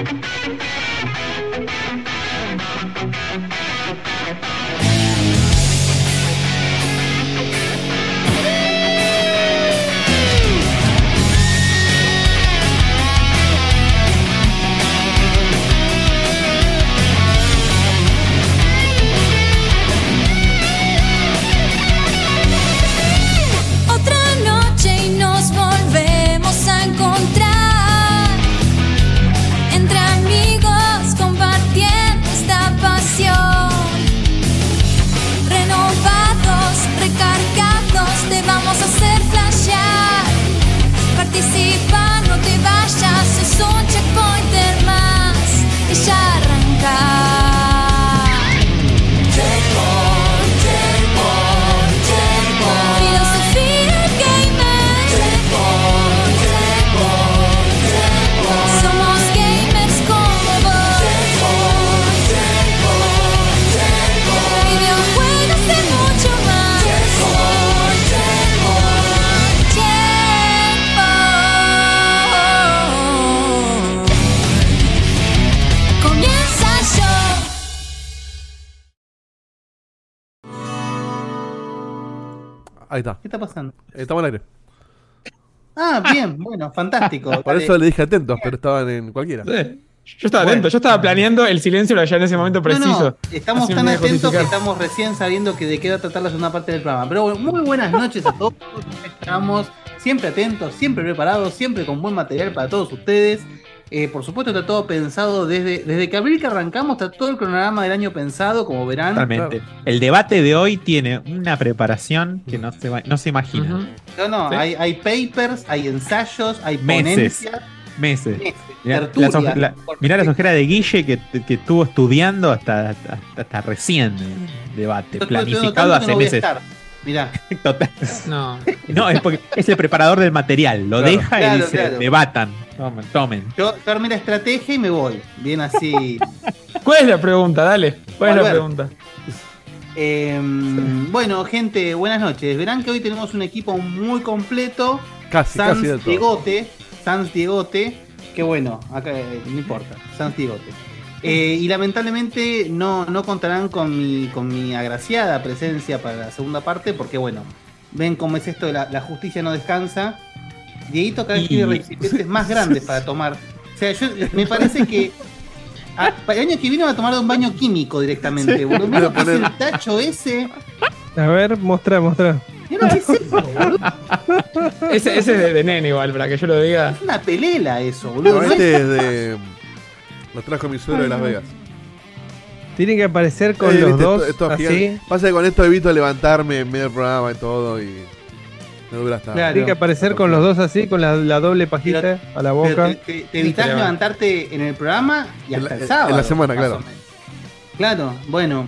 Otra Ahí está. ¿Qué está pasando? Estamos al aire. Ah, bien, bueno, fantástico. Por Dale. eso le dije atentos, pero estaban en cualquiera. Sí. Yo estaba Bueno. atento, yo estaba planeando el silencio lo allá en ese momento No, preciso. no, estamos Así tan atentos que estamos recién sabiendo que de qué va a tratar la segunda parte del programa. Pero bueno, muy buenas noches a todos. Estamos siempre atentos, siempre preparados, siempre con buen material para todos ustedes. Eh, por supuesto, está todo pensado desde, desde que abril que arrancamos, está todo el cronograma del año pensado, como verán. Totalmente. El debate de hoy tiene una preparación que no se, va- no se imagina. No, no, Sí. hay, hay papers, hay ensayos, hay Meses. ponencias. Meses. Meses. Mirá, las la- mirá las ojeras de Guille que, que estuvo estudiando hasta, hasta, hasta recién el debate, planificado hace meses. estar. Mirá. Total. No. No, es porque es el preparador del material. Lo Claro, deja claro, y dice, claro. debatan. Tomen, tomen. Yo, yo armé la estrategia y me voy. Bien así. ¿Cuál es la pregunta? Dale. ¿Cuál es la pregunta? Eh, bueno, gente, buenas noches. Verán que hoy tenemos un equipo muy completo. Casi, Sans casi del todo. Diegote. Sans Diegote. Que bueno, acá eh, no importa. Sans Diegote. Eh, y lamentablemente no, no contarán con mi, con mi agraciada presencia para la segunda parte, porque bueno, ven cómo es esto de la, la justicia no descansa. Dieguito cada vez tiene recipientes más grandes para tomar. O sea, yo, me parece que a- el año que viene va a tomar de un baño químico directamente, Sí. boludo. Mira que es el tacho ese. A ver, mostra, mostra. Mira es eso. Ese, ese es de, de nene igual, para que yo lo diga. Es una pelela eso, boludo. No, este es- es de. Lo trajo mi suegro de Las Vegas. Tiene que aparecer con Eh, los viste, dos esto- esto es así. gigante. Pasa que con esto evito levantarme en medio del programa y todo y. Me dura hasta. Tiene que aparecer con los dos así, con la, la doble pajita a la Pero boca. te, te- te evitas levantarte en el programa y En hasta la- el sábado. en la semana, más o claro. menos. Claro, bueno.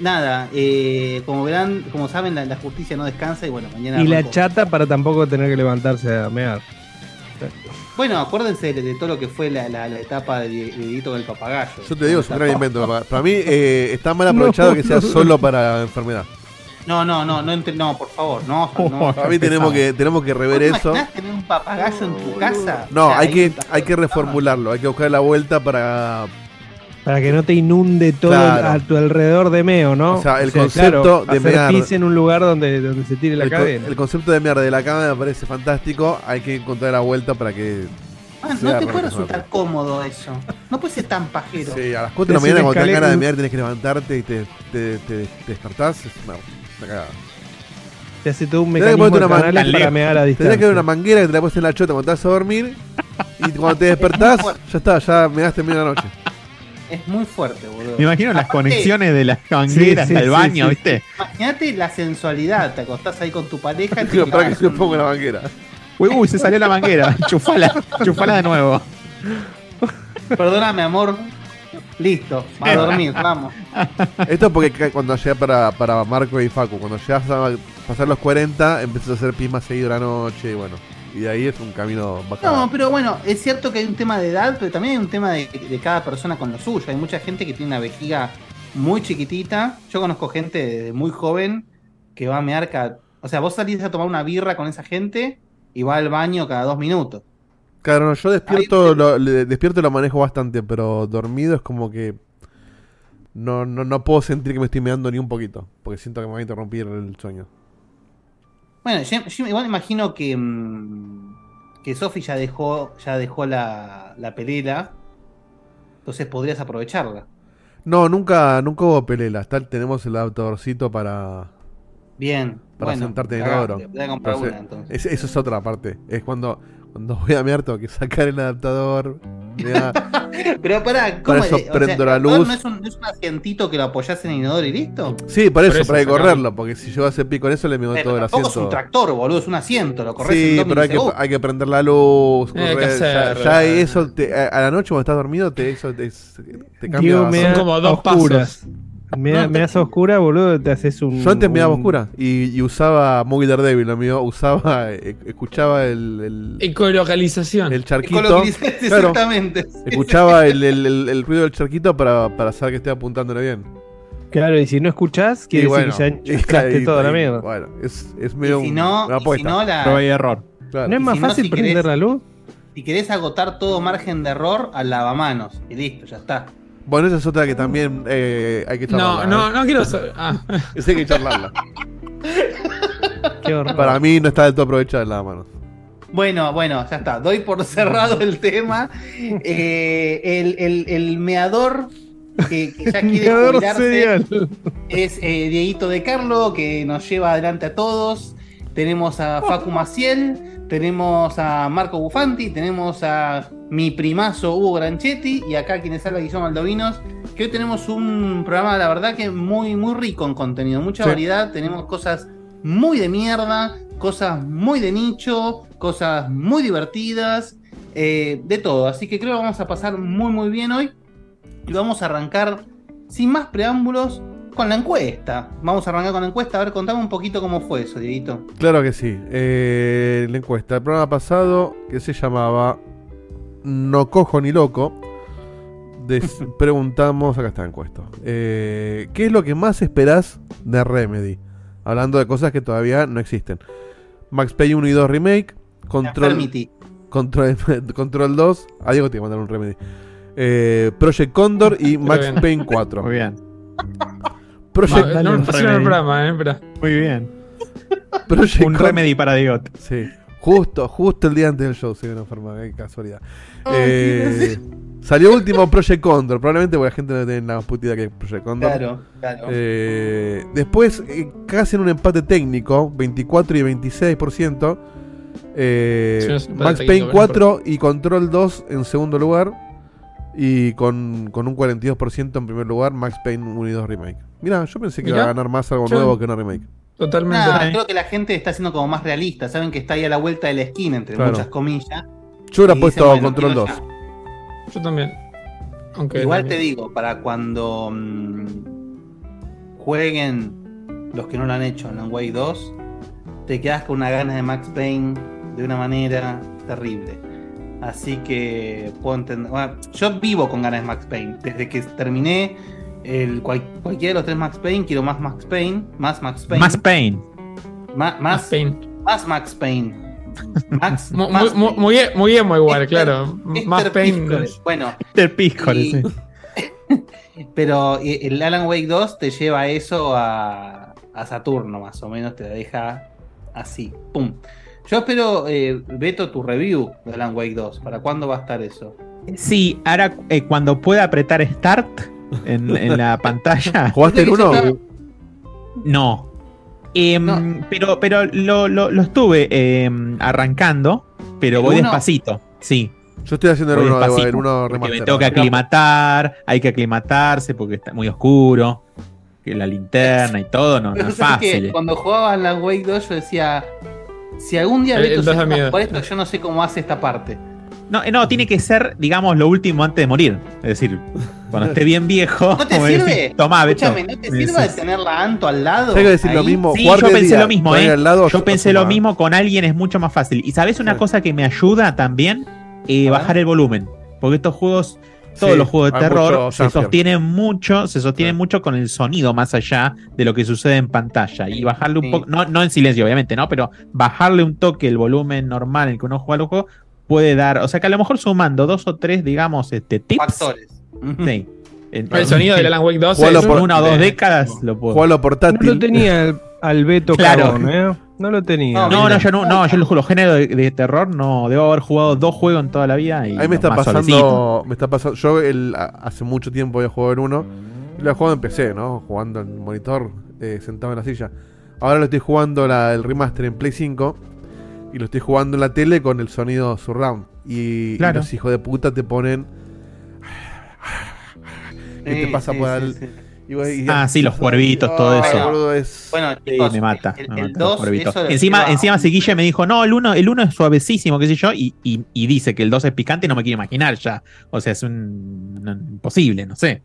Nada, eh, como verán, como saben, la, la justicia no descansa y bueno, mañana. Y la chata para tampoco tener que levantarse a mear. Bueno, acuérdense de, de todo lo que fue la, la- la etapa de Die- de Dieguito del papagayo. Yo te digo, es un gran invento. papá. Para mí eh, está mal aprovechado No, que sea no. solo para enfermedad. No, no, no, no, entre- no, por favor, no. no Para mí tenemos que, tenemos que rever ¿Vos te eso. tener un papagayo en tu casa? No, O sea, hay que, hay que reformularlo, hay que buscar la vuelta para. Para que no te inunde todo Claro. a tu alrededor de meo, ¿no? O sea, el concepto de mear- pis en un lugar donde, donde se tire la el, co- el concepto de mierda de la cama me parece fantástico. Hay que encontrar la vuelta para que. Ah, no te puede resultar cómodo eso. No puede ser tan pajero. Sí, a las 4 de la mañana cuando te dan ganas de mear tenés que levantarte y te, te, te- te despertás. Es una, una cagada. Te hace todo un Tenés que mecanismo ponerte de una canales man- para mear a Tenés distancia. que ver una manguera que te la pones en la chota cuando te vas a dormir. Y cuando te despertás, ya está, ya me gaste media noche. Es muy fuerte, boludo. Me imagino las conexiones de las mangueras Sí, sí, al baño, sí. ¿viste? Imagínate la sensualidad. Te acostás ahí con tu pareja. y te para que con- pongo la manguera. Uy, uy, se salió la manguera. Chufala, chufala de nuevo. Perdóname, amor. Listo, a dormir, vamos. Esto es porque cuando llega para, para Marco y Facu, cuando llegas a pasar los 40, empiezas a hacer pis más seguido la noche y bueno. Y de ahí es un camino bajado. No, pero bueno, es cierto que hay un tema de edad, pero también hay un tema de, de cada persona con lo suyo. Hay mucha gente que tiene una vejiga muy chiquitita. Yo conozco gente de muy joven que va a mear cada. O sea, vos salís a tomar una birra con esa gente y va al baño cada dos minutos. Claro, no, yo despierto lo, le- despierto lo manejo bastante, pero dormido es como que no, no, no puedo sentir que me estoy meando ni un poquito, porque siento que me va a interrumpir el sueño. Bueno, yo, yo igual imagino que, mm, que Sofi ya dejó, ya dejó la, la pelela. Entonces podrías aprovecharla. No, nunca, nunca hubo pelela. Tenemos el adaptadorcito para, Bien. para bueno, sentarte en comprar Entonces, una entonces. es- eso es otra parte. Es cuando, cuando voy a mear tengo que sacar el adaptador. Pero pará, ¿cómo Para eso es? O prendo sea, la ¿el adaptador luz. ¿No es un, no es un asientito que lo apoyás en el inodoro y listo? Sí, por eso, eso, para que sacamos. correrlo, porque si yo hace pico con eso le Pero todo el tampoco es asiento. un tractor, boludo, es un asiento, lo corres en Sí, dos pero hay que, milisegundos. hay que prender la luz, Eh, hay que correr, ya, hacerlo, ya eh. eso te- a, a la noche cuando estás dormido te, eso te, te cambia. Digo, bastante. me da como dos oscuras. Me, da- No, me das a oscura, boludo, te haces un. Yo antes me daba un- oscura y, y usaba Movie Daredevil, lo mío, usaba, eh, escuchaba el, el, Ecolocalización. el charquito, claro. Exactamente. escuchaba el, el- el- el ruido del charquito para, para saber que esté apuntándole bien. Claro, y si no escuchás, quiere Y bueno, decir que ya y- toda la mierda. Bueno, es, es Y medio si un- no, una y si apuesta. no la- Prueba y error. claro. ¿No es más si no, fácil si prender querés- la luz? si querés agotar todo margen de error, al lavamanos. Y listo, ya está. Bueno, esa es otra que también eh, hay que No, charlarla. no, ¿eh? no quiero saber. Ah. Esa hay que charlarla. Qué horror. Para mí no está del todo aprovechada la mano. Bueno, bueno, ya está. Doy por cerrado el tema. Eh, el, el- el meador que, que ya quiere serial. es eh, Dieguito de Carlo, que nos lleva adelante a todos. Tenemos a Facu Maciel, tenemos a Marco Bufanti, tenemos a mi primazo Hugo Granchetti y acá quienes habla Guillermo Aldovinos. Que hoy tenemos un programa, la verdad, que muy, muy rico en contenido, mucha Sí. variedad. Tenemos cosas muy de mierda, cosas muy de nicho, cosas muy divertidas, eh, de todo. Así que creo que vamos a pasar muy, muy bien hoy. Y vamos a arrancar sin más preámbulos con la encuesta. Vamos a arrancar con la encuesta. A ver, contame un poquito cómo fue eso, Dieguito. Claro que sí. Eh, la encuesta. El programa pasado, que se llamaba No cojo ni loco, des- preguntamos, acá está la encuesta. Eh, ¿Qué es lo que más esperás de Remedy? Hablando de cosas que todavía no existen. Max Payne 1 y 2 Remake, Control. Control, Control 2, a Diego te voy a mandar un Remedy. Eh, Project Condor y Max. Payne 4. Muy bien. Project, No, no pusieron el remedy. programa, eh. Muy bien. Project Un Con- remedy para Digot. Sí. Justo, justo el día antes del show se vino a enfermar, qué casualidad. Eh, salió último Project Condor, probablemente porque la gente no tiene la más puta idea que Project Condor. Claro, claro. Eh, después, eh, casi en un empate técnico, 24 y 26%. Eh, Sí, no Max Payne pero 4 y Control 2 en segundo lugar. Y con, con un 42% en primer lugar, Max Payne 1 y 2 Remake. Mira, yo pensé que iba a ganar más algo Yo- nuevo que una remake. Totalmente. Nada, eh. creo que la gente está siendo como más realista. Saben que está ahí a la vuelta de la esquina, entre Claro. muchas comillas. Yo hubiera Y puesto dicen, bueno, Control quiero 2. ya. Yo también. Aunque Igual también. te digo, para cuando mm, jueguen los que no lo han hecho en Way 2, te quedas con una ganas de Max Payne de una manera terrible. Así que puedo entender. bueno, yo vivo con ganas de Max Payne. Desde que terminé el, cual- cualquiera de los tres Max Payne, quiero más Max Payne. Más Max Payne. Más Pain. ma- Más más, Payne. más Max Payne. Max, Mu- más mu- mu- Muy, muy, muy emo igual, Esther- claro. Esther Más Payne. Bueno, Y- sí. Pero el Alan Wake 2 te lleva eso a, a Saturno, más o menos, te la deja así. ¡Pum! Yo espero, eh, Beto, tu review de Alan Wake 2. ¿Para cuándo va a estar eso? Sí, ahora eh, cuando pueda apretar Start en, en la pantalla. ¿Jugaste el Viste que 1? ya está- No. Em, No. Pero, pero lo, lo- lo estuve em, arrancando, pero ¿El voy uno? despacito. Sí, Yo estoy haciendo el voy 1 despacito. el uno porque me remaster. tengo que aclimatar, hay que aclimatarse porque está muy oscuro. Que la linterna y todo no, no es fácil. Cuando jugaba Alan Wake 2 yo decía, si algún día El- Beto el se miedo. por esto, yo no sé cómo hace esta parte. No, eh, no, tiene que ser, digamos, lo último antes de morir. Es decir, cuando esté bien viejo. ¿No te sirve? Tomá, Beto. Escúchame, ¿no te sirve de tener la Anto al lado? Tengo que decir lo mismo. Sí, jugar yo pensé día, lo mismo, ¿eh? al lado, Yo pensé lo mismo, con alguien es mucho más fácil. ¿Y sabes una Sí. cosa que me ayuda también? Eh, bajar el volumen. Porque estos juegos, todos Sí, los juegos de terror, se sostienen mucho, se sostienen Sí. mucho con el sonido más allá de lo que sucede en pantalla. Y bajarle un Sí. poco, no, no en silencio, obviamente, ¿no? Pero bajarle un toque el volumen normal en el que uno juega los juegos puede dar, o sea que a lo mejor sumando dos o tres, digamos, este, tips. Factores. Sí. En, El sonido del Alan Wake 2 Jugalo es en por- una o dos décadas lo puedo. Jugalo No portátil. lo tenía al, al Beto Claro. Carbón, ¿eh? No lo tenía. No, No, no, yo no, no, yo los, los géneros de, de terror no debo haber jugado dos juegos en toda la vida. Y A mí me está pasando, me está pasando, yo el, hace mucho tiempo había jugado en uno, lo he jugado en PC, ¿no? Jugando en monitor, eh, sentado en la silla. Ahora lo estoy jugando la, el remaster en Play 5 y lo estoy jugando en la tele con el sonido surround. Y, y los hijos de puta te ponen... ¿Qué te pasa sí, por sí, el- sí. Y vos- y- Ah, sí, los cuervitos, todo eso. es... Bueno, Sí, me mata. El, me el mata 2, los cuervitos. eso lo Encima, encima me dijo, no, el 1 el uno es suavecísimo, qué sé yo, y, y, y dice que el 2 es picante y no me quiero imaginar ya. O sea, es un, imposible, no sé.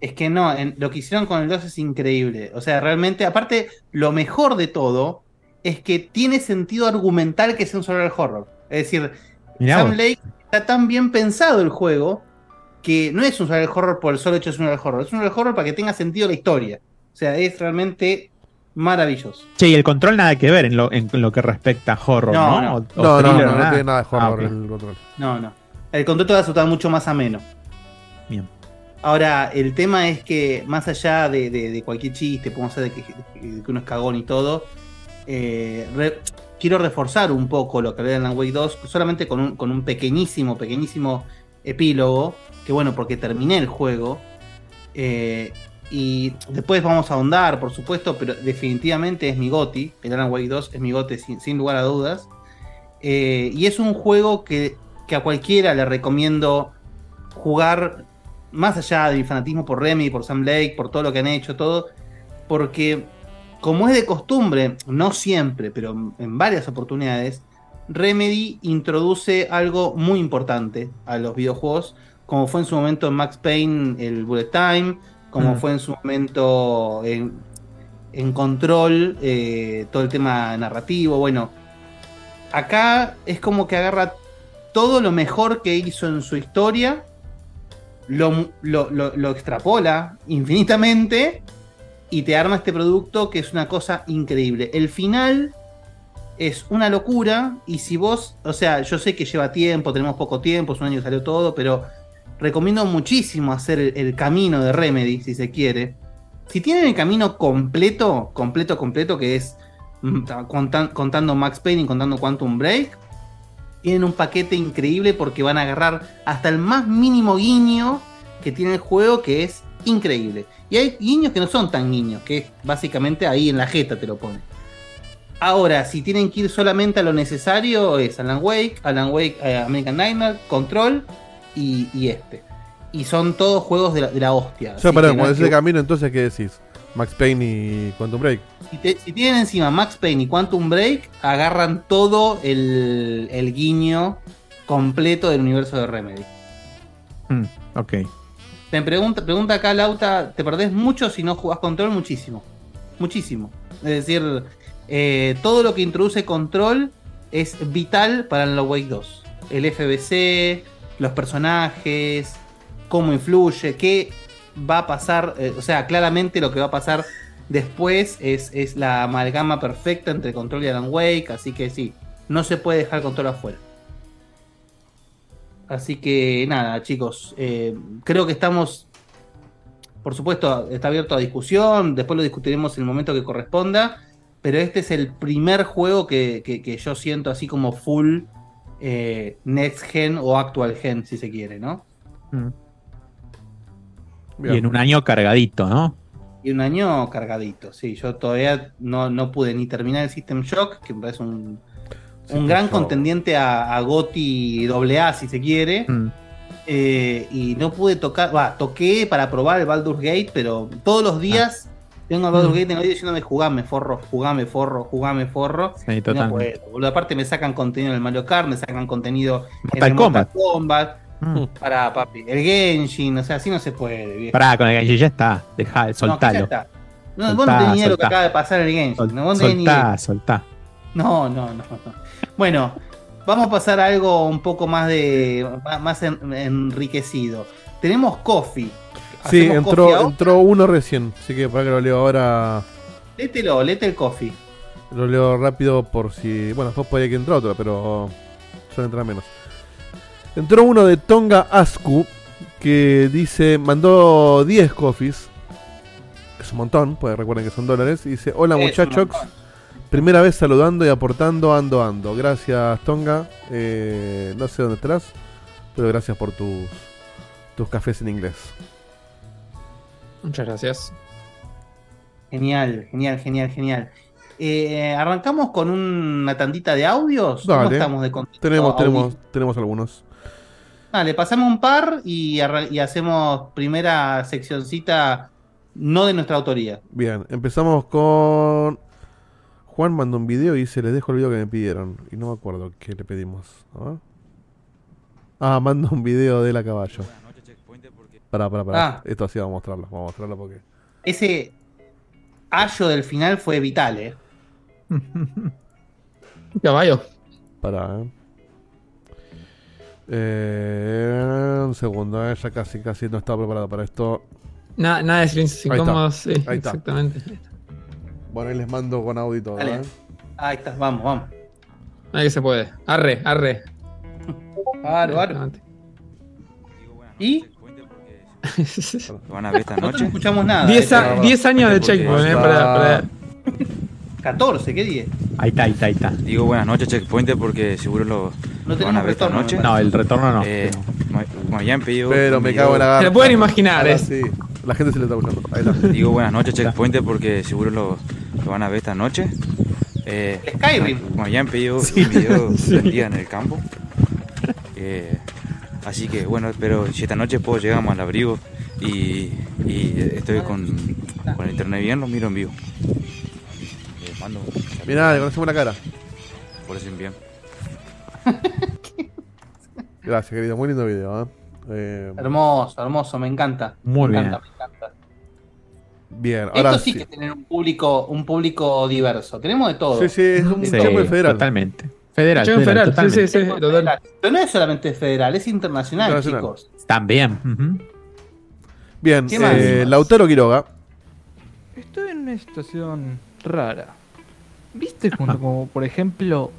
Es que no, en- lo que hicieron con el 2 es increíble. O sea, realmente, aparte, lo mejor de todo es que tiene sentido argumental que sea un horror. Es decir, Mirá Sam vos. Lake está tan bien pensado el juego que no es un survival horror por el solo hecho de ser un survival horror. Es un survival horror para que tenga sentido la historia. O sea, es realmente maravilloso. Che, y el control nada que ver en lo, en lo que respecta a horror, No, ¿no? no. O- o No, no, thriller, no, no tiene nada de Ah, horror ok. el control. No, no. El control te va a resultar mucho más ameno. Bien. Ahora, el tema es que más allá de, de- de cualquier chiste, podemos hacer de que, de que uno es cagón y todo, eh, re- quiero reforzar un poco lo que hablé de Alan Wake 2, solamente con un, con un pequeñísimo, pequeñísimo epílogo, que bueno, porque terminé el juego, eh, y después vamos a ahondar, por supuesto, pero definitivamente es mi goti, el Alan Wake 2 es mi goti sin, sin lugar a dudas, Eh, y es un juego que, que a cualquiera le recomiendo jugar más allá de mi fanatismo por Remy, por Sam Lake, por todo lo que han hecho, todo, porque como es de costumbre, no siempre, pero en varias oportunidades, Remedy introduce algo muy importante a los videojuegos, como fue en su momento en Max Payne el Bullet Time, como Mm. fue en su momento en, en Control, eh, todo el tema narrativo, bueno, acá es como que agarra todo lo mejor que hizo en su historia, lo, lo- lo- lo extrapola infinitamente y te arma este producto que es una cosa increíble. El final es una locura y si vos, o sea, yo sé que lleva tiempo, tenemos poco tiempo, es un año que salió todo, pero recomiendo muchísimo hacer el, camino de Remedy, si se quiere. Si tienen el camino completo, completo, completo, que es mm, contan- contando Max Payne y contando Quantum Break, tienen un paquete increíble porque van a agarrar hasta el más mínimo guiño que tiene el juego, que es increíble. Y hay guiños que no son tan guiños, que básicamente ahí en la jeta te lo pone. Ahora, si tienen que ir solamente a lo necesario, es Alan Wake, Alan Wake, eh, American Nightmare, Control y, y este. Y son todos juegos de la, de la hostia. O sea, no cuando es que- camino, entonces, ¿qué decís? Max Payne y Quantum Break. si, te- si tienen encima Max Payne y Quantum Break, agarran todo el, el guiño completo del universo de Remedy. Mm, ok. Me pregunta, pregunta acá Lauta, ¿te perdés mucho si no jugás Control? Muchísimo. Muchísimo. Es decir, eh, todo lo que introduce Control es vital para el Wake 2. El FBC, los personajes, cómo influye, qué va a pasar. eh, o sea, claramente lo que va a pasar después es, es la amalgama perfecta entre Control y Alan Wake. Así que sí, no se puede dejar Control afuera. Así que nada, chicos, eh, creo que estamos, por supuesto, está abierto a discusión, después lo discutiremos en el momento que corresponda, pero este es el primer juego que, que- que yo siento así como full eh, next gen o actual gen, si se quiere, ¿no? Mm. Y en un año cargadito, ¿no? Y un año cargadito, sí, yo todavía no, no pude ni terminar el System Shock, que me parece un, Sí, un gran contendiente a, a GOTY AA, si se quiere. Mm. Eh, y no pude tocar, va, toqué para probar el Baldur's Gate, pero todos los días tengo el Baldur's Mm. Gate en el oído diciéndome jugame forro, jugame forro, jugame forro. Sí, Y no puedo, boludo. Aparte me sacan contenido en el Mario Kart, me sacan contenido en Mortal el Mortal Kombat. Kombat. Mm. Para papi, el Genshin, o sea, así no se puede, viejo. Pará, con el Genshin ya está. No, ya soltalo. está. No, Soltá, vos no lo que acaba de pasar en el Genshin. Sol- no, vos no tenés ni idea. soltá, soltá. No, no, no, no. Bueno, vamos a pasar a algo un poco más de más- más en- enriquecido. Tenemos Coffee. Sí, ¿Hacemos entró, entró uno recién, así que para que lo leo ahora, Lételo, el Coffee. lo leo rápido por si... Bueno, después podría que entre otro, pero suele entrar menos. Entró uno de Tonga Asku que dice, mandó 10 coffees. Es un montón, pues recuerden que son dólares. Y dice, hola Es muchachos. Primera vez saludando y aportando, ando, ando. Gracias Tonga. Eh, no sé dónde estás, pero gracias por tus, tus cafés en inglés. Muchas gracias. Genial, genial, genial, genial. Eh, Arrancamos con una tandita de audios. ¿Cómo Dale. estamos de Tenemos, tenemos, tenemos algunos. Dale, pasamos un par y, hacemos primera seccioncita no de nuestra autoría. Bien, empezamos con. Juan mandó un video y dice: Les dejo el video que me pidieron. Y no me acuerdo qué le pedimos. Ah, manda un video de la caballo. Pará, pará, pará. Ah. Esto sí vamos a mostrarlo. Vamos a mostrarlo porque. Ese ayo del final fue vital, ¿eh? Caballo. Pará, eh. Eh, un segundo, eh, ya casi, casi no estaba preparado para esto. Nada, nada de silencios Ahí está. incómodos. Sí, Ahí está. exactamente. Bueno, ahí les mando con audio y todo. Dale. eh. Ahí está, vamos, vamos. Ahí que se puede. Arre, arre. Claro, claro. Exactamente. ¿Y? Van a ver esta no noche. escuchamos nada. Diez eh, a- 10 años de checkpoint, eh, está- para, para- 14, ¿qué 10? Ahí está, ahí está, ahí está. Digo buenas noches, Checkpoint, porque seguro lo, No lo van a tenemos ver esta retorno. noche. me No, el retorno no. Eh, habían pedido. Pero me cago en la Se garra. lo pueden imaginar, sí. La gente se le está escuchando. Ahí está. Digo buenas noches, Checkpoint, porque seguro lo, lo van a ver esta noche. Eh, Skyrim. Como, como habían pedido un video en el campo. Eh, así que bueno, pero si esta noche puedo llegamos al abrigo y, y estoy con, con el internet bien, lo miro en vivo. Les mando Mirá, le conocemos la cara. por eso bien. Gracias, querido. Muy lindo video. ¿eh? Eh, Hermoso, hermoso, me encanta. Muy me bien. encanta, me encanta. bien, ahora Esto sí sí. que es tener un público, un público diverso. Tenemos de todo. Sí, sí, es un Sí, federal. Totalmente. Federal, federal, federal, sí, totalmente. sí, sí, total. Federal. Pero no es solamente federal, es internacional, Internacional. chicos. También. ujú. Bien, ¿Qué más? eh, Lautaro Quiroga. Estoy en una situación rara. ¿Viste cuando, como por ejemplo,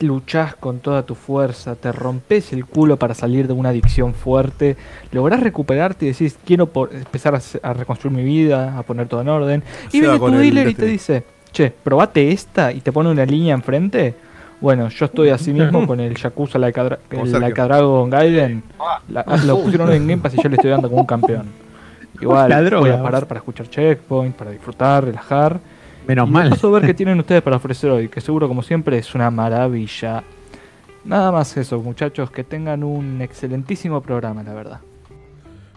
luchás con toda tu fuerza, te rompes el culo para salir de una adicción fuerte, lográs recuperarte y decís, quiero por- empezar a, se- a reconstruir mi vida, a poner todo en orden? Se Y va viene tu dealer y te dice, che, probate esta y te pone una línea enfrente. Bueno, yo estoy así mismo con el Yakuza. Laika Dragon Gaiden. La- lo pusieron en Game Pass y yo le estoy dando como un campeón. Igual, La voy a parar para escuchar Checkpoint, para disfrutar, relajar. Menos y mal. Vamos a ver qué tienen ustedes para ofrecer hoy, que seguro como siempre es una maravilla. Nada más eso, muchachos, que tengan un excelentísimo programa, la verdad.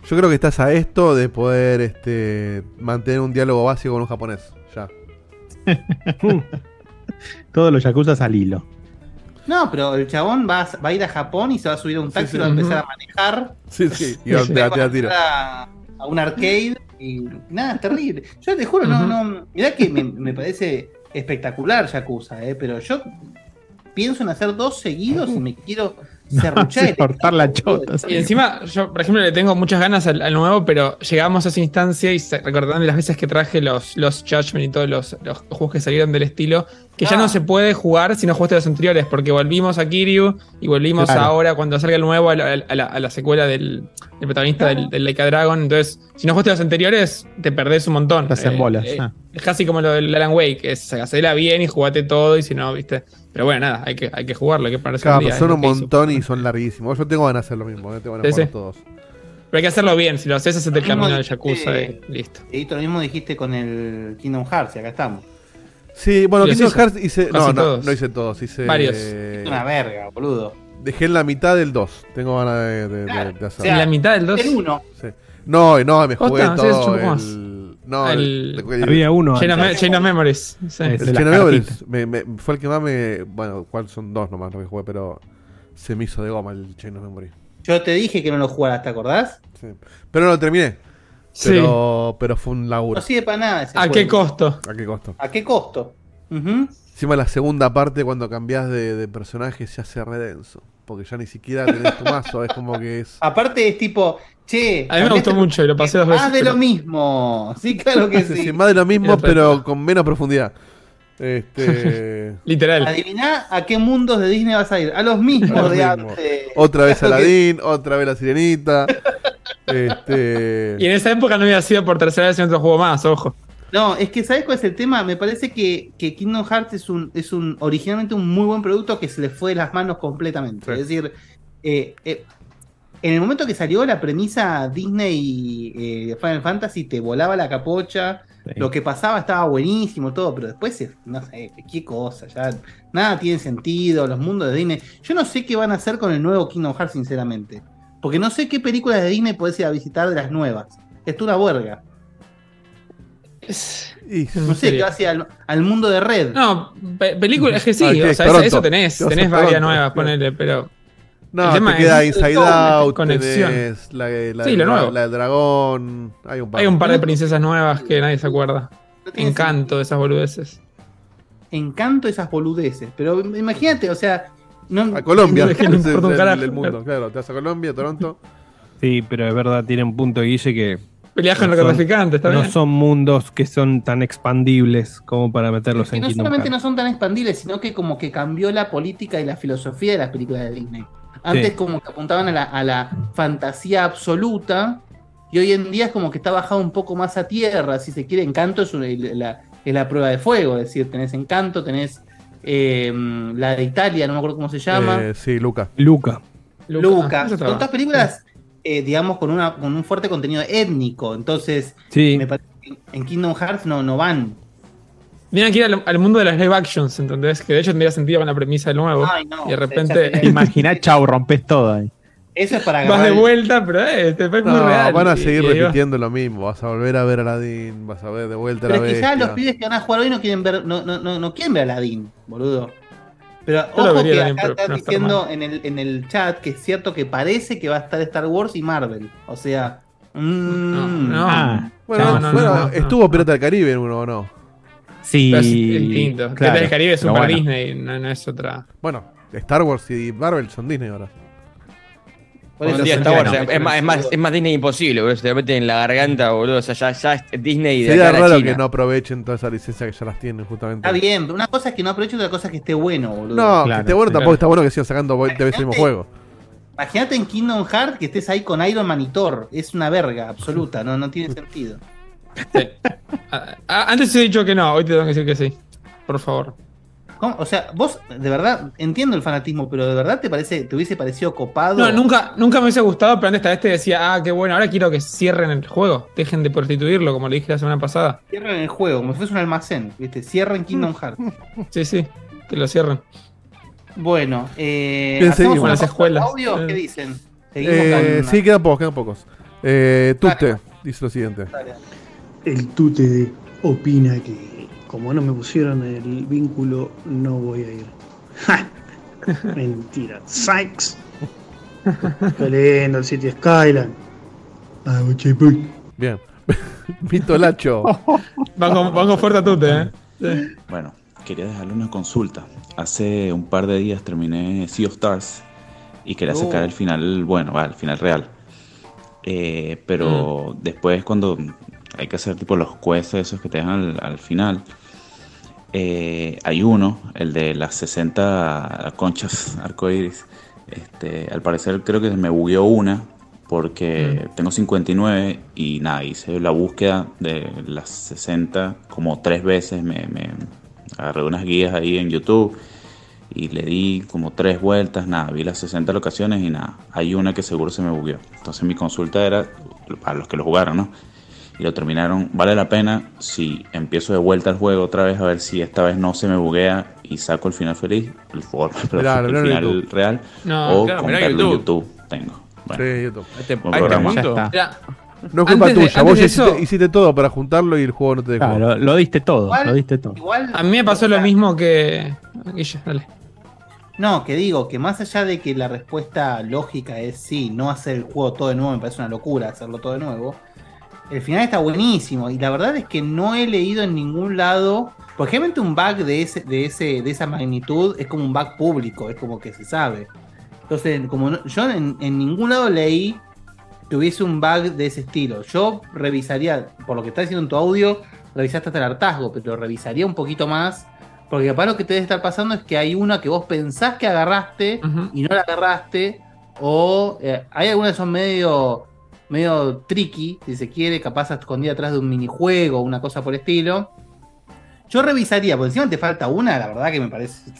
Yo creo que estás a esto de poder este, mantener un diálogo básico con un japonés. Ya. Todos los yakuzas al hilo. No, pero el chabón va a, va a ir a Japón y se va a subir a un taxi Sí, y va a empezar a manejar. Sí, sí. Y a, te- Va da tiro. a, a un arcade y nada, es terrible. Yo te juro, no, no. Mirá que me, me parece espectacular Yakuza, eh, pero yo pienso en hacer dos seguidos y me quiero cortar la chota. Y encima, yo, por ejemplo, le tengo muchas ganas al, al nuevo, pero llegamos a esa instancia y recordando las veces que traje los, los Judgment y todos los, los juegos que salieron del estilo, que ya Ah. no se puede jugar si no jugaste los anteriores, porque volvimos a Kiryu y volvimos Claro. ahora cuando salga el nuevo a la, a la- a la secuela del, del protagonista del, del Laika Dragon. Entonces, si no jugaste los anteriores, te perdés un montón. Te hacen Eh, bolas, eh, ah. Es casi como lo del Alan Wake, es hacela bien y jugate todo, y si no, viste. Pero bueno, nada, hay que, hay que jugarlo, hay que ponerse Claro, día, son un hizo. montón y son larguísimos. Yo tengo ganas de hacer lo mismo. ¿eh? Tengo ganas Sí, sí. todos. Pero hay que hacerlo bien, si lo haces, haces el camino del Yakuza y listo. Edito, lo mismo dijiste con el Kingdom Hearts y acá estamos. Sí, bueno, ¿Y los Kingdom hizo? Hearts hice. No, no, no hice todos. Hice. Varios. Es una verga, boludo. Dejé en la mitad del 2. Tengo ganas de, de- Claro. de hacerlo. O sea, En la mitad del 2, El 1. Sí. No, no, me jugué sí, todo. más. el, no, El- el, Había uno. Chain of, antes. Chain of Memories. sí. El Chain of Memories me, me- fue el que más me. Bueno, ¿cuál son dos nomás lo que jugué? Pero se me hizo de goma el Chain of Memory. Yo te dije que no lo jugaras, ¿te acordás? Sí. Pero no lo terminé. Sí. Pero, pero fue un laburo. No sirve para nada ese ¿A juego. qué costo? ¿A qué costo? ¿A qué costo? Encima la segunda parte cuando cambias de, de personaje se hace redenso. Porque ya ni siquiera tenés tu mazo, es como que es. Aparte es tipo, che. A mí me gustó mucho y lo pasé dos veces. Más de pero- lo mismo. Sí, claro que Sí, sí. sí, más de lo mismo, pero con menos profundidad. Este, Literal. Adiviná a qué mundos de Disney vas a ir. A los mismos de mismo. antes. otra vez Claro que- Aladdin, otra vez la sirenita. Este, Y en esa época no había sido por tercera vez en otro juego más, ojo. No, es que ¿sabes cuál es el tema? Me parece que, que Kingdom Hearts es un, es un originalmente un muy buen producto que se le fue de las manos completamente. Sí. Es decir, eh, eh, en el momento que salió la premisa Disney eh, Final Fantasy te volaba la capocha, Sí. lo que pasaba estaba buenísimo todo, pero después es- no sé, qué cosa, ya nada tiene sentido, los mundos de Disney. Yo no sé qué van a hacer con el nuevo Kingdom Hearts, sinceramente. Porque no sé qué películas de Disney podés ir a visitar de las nuevas. Es una huelga. y- No sé, a ir al, al mundo de Red. No, pe- películas es que sí, Ah, ¿qué? o sea, eso, tenés, tenés varias nuevas, ponele, pero no, el tema te queda es- Inside todo Out, conexión. tenés la, la, Sí, lo la- nuevo. la del dragón. Hay un par. hay un par de princesas nuevas que nadie se acuerda. Encanto de esas boludeces. encanto esas boludeces. Pero imagínate, o sea. No, A Colombia, No, es es el, el mundo, claro. Te vas a Colombia, Toronto. Sí, pero es verdad, tiene un punto, Guille, que Peleas con No los son- traficantes, está no bien. son mundos que son tan expandibles como para meterlos que en no Kingdom solamente no son tan expandibles, sino que como que cambió la política y la filosofía de las películas de Disney. Antes Sí. como que apuntaban a la, a la fantasía absoluta y hoy en día es como que está bajado un poco más a tierra. Si se quiere, Encanto es, una- la, es la prueba de fuego. Es decir, tenés Encanto, tenés eh, la de Italia, no me acuerdo cómo se llama. Eh, sí, Luca. Luca. Luca. Ah, Son todas películas, eh, digamos, con, una, con un fuerte contenido étnico. Entonces, Sí, me parece que en Kingdom Hearts no, no van. Vienen aquí al, al mundo de las live actions, ¿entendés? Que de hecho tendría sentido con la premisa del nuevo. Ay, no, y de repente Imaginá, chau, rompes todo ahí. Eso es para vas de el- vuelta, pero eh, te fue muy No, real. van a seguir repitiendo lo mismo. Vas a volver a ver a Aladdin, vas a ver de vuelta a Pero la quizás bestia. los pibes que van a jugar hoy no quieren ver, no, no, no, no quieren ver a Aladdin, boludo. Pero Yo ojo que acá pero están no está diciendo en el, en el chat que es cierto que parece que va a estar Star Wars y Marvel. O sea. mm, No, no. Ah, Bueno, No, no, bueno, no, no, estuvo Pirata del Caribe en uno o no. Sí. Pero es distinto. claro, Desde el Caribe es Super bueno. Disney, no, no es otra. Bueno, Star Wars y Marvel son Disney ahora. por Bueno, Star Wars, es, más, es, más, es más Disney imposible, boludo. Se te mete en la garganta, boludo. O sea, ya, ya es Disney de Sería raro China. que no aprovechen toda esa licencia que ya las tienen, justamente. Está bien, pero una cosa es que no aproveche y otra cosa es que esté bueno, boludo. No, Claro, que esté bueno sí, tampoco claro. está bueno que sigan sacando 20 veces el mismo juego. Imagínate en Kingdom Hearts que estés ahí con Iron Man y Thor. Es una verga absoluta, no, no tiene sentido. Sí. Ah, ah, antes he dicho que no, hoy te tengo que decir que sí. Por favor. ¿Cómo? O sea, vos, de verdad, entiendo el fanatismo, pero de verdad te parece, te hubiese parecido copado. No, nunca, nunca me hubiese gustado, pero antes esta vez te decía, ah, qué bueno, ahora quiero que cierren el juego. Dejen de prostituirlo, como le dije la semana pasada. Cierren el juego, como si fuese un almacén, ¿viste? Cierren Kingdom Hearts. Sí, sí, que lo cierren. Bueno, eh, Bien, ¿hacemos seguimos. una Las pausa escuelas. audio? Eh. ¿Qué dicen? Seguimos Eh, sí, quedan pocos, quedan pocos. Eh, Tute Dale. dice lo siguiente. Dale. El tute opina que como no me pusieron el vínculo, no voy a ir. ¡Ja! Mentira. Sykes. Qué lindo el City Skyline. Ah. Bien. Vito Lacho. Banco, banco fuerte a tute, ¿eh? Sí. Bueno, quería dejarle una consulta. Hace un par de días terminé Sea of Stars y quería Oh. sacar el final, bueno, va, el final real. Eh, pero después cuando hay que hacer tipo los quests esos que te dejan al, al final, eh, hay uno, el de las 60 conchas arcoíris. Este, al parecer creo que me bugueó una porque tengo 59 y nada, hice la búsqueda de las 60 como tres veces, me, me agarré unas guías ahí en YouTube y le di como tres vueltas, nada, vi las 60 locaciones y nada, hay una que seguro se me bugueó. Entonces mi consulta era, para los que lo jugaron, ¿no? Y lo terminaron, ¿vale la pena si empiezo de vuelta al juego otra vez a ver si esta vez no se me buguea y saco el final feliz, el, for- pero el final YouTube. real, No, o claro, comprarlo en YouTube. Tengo. Bueno, Sí, YouTube. Este, No es culpa Antes tuya. Vos eso- hiciste, hiciste todo para juntarlo y el juego no te dejó. Claro, lo, lo diste todo, Igual- lo diste todo. Igual, a mí me pasó lo mismo que. Guille, dale. No, que digo, que más allá de que la respuesta lógica es sí, no hacer el juego todo de nuevo, me parece una locura hacerlo todo de nuevo. El final está buenísimo y la verdad es que no he leído en ningún lado, por ejemplo, un bug de ese, de ese, de esa magnitud es como un bug público, es como que se sabe. Entonces, como no- yo en, en ningún lado leí que hubiese un bug de ese estilo. Yo revisaría, por lo que está diciendo en tu audio, revisaste hasta el hartazgo, pero revisaría un poquito más Porque capaz lo que te debe estar pasando es que hay una que vos pensás que agarraste y no la agarraste. O eh, hay algunas que son medio, medio tricky, si se quiere, capaz escondida atrás de un minijuego o una cosa por el estilo. Yo revisaría, porque encima te falta una, la verdad que me parece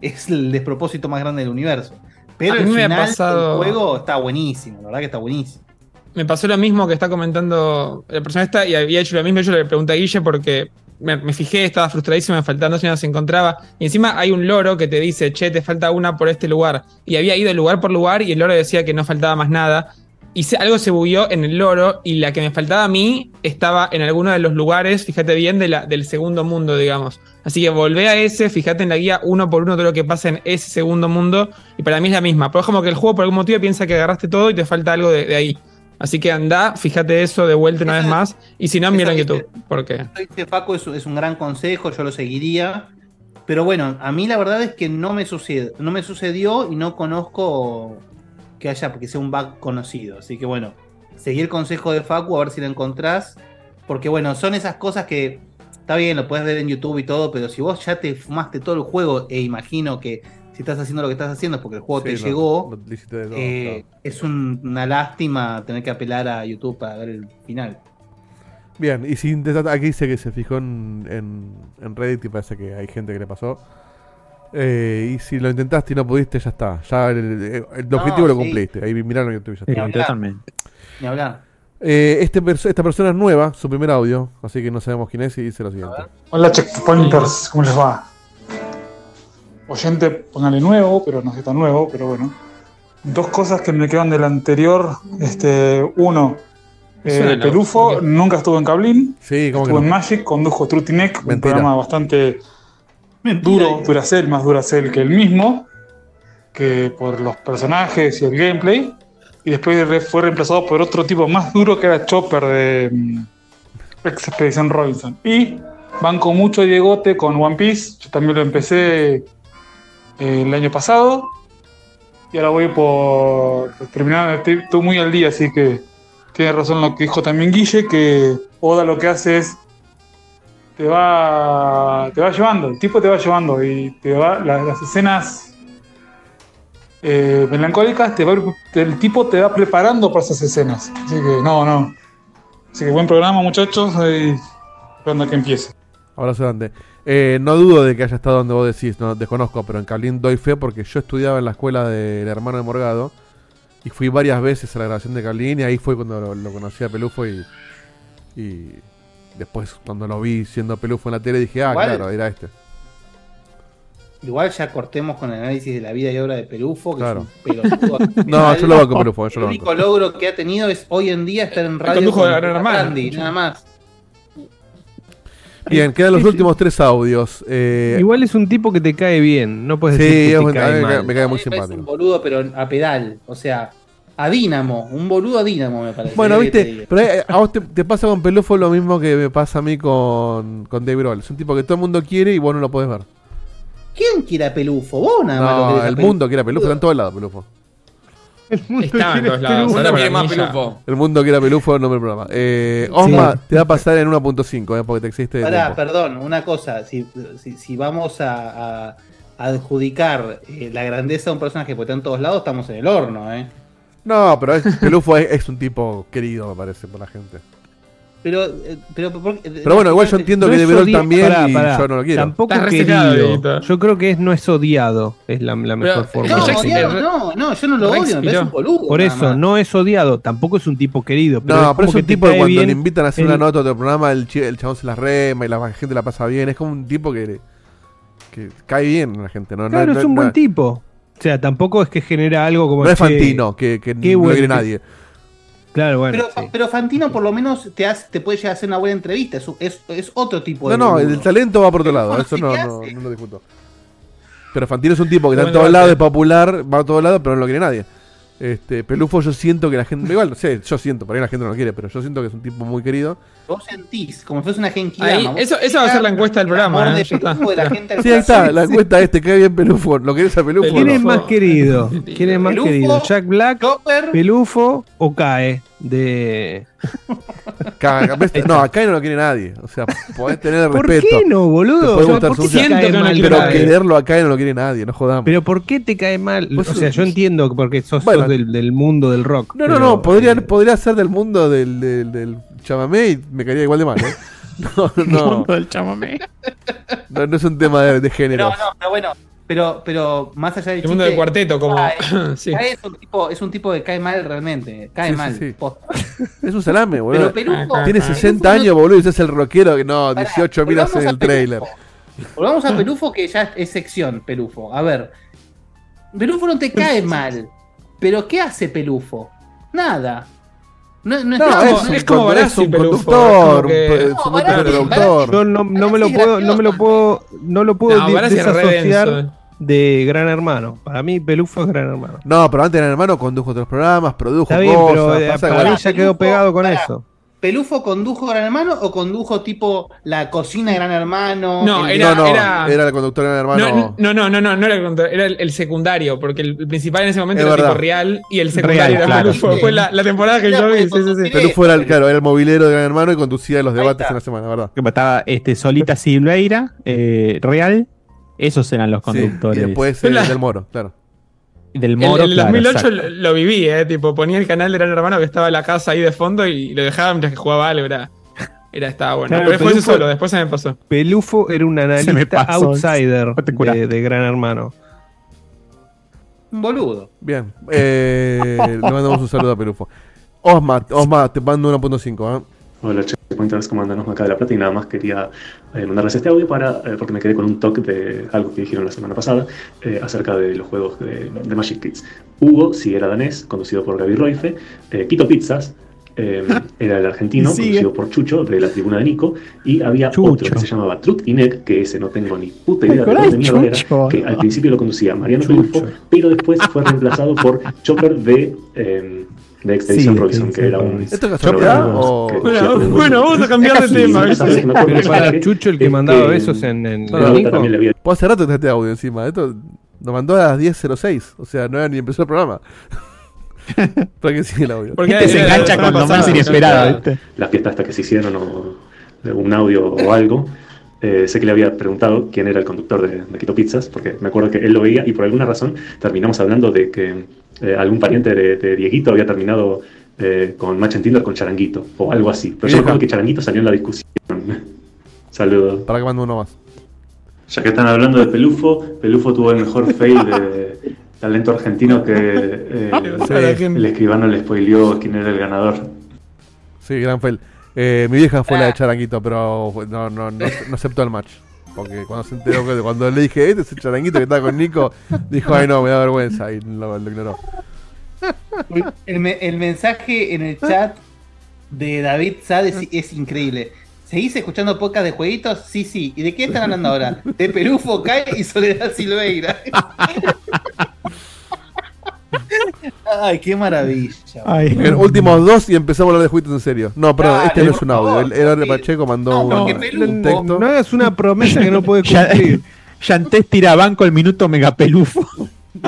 es el despropósito más grande del universo. Pero el final pasado- del juego está buenísimo, la verdad que está buenísimo. Me pasó lo mismo que está comentando la persona esta y había hecho lo mismo. Yo le pregunté a Guille porque me, me fijé, estaba frustradísimo, me faltaban dos y no se encontraba. Y encima hay un loro que te dice, che, te falta una por este lugar. Y había ido lugar por lugar y el loro decía que no faltaba más nada. Y se- algo se bugueó en el loro y la que me faltaba a mí estaba en alguno de los lugares, fíjate bien, de la, del segundo mundo, digamos. Así que volvé a ese, fíjate en la guía uno por uno todo lo que pasa en ese segundo mundo. Y para mí es la misma. Pero es como que el juego por algún motivo piensa que agarraste todo y te falta algo de, de ahí. Así que anda, fíjate eso de vuelta una vez más. Y si no, mira en YouTube. Porque. Esto dice Facu es, es un gran consejo, yo lo seguiría. Pero bueno, a mí la verdad es que no me no me sucedió y no conozco que haya, porque sea un bug conocido. Así que bueno, seguí el consejo de Facu a ver si lo encontrás. Porque bueno, son esas cosas que está bien, lo puedes ver en YouTube y todo, pero si vos ya te fumaste todo el juego, e imagino que si estás haciendo lo que estás haciendo es porque el juego Sí, te lo- llegó, lo todo, eh, es un- una lástima tener que apelar a YouTube para ver el final. Bien, y si aquí dice que se fijó en, en, en Reddit y parece que hay gente que le pasó. Eh, y si lo intentaste y no pudiste, ya está. Ya el, el- el No, objetivo lo sí. cumpliste. Ahí miraron en YouTube y ya está. totalmente. Ni hablar. Eh, este perso- esta persona es nueva, su primer audio, así que no sabemos quién es y dice lo siguiente. Hola checkpointers, ¿cómo les va? Oyente, póngale nuevo, pero no sé tan nuevo, pero bueno. Dos cosas que me quedan del anterior. Este, uno, eh, nunca estuvo en Cablín. Sí, ¿cómo que estuvo no? en Magic, condujo Trutineck, un programa bastante duro, Duracell, más Duracell que el mismo, que por los personajes y el gameplay. Y después fue reemplazado por otro tipo más duro que era Chopper de Ex Expedición Robinson. Y banco mucho Diegote con One Piece. Yo también lo empecé eh, el año pasado. Y ahora voy por terminar. Estoy, estoy muy al día, así que tiene razón lo que dijo también Guille, que Oda lo que hace es te va te va llevando, el tipo te va llevando y te va la- las escenas eh, melancólicas, te va, el tipo te va preparando para esas escenas. Así que no, no. Así que buen programa, muchachos. Y esperando que empiece. Abrazo grande. Eh, no dudo de que haya estado donde vos decís, no desconozco, pero en Cablín doy fe porque yo estudiaba en la escuela del hermano de Morgado y fui varias veces a la grabación de Cablín y ahí fue cuando lo, conocí a Pelufo y después cuando lo vi siendo Pelufo en la tele dije, ah, Igual- claro, era este. Igual ya cortemos con el análisis de la vida y obra de Pelufo, que Claro. es un pelotudo. No, yo lo banco Pelufo, yo El lo único banco. logro que ha tenido es hoy en día estar en radio condujo con de. Randy, nada más. Bien, quedan los últimos tres audios. Eh, Igual es un tipo que te cae bien, no puedes Sí, decir que es te cae me mal. me cae muy simpático. un boludo, pero a pedal. O sea, a Dínamo. Un boludo a Dínamo, me parece. Bueno, ¿Qué te viste, pero eh, a vos te, te pasa con Pelufo lo mismo que me pasa a mí con, con Dave Grohl. Es un tipo que todo el mundo quiere y vos no lo podés ver. ¿Quién quiere a Pelufo? Vos nada más lo No, a el Pelufo. mundo quiere a Pelufo, está en todos lados Pelufo. Estaba en todos lados. Ahora El mundo quiere a Pelufo, nombre del programa. Eh, Osma, te va a pasar en 1.5, eh, porque te existe de Pará, perdón, una cosa. Si, si, si vamos a, a- a adjudicar eh, la grandeza de un personaje porque está en todos lados, estamos en el horno, ¿eh? No, pero es- Pelufo es, es un tipo querido, me parece, por la gente. Pero, eh, pero, por- Pero bueno, igual yo entiendo No que es De Broglie odia- también pará, y pará. yo no lo quiero. Tampoco Estás querido. Yo creo que es, no es odiado, es la, la mejor forma. No, odiado, no, no, yo no lo Rex odio, me parece un boludo. Por eso, no es odiado, tampoco es un tipo querido. Pero No, es pero es un tipo que cuando le invitan a hacer una nota de otro programa, el, el chabón se la rema y la gente la pasa bien. Es como un tipo que, que cae bien a la gente. No, Claro, no, es no- un buen no- tipo. O sea, tampoco es que genera algo como. No es che, Fantino, que, que no lo buen- quiere nadie. Claro, bueno. Pero, pero Fantino por lo menos te, hace, te puede llegar a hacer una buena entrevista, es, es, es otro tipo No, de... no, boludo. el talento va por otro lado. Bueno, Eso no, ¿qué no, no lo discuto. Pero Fantino es un tipo que está en Bueno, todos lados, es popular, va a todos lados, pero no lo quiere nadie. Este, Pelufo yo siento que la gente, igual, no sé, yo siento, por ahí la gente no lo quiere, pero yo siento que es un tipo muy querido. Vos sentís como si fuese una genki Ahí, eso, eso va a ser la encuesta del programa. amor ¿eh? de. Pelufo de la gente al Sí, ahí está, la encuesta este, cae bien Pelufo, ¿lo querés a Pelufo? ¿Quién no? es más querido? ¿Quién es más Pelufo, querido? ¿Jack Black, Pelufo o Cae? de. No, acá no lo quiere nadie. O sea, podés tener ¿Por respeto. qué no, boludo? O sea, ¿por qué cae mal pero quererlo acá no lo quiere nadie, no jodamos. Pero ¿por qué te cae mal? Pues o sea, yo entiendo porque sos, Bueno. sos del, del mundo del rock. No, no, pero- no, podría, podría ser del mundo del, del, del chamamé y me caería igual de mal, ¿eh? No, no. mundo del chamamé. No, no es un tema de, de género. No, no, pero bueno, pero, pero más allá del El mundo del cuarteto, como. Sí. Es, un tipo, es un tipo que cae mal realmente. Cae Sí, mal. sí. Es un salame, boludo. Pero Tiene Pelufo 60 no- años, boludo, y es el rockero que no, Pará, 18 miras en el trailer. Volvamos a Pelufo, que ya es sección, Pelufo. A ver. Pelufo no te cae mal. Pero ¿qué hace Pelufo? Nada. No, no, No, está- es, no- un, es como Barassi, es un conductor, que- un, productor. Yo no, no me lo puedo, no me lo puedo, no lo puedo desasociar de Gran Hermano. Para mí Pelufo es Gran Hermano. No, pero antes Gran Hermano condujo otros programas, produjo Está bien, cosas. pero eh, pasa para que- mí ya quedó pegado con eso. ¿Pelufo condujo Gran Hermano o condujo tipo la cocina de Gran Hermano? No, El- era, no, no, era, era el conductor de Gran Hermano. No, no, no, no, no, no era el conductor, era el, el secundario, porque el, el principal en ese momento Es era verdad. tipo real y el secundario Real, era claro. Pelufo. Fue la, la temporada que yo vi, sí, sí, sí. Pelufo era el, claro, era el movilero de Gran Hermano y conducía los debates en la semana, ¿verdad? Que Estaba este, Solita Silveira, eh, Real. Esos eran los Sí, conductores. y después Fue eh, la- del Moro, claro. Del El, Moro. el claro, 2008 exacto. lo, lo viví, eh, tipo, ponía el canal de Gran Hermano que estaba en la casa ahí de fondo y lo dejaba mientras que jugaba algo, era, era estaba bueno. Claro, pero después Pelufo- solo, después se me pasó. Pelufo era un analista pasó. outsider de, de Gran Hermano. Un boludo. Bien. Eh, le mandamos un saludo a Pelufo. Osma, Osma, te mando 1.5, ¿eh? Hola checkpointers, ¿cómo andan? Acá de La Plata y nada más quería eh, mandarles este audio para, eh, porque me quedé con un toque de algo que dijeron la semana pasada eh, acerca de los juegos de, de Magic Kids. Hugo, si era danés, conducido por Gaby Roife, eh, Quito Pizzas, eh, era el argentino, conducido por Chucho, de la tribuna de Nico, y había Chucho. otro que se llamaba Truth y Neck, que ese no tengo ni puta idea de dónde mierda era, que al principio lo conducía Mariano Pelufo, pero después fue reemplazado por Chopper de... de Expedition Sí, Robinson, que era un. ¿Esto es casualidad o- que- Bueno, que- bueno, vamos a cambiar de tema, sí, ¿viste? ¿sabes que me acuerdo Pero de para Chucho, el que mandaba que- besos en, en, Pues hace rato este audio encima. Esto lo mandó a las 10.06. O sea, no era ni empezó el programa. ¿Para qué sigue el audio? Porque Este se engancha con lo más inesperado, claro. ¿viste? la fiesta hasta que se hicieron o de un audio o algo. Eh, sé que le había preguntado quién era el conductor de, de Quito Pizzas, porque me acuerdo que él lo veía y por alguna razón terminamos hablando de que eh, algún pariente de, de Dieguito había terminado eh, con Match en Tinder con Charanguito o algo así. Pero yo acuerdo que Charanguito salió en la discusión. Saludos. Para que mande uno más. Ya que están hablando de Pelufo, Pelufo tuvo el mejor fail de talento argentino que eh, Sí. el escribano le spoileó quién era el ganador. Sí, gran fail. Eh, mi vieja fue la de Charanguito, pero no, no, no, no aceptó el match. Porque cuando se enteró que cuando le dije, este es el Charanguito que está con Nico, dijo, ay no, me da vergüenza. Y lo, lo ignoró. El, me- el mensaje en el chat de David Sade es, es increíble. ¿Seguís escuchando podcast de jueguitos? Sí, sí. ¿Y de qué están hablando ahora? De Perufo, Kai y Soledad Silveira. Ay, qué maravilla. Últimos dos y empezamos a hablar de juguetes en serio. No, perdón, Dale, este no es un audio. El Eduardo Pacheco mandó No, un, un texto. No hagas una promesa que no puede cumplir. Yantés tira a banco el minuto megapelufo.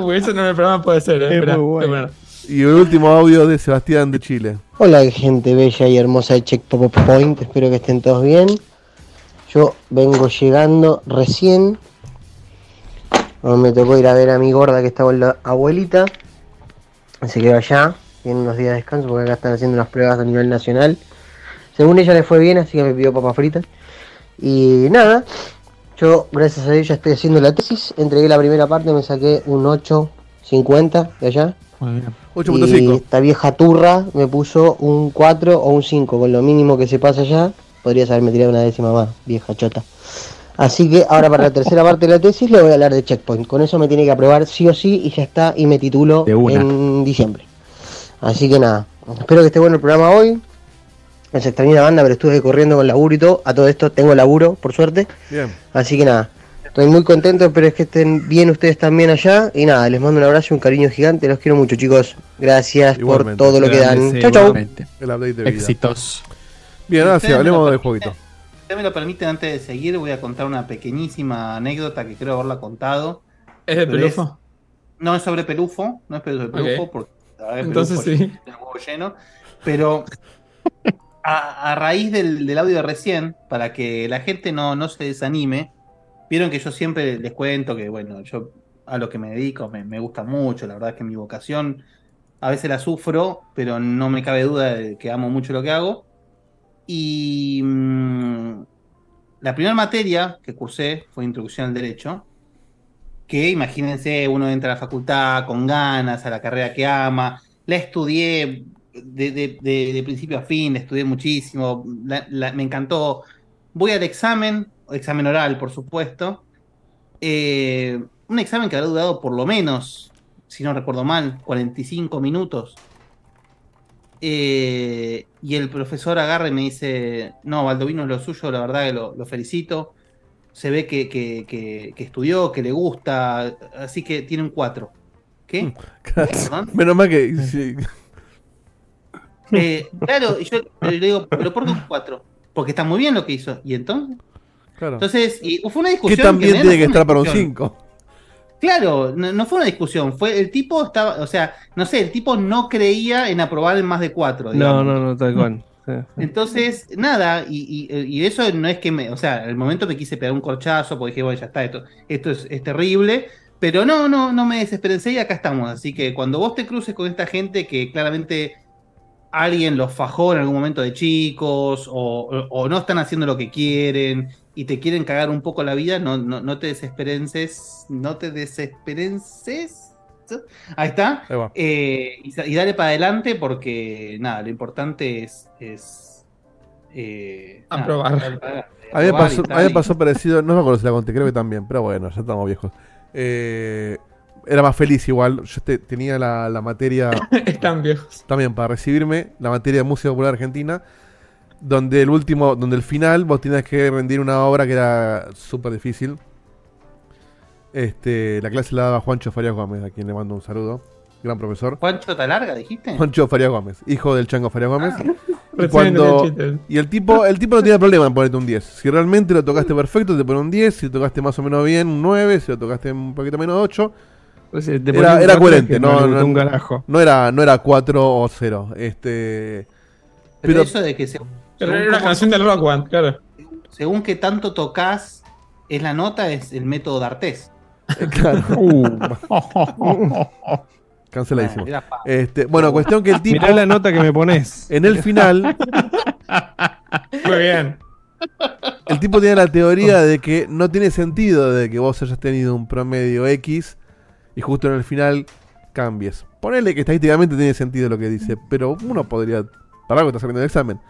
Uy, eso no en el programa puede ser, eh. Es Esperá, muy bueno. esperá. Y el último audio de Sebastián de Chile. Hola gente bella y hermosa de Check Pop Point, espero que estén todos bien. Yo vengo llegando recién. Hoy me tocó ir a ver a mi gorda que está con la abuelita. Se quedó allá, tiene unos días de descanso porque acá están haciendo unas pruebas a nivel nacional. Según ella le fue bien, así que me pidió papas fritas. Y nada, yo gracias a ella estoy haciendo la tesis. Entregué la primera parte, me saqué un 8.50 de allá. Y 8.5. esta vieja turra me puso un 4 o un 5, con lo mínimo que se pasa allá. Podrías haberme tirado una décima más, vieja chota. Así que ahora para la tercera parte de la tesis le voy a hablar de Checkpoint. Con eso me tiene que aprobar sí o sí y ya está y me titulo en diciembre. Así que nada, espero que esté bueno el programa hoy. Me se extrañé la banda, pero estuve corriendo con laburo y todo. A todo esto tengo laburo, por suerte. Bien. Así que nada, estoy muy contento, espero que estén bien ustedes también allá. Y nada, les mando un abrazo y un cariño gigante. Los quiero mucho, chicos. Gracias Igualmente. por todo lo que dan. Chau, chau. El update de vida. Éxitos. Bien, ahora sí, Ustedes me hablemos del jueguito. Si me lo permiten, antes de seguir, voy a contar una pequeñísima anécdota que creo haberla contado. ¿Es de Pelufo? No es sobre Pelufo, no es sobre Pelufo, Ok. porque que Entonces Pelufo sí. el huevo lleno. Pero a, a raíz del, del audio de recién, para que la gente no, no se desanime, vieron que yo siempre les cuento que, bueno, yo a lo que me dedico me, me gusta mucho, la verdad es que mi vocación a veces la sufro, pero no me cabe duda de que amo mucho lo que hago. Y mm, la primera materia que cursé fue Introducción al Derecho, que imagínense, uno entra a la facultad con ganas, a la carrera que ama, la estudié de, principio a fin, la estudié muchísimo, me encantó. Voy al examen, examen oral, por supuesto. Eh, un examen que habrá durado por lo menos, si no recuerdo mal, 45 minutos. Eh, y el profesor agarra y me dice, no, Baldovino es lo suyo, la verdad que lo, lo felicito. Se ve que, que- que- que estudió, que le gusta, así que tiene un 4. ¿Qué? ¿Perdón? Menos mal que. sí. Eh, claro, y yo le digo, pero ¿por qué un 4? Porque está muy bien lo que hizo. ¿Y entonces? Claro. Entonces, y fue una Que discusión. también en tiene que estar para un discusión. 5. Claro, no, no fue una discusión, fue el tipo estaba, o sea, no sé, el tipo no creía en aprobar en más de 4. No, no, no, tal cual. Entonces, nada, y, y- y eso no es que me, o sea, en el momento me quise pegar un corchazo porque dije, bueno, ya está, esto, esto es, es terrible, pero no, no, no me desesperencé y acá estamos. Así que cuando vos te cruces con esta gente que claramente alguien los fajó en algún momento de chicos o, o- o no están haciendo lo que quieren y te quieren cagar un poco la vida, no, no, no te desesperences, no te desesperences. Ahí está. Eh, y, y dale para adelante porque nada, lo importante es, es eh, nada, Aprobar. A mí, me pasó, pasó parecido, no me acuerdo si la conté, creo que también, pero bueno, ya estamos viejos. Eh, era más feliz igual, yo te- tenía la, la materia Están viejos. también para recibirme, la materia de música popular argentina, donde el último, donde el final vos tenías que rendir una obra que era súper difícil. Este, la clase la daba Juancho Farías Gómez, a quien le mando un saludo, gran profesor. ¿Juancho Talarga dijiste? Juancho Farías Gómez, hijo del Chango Farías Gómez. y, Recién cuando, y el tipo el tipo no tiene problema en ponerte un 10. Si realmente lo tocaste perfecto, te pone un 10. Si lo tocaste más o menos bien, un 9. Si lo tocaste un poquito menos, 8. Pues, Era, coherente, no, era, no era 4 o 0. Este, Pero, pero eso de que se- Pero según era una canción del Rock Band, claro. según que tanto tocas es la nota, es el método D'Artés. claro. Uh. Canceladísimo. Este, bueno, cuestión que el tipo. Mirá la nota que me pones. En el final, Muy bien. el tipo tiene la teoría de que no tiene sentido de que vos hayas tenido un promedio X y justo en el final cambies. Ponele que estadísticamente tiene sentido lo que dice, pero uno podría. Para algo está saliendo el examen.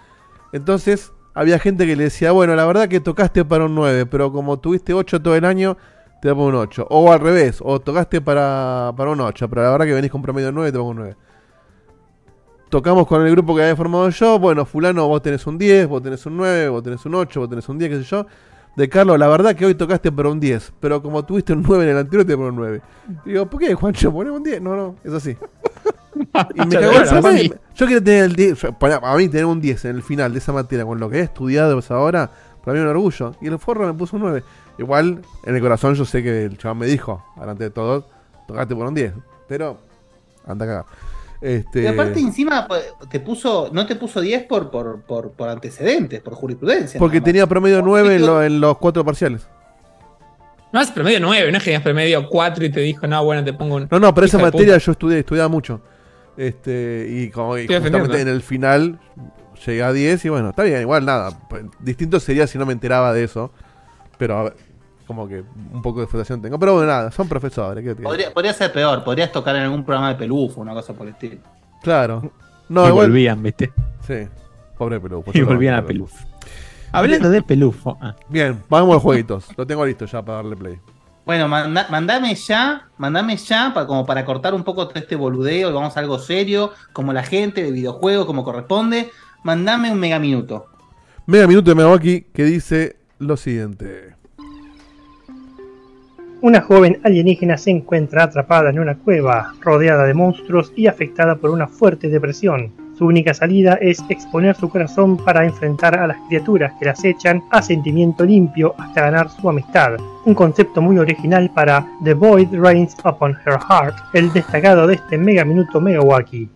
Entonces, había gente que le decía, bueno, la verdad que tocaste para un 9, pero como tuviste 8 todo el año, te pongo un 8. O al revés, o tocaste para, para un 8, pero la verdad que venís con promedio 9, te pongo un 9. Tocamos con el grupo que había formado yo, bueno, fulano, vos tenés un 10, vos tenés un 9, vos tenés un 8, vos tenés un 10, qué sé yo. De Carlos, la verdad que hoy tocaste para un 10, pero como tuviste un 9 en el anterior, te pongo un 9. Digo, ¿por qué, Juancho? Poné un 10. No, no, es así. Y me cagó el. Yo quiero tener el 10. yo- para- A mí tener un 10 en el final de esa materia con lo que he estudiado hasta ahora, para mí es un orgullo. Y el forro me puso un 9. Igual, en el corazón yo sé que el chaval me dijo, delante de todo, tocaste por un 10. Pero, anda a cagar. Este, Y aparte encima pues, te puso, no te puso 10 por, por, por, por antecedentes, por jurisprudencia. porque nada más. tenía promedio 9 en, lo- en los cuatro parciales. No es promedio 9, no es que tenías promedio 4 y te dijo, no, bueno, te pongo un. No, no, pero esa Hija de materia puta. yo estudié, estudiaba mucho. Este, y como y justamente en el final llegué a 10 y bueno, está bien, igual nada. Pues, Distinto sería si no me enteraba de eso. Pero a ver, como que un poco de frustración tengo. Pero bueno, nada, son profesores. Podría, podría ser peor, podrías tocar en algún programa de pelufo, una cosa por el estilo. Claro. No, y igual- volvían, ¿viste? Sí, pobre Pelufo. Y volvían a Pelufo. Hablando de Pelufo. ah. Bien, vamos a los jueguitos. Lo tengo listo ya para darle play. Bueno, manda- mandame ya, mandame ya, para, como para cortar un poco todo este boludeo y vamos a algo serio, como la gente de videojuego, como corresponde. Mandame un mega minuto. Mega minuto de Megawaki que dice lo siguiente. Una joven alienígena se encuentra atrapada en una cueva, rodeada de monstruos y afectada por una fuerte depresión. Su única salida es exponer su corazón para enfrentar a las criaturas que las echan a sentimiento limpio hasta ganar su amistad. Un concepto muy original para The Void Reigns Upon Her Heart, el destacado de este mega minuto Megawaki.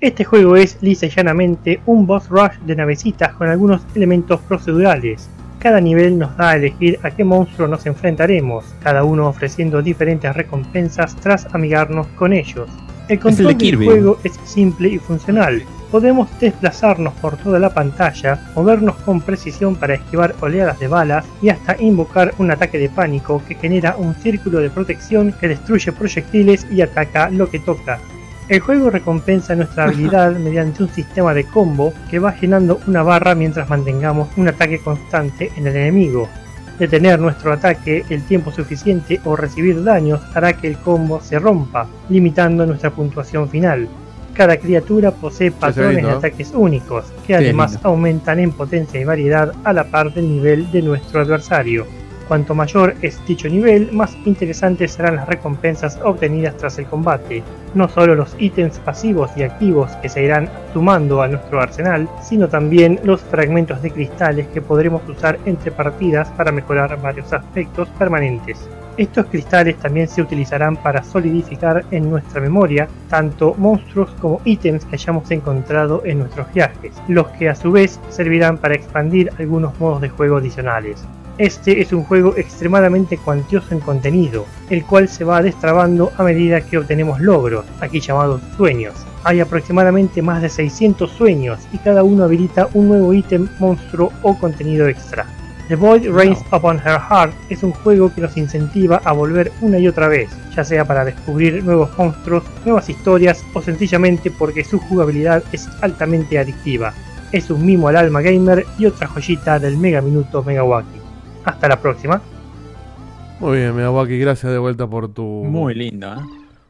Este juego es lisa y llanamente un boss rush de navecitas con algunos elementos procedurales. Cada nivel nos da a elegir a qué monstruo nos enfrentaremos, cada uno ofreciendo diferentes recompensas tras amigarnos con ellos. El control de del juego es simple y funcional. Podemos desplazarnos por toda la pantalla, movernos con precisión para esquivar oleadas de balas y hasta invocar un ataque de pánico que genera un círculo de protección que destruye proyectiles y ataca lo que toca. El juego recompensa nuestra habilidad mediante un sistema de combo que va llenando una barra mientras mantengamos un ataque constante en el enemigo. Detener nuestro ataque el tiempo suficiente o recibir daños hará que el combo se rompa, limitando nuestra puntuación final. Cada criatura posee patrones de lindo, ataques únicos, que además aumentan en potencia y variedad a la par del nivel de nuestro adversario. Cuanto mayor es dicho nivel, más interesantes serán las recompensas obtenidas tras el combate. No solo los ítems pasivos y activos que se irán sumando a nuestro arsenal, sino también los fragmentos de cristales que podremos usar entre partidas para mejorar varios aspectos permanentes. Estos cristales también se utilizarán para solidificar en nuestra memoria tanto monstruos como ítems que hayamos encontrado en nuestros viajes, los que a su vez servirán para expandir algunos modos de juego adicionales. Este es un juego extremadamente cuantioso en contenido, el cual se va destrabando a medida que obtenemos logros, aquí llamados sueños. Hay aproximadamente más de 600 sueños y cada uno habilita un nuevo ítem, monstruo o contenido extra. The Void Reigns Upon Her Heart es un juego que nos incentiva a volver una y otra vez, ya sea para descubrir nuevos monstruos, nuevas historias o sencillamente porque su jugabilidad es altamente adictiva. Es un mimo al alma gamer y otra joyita del Mega Minuto Megawaki. Hasta la próxima. Muy bien, Megawaki, gracias de vuelta por tu. Muy lindo, ¿eh?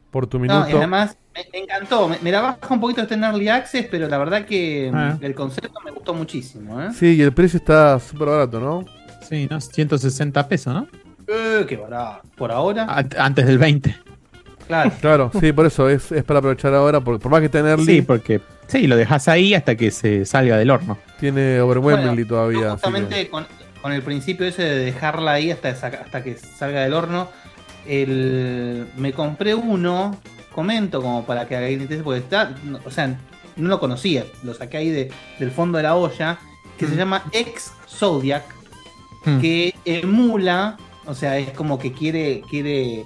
Por tu No, minuto. y además me, me encantó. Me, me la baja un poquito este Early Access, pero la verdad que mm, Ah. el concepto me gustó muchísimo. ¿eh? Sí, y el precio está súper barato, ¿no? Sí, ¿no? 160 pesos, ¿no? Eh, qué barato. Por ahora. A- Antes del 20. Claro. Claro, sí, por eso es, es para aprovechar ahora, por, por más que tenga early, Sí, porque sí, lo dejas ahí hasta que se salga del horno. tiene overwhelmingly Bueno, todavía. que- Justamente con, con el principio ese de dejarla ahí hasta, hasta que salga del horno, el, me compré uno, comento como para que alguien interese, porque está, no- o sea, no lo conocía, lo saqué ahí de- del fondo de la olla, que se llama Ex Zodiac, Mm. que emula, o sea, es como que quiere, quiere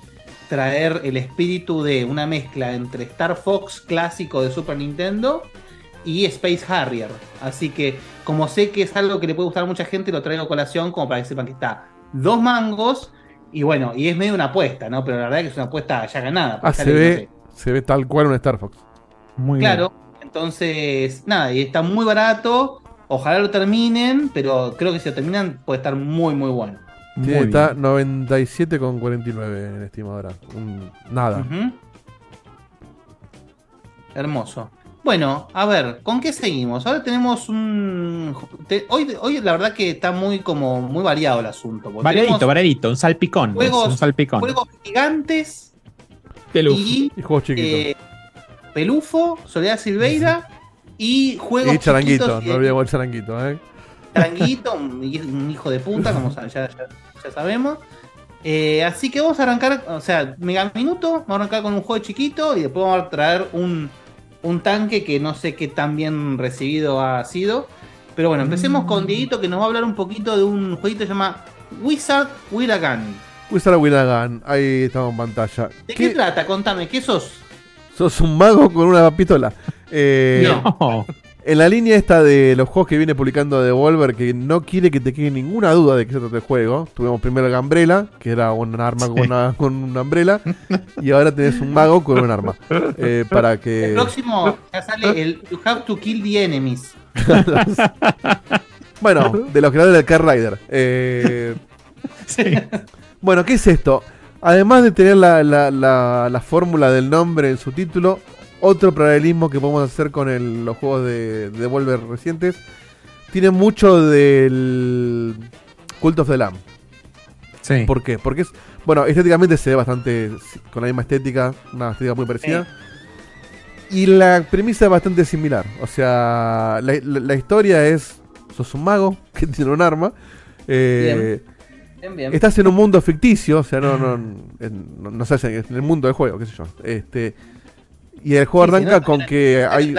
traer el espíritu de una mezcla entre Star Fox clásico de Super Nintendo y Space Harrier. Así que, como sé que es algo que le puede gustar a mucha gente, lo traigo a colación como para que sepan que está dos mangos. Y bueno, y es medio una apuesta, ¿no? Pero la verdad que es una apuesta ya ganada. Ah, se ve, sé, se ve tal cual un Star Fox. Muy Claro, entonces, nada, y está muy barato. Ojalá lo terminen, pero creo que si lo terminan puede estar muy, muy bueno. Tiene, Muy está 97,49 en estimadora. Un- nada. Hermoso. Bueno, a ver, ¿con qué seguimos? Ahora tenemos un. te- hoy, hoy la verdad que está muy como muy variado el asunto. Variadito, variadito, un salpicón. Juegos- un salpicón. Juegos gigantes Pelufo. y Y juegos chiquitos. eh, Pelufo, Soledad Silveira y juegos y charanguito, no olvidemos el charanguito, ¿eh? Charanguito, un, un hijo de puta, como ya- ya sabemos. Eh, así que vamos a arrancar, o sea, mega minuto, vamos a arrancar con un juego chiquito y después vamos a traer un, un tanque que no sé qué tan bien recibido ha sido. Pero bueno, empecemos con Dieguito que nos va a hablar un poquito de un jueguito que se llama Wizard Gun. Wizard Willagan, ahí estamos en pantalla. ¿De qué, trata? Contame, ¿qué sos? Sos un mago con una pistola. Eh, No. En la línea esta de los juegos que viene publicando Devolver, que no quiere que te quede ninguna duda de qué se trata el juego. Tuvimos primero el Gambrela, que era un arma con, una, con una umbrella. y ahora tenés un mago con un arma. Eh, para El que. próximo ya sale el You Have to Kill the Enemies. Bueno, de los creadores del Car Rider. Eh, Bueno, ¿qué es esto? Además de tener la, la- la- la fórmula del nombre en su título, otro paralelismo que podemos hacer con el- los juegos de, de Devolver recientes, tiene mucho del Cult of the Lamb. Sí. ¿Por qué? Porque es, bueno, estéticamente se ve bastante con la misma estética, una estética muy parecida. Y la premisa es bastante similar. O sea, la, la- la historia es: sos un mago que tiene un arma. eh, Bien, bien. Estás en un mundo ficticio, o sea, no, no, en- no, no sé, en el mundo del juego, qué sé yo. Este, y el juego arranca no, con que hay,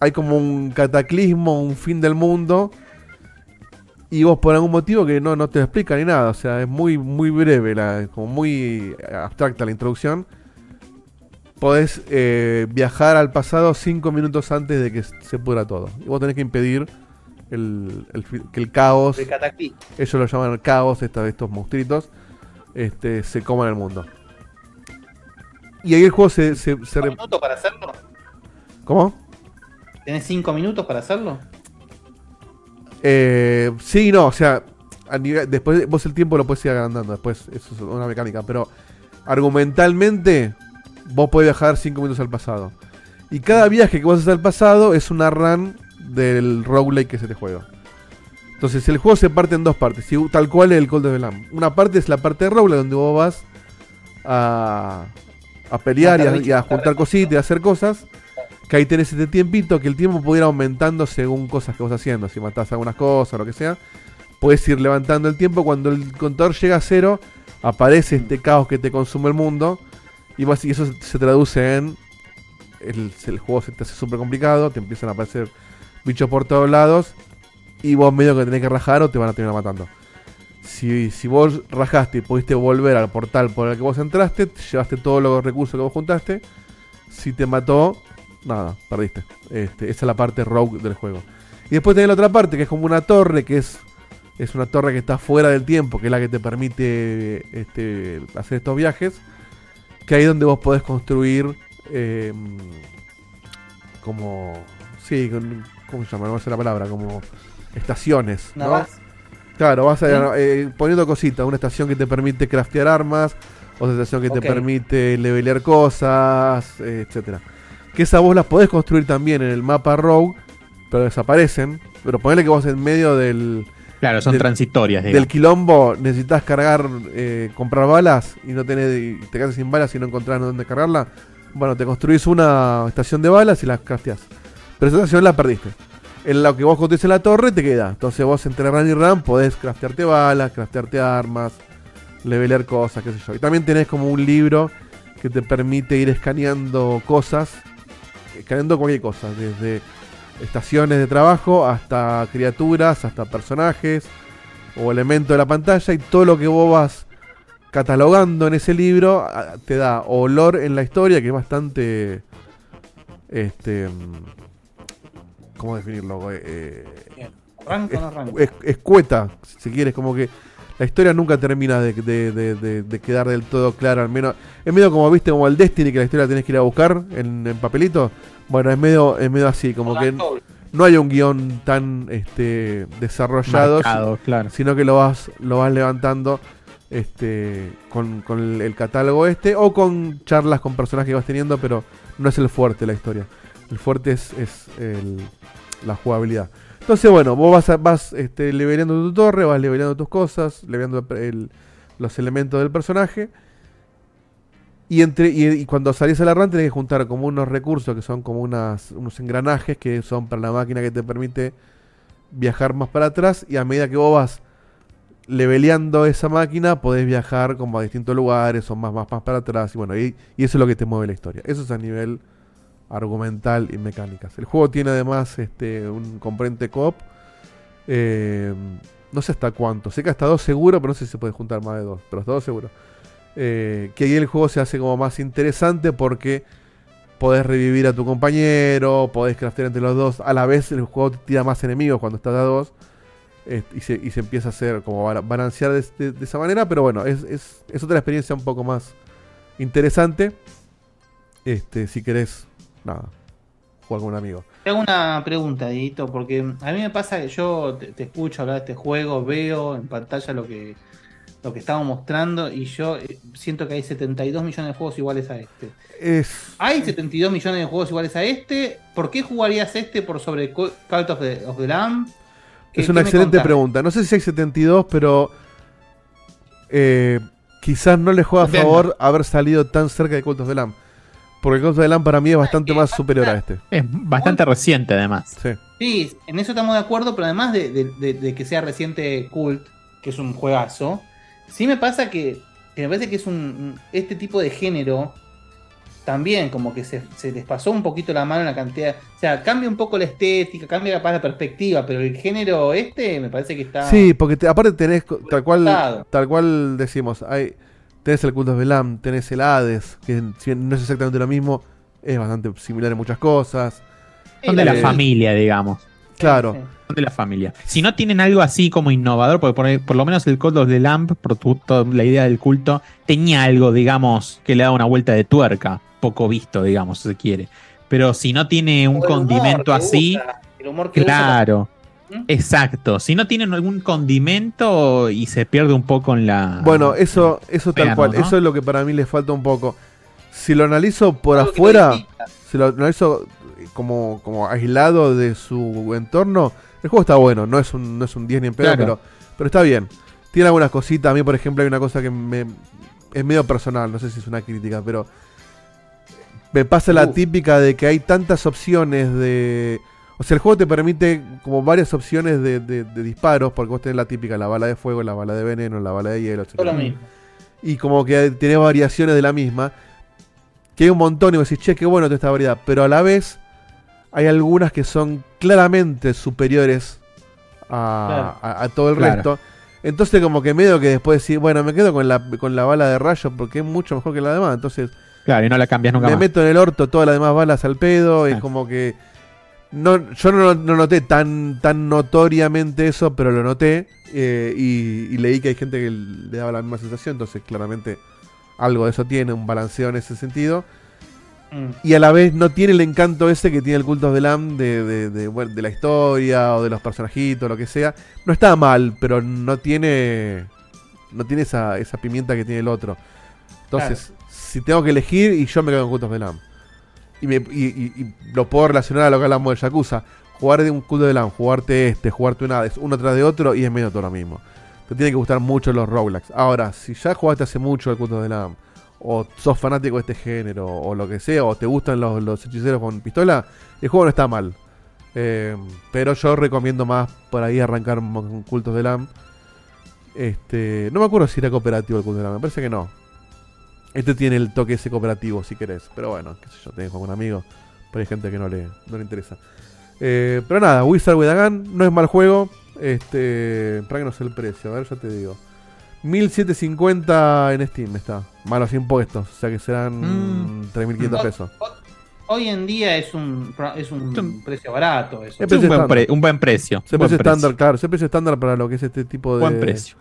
hay como un cataclismo, un fin del mundo. Y vos por algún motivo que no, no te explica ni nada. O sea, es muy, muy breve, la, como muy abstracta la introducción. Podés eh, viajar al pasado cinco minutos antes de que se pudra todo. Y vos tenés que impedir el, que el caos. El cataclismo. Ellos lo llaman el caos, esta- estos monstruitos. Este, se coman el mundo. Y ahí el juego se. se- se re- minutos para hacerlo? ¿Cómo? ¿Tenés cinco minutos para hacerlo? Eh, sí, no, o sea, a nivel- después vos el tiempo lo puedes ir agrandando, después eso es una mecánica, pero argumentalmente vos podés viajar 5 minutos al pasado. Y cada viaje que vos haces al pasado es una run del roguelike que es este juego. Entonces el juego se parte en dos partes, y tal cual es el Cold of the Lamb. Una parte es la parte de roguelike donde vos vas a, a pelear y a, y a juntar cositas y a hacer cosas. Que ahí tenés este tiempito, que el tiempo puede ir aumentando según cosas que vos haciendo. Si matás algunas cosas o lo que sea, puedes ir levantando el tiempo. Cuando el contador llega a cero, aparece este caos que te consume el mundo. Y, vas- y eso se, se traduce en. El, el juego se te hace súper complicado, te empiezan a aparecer bichos por todos lados. Y vos medio que tenés que rajar o te van a terminar matando. Si, si vos rajaste y pudiste volver al portal por el que vos entraste, te llevaste todos los recursos que vos juntaste. Si te mató, nada, perdiste. Este, esa es la parte rogue del juego. Y después tenés la otra parte, que es como una torre, que es, es una torre que está fuera del tiempo, que es la que te permite este, hacer estos viajes. Que ahí es donde vos podés construir eh, como... Sí, ¿cómo se llama? No sé la palabra, como estaciones. ¿no? base. Claro, vas a, eh, poniendo cositas, una estación que te permite craftear armas, otra estación que te permite levelear cosas, eh, etcétera. Que esas vos las podés construir también en el mapa Rogue, pero desaparecen. Pero ponele que vos en medio del. Claro, son transitorias, Del digamos. quilombo necesitas cargar, eh, comprar balas y no tenés, y te quedas sin balas y no encontrás dónde cargarla. Bueno, te construís una estación de balas y las crafteás. Pero esa estación la perdiste. En lo que vos construís en la torre te queda. Entonces vos entre run y run podés craftearte balas, craftearte armas, levelear cosas, qué sé yo. Y también tenés como un libro que te permite ir escaneando cosas. Escaneando cualquier cosa. Desde estaciones de trabajo hasta criaturas, hasta personajes o elementos de la pantalla. Y todo lo que vos vas catalogando en ese libro ah, te da olor en la historia que es bastante... Este... ¿Cómo definirlo? Eh, ¿Arranco o no es- arranco? es- escueta, si quieres, como que la historia nunca termina de, de- de- de- de quedar del todo clara, al menos. Es medio como, viste, como el Destiny, que la historia tenés que ir a buscar en, en papelito. Bueno, es medio, es medio así, como que no hay un guion tan este, desarrollado, Marcado, si- claro. sino que lo vas, lo vas levantando este, con, con el, el catálogo este o con charlas con personajes que vas teniendo, pero no es el fuerte la historia. El fuerte es, el- la jugabilidad. Entonces, bueno, vos vas, a- vas este, tu torre, vas leveleando tus cosas, leveleando el- el- los elementos del personaje. Y, entre, y, cuando salís a la run tenés que juntar como unos recursos que son como unos engranajes que son para la máquina que te permite viajar más para atrás. Y a medida que vos vas leveleando esa máquina, podés viajar como a distintos lugares o más, más, más para atrás. Y bueno, y eso es lo que te mueve la historia. Eso es a nivel argumental y mecánicas. El juego tiene además este, un componente coop. Eh, no sé hasta cuánto. Sé que hasta dos seguro, pero no sé si se puede juntar más de dos. Pero hasta dos seguro. Eh, que ahí el juego se hace como más interesante porque podés revivir a tu compañero, podés craftear entre los dos. A la vez el juego te tira más enemigos cuando estás a dos. y, se, y se empieza a hacer como bala- balancear de, de- de esa manera. Pero bueno, es, es, es otra experiencia un poco más interesante. Este, si querés, nada, jugar con un amigo. Te hago una pregunta, Dieguito, porque a mí me pasa que yo te, te escucho hablar de este juego, veo en pantalla lo que lo que estamos mostrando y yo eh, siento que hay 72 millones de juegos iguales a este. Es, ¿Hay 72 millones de juegos iguales a este? ¿Por qué jugarías este por sobre Cult of the, of the Lamb? ¿Qué- Es una excelente pregunta. No sé si hay 72, pero eh, quizás no le juega a favor haber salido tan cerca de Cult of the Lamb. Porque el of the Lamb para mí es bastante más superior a este. Es bastante reciente, además. Sí. Sí, en eso estamos de acuerdo, pero además de, de- de- de que sea reciente Cult, que es un juegazo, sí me pasa que, que me parece que es un, este tipo de género también como que se, se les pasó un poquito la mano en la cantidad, o sea, cambia un poco la estética, cambia capaz la perspectiva, pero el género este me parece que está Sí, porque te- aparte tenés tal cual, tal cual decimos, hay, tenés el Cult of the Lamb, tenés el Hades, que si bien no es exactamente lo mismo, es bastante similar en muchas cosas. Son de la Eh, familia, digamos. Claro. Son de la familia. Si no tienen algo así como innovador, porque por, por lo menos el Cult of the Lamp, por tu- toda la idea del culto, tenía algo, digamos, que le da una vuelta de tuerca, poco visto, digamos, si se quiere. Pero si no tiene un condimento que así, usa, el humor que usa claro. Exacto. Si no tienen algún condimento y se pierde un poco en la. Bueno, eso, eso tal cual, ¿no? eso es lo que para mí le falta un poco. Si lo analizo por afuera, si lo analizo como, como aislado de su entorno, el juego está bueno, no es un, no es un 10 ni en pedo, Claro. pero, pero está bien. Tiene algunas cositas, a mí por ejemplo hay una cosa que me es medio personal, no sé si es una crítica, pero me pasa la típica de que hay tantas opciones de... O sea, el juego te permite como varias opciones de, de- de disparos, porque vos tenés la típica, la bala de fuego, la bala de veneno, la bala de hielo, etc. Todo lo mismo. Y como que tenés variaciones de la misma, que hay un montón y vos decís, che, qué bueno toda esta variedad, pero a la vez hay algunas que son claramente superiores a, a- a todo el Claro. resto. Entonces como que medio que después decís, bueno, me quedo con la, con la bala de rayo porque es mucho mejor que la demás. Entonces Claro, y no la cambias nunca me más. meto en el orto todas las demás balas al pedo. Es Ah. como que. No, yo no, no noté tan, tan notoriamente eso, pero lo noté. eh, y, y leí que hay gente que le daba la misma sensación. Entonces, claramente, algo de eso tiene, un balanceo en ese sentido. Mm. Y a la vez no tiene el encanto ese que tiene el Cult of the Lamb de, de, de, bueno, de la historia o de los personajitos, lo que sea. No está mal, pero no tiene. No tiene esa, esa pimienta que tiene el otro. Entonces, si tengo que elegir, y yo me quedo con Cult of the Lamb. Y, me- y- y- lo puedo relacionar a lo que hablamos de Yakuza. Jugar de un Cult of the Lamb, jugarte este, jugarte un Hades, uno tras de otro, y es medio todo lo mismo. Te tiene que gustar mucho los roguelikes. Ahora, si ya jugaste hace mucho el Cult of the Lamb, o sos fanático de este género, o lo que sea, o te gustan los, los hechiceros con pistola, el juego no está mal. Eh, pero yo recomiendo más por ahí arrancar con Cultos de Lamb. Este, no me acuerdo si era cooperativo el Culto de Lamb, me parece que no. Este tiene el toque ese cooperativo si querés, pero bueno, qué sé yo, tenés con un amigo, pero hay gente que no le, no le interesa. Eh, pero nada, Wizard with a Gun no es mal juego. Este, para que no sé el precio, a ver, ya te digo. 1750 en Steam está, malos impuestos, o sea que serán 3500 pesos. Hoy en día es un, es un precio barato eso. Es precio un, buen pre- un buen precio. Se un buen precio precio. estándar, claro, se precio estándar para lo que es este tipo de, Buen precio.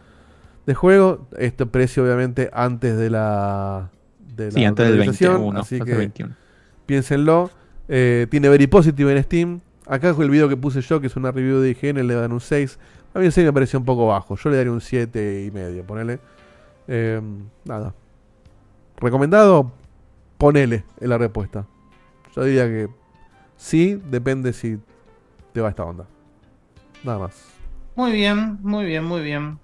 De juego. Este precio, obviamente, antes de la. De Sí, antes del actualización, 21, Así que del 21. piénsenlo. Eh, tiene Very Positive en Steam. Acá con el video que puse yo, que es una review de IGN, le dan un 6. A mí el 6 me pareció un poco bajo. Yo le daría un 7 y medio, ponele. Eh, nada. ¿Recomendado? Ponele en la respuesta. Yo diría que sí, depende si te va esta onda. Nada más. Muy bien, muy bien, muy bien.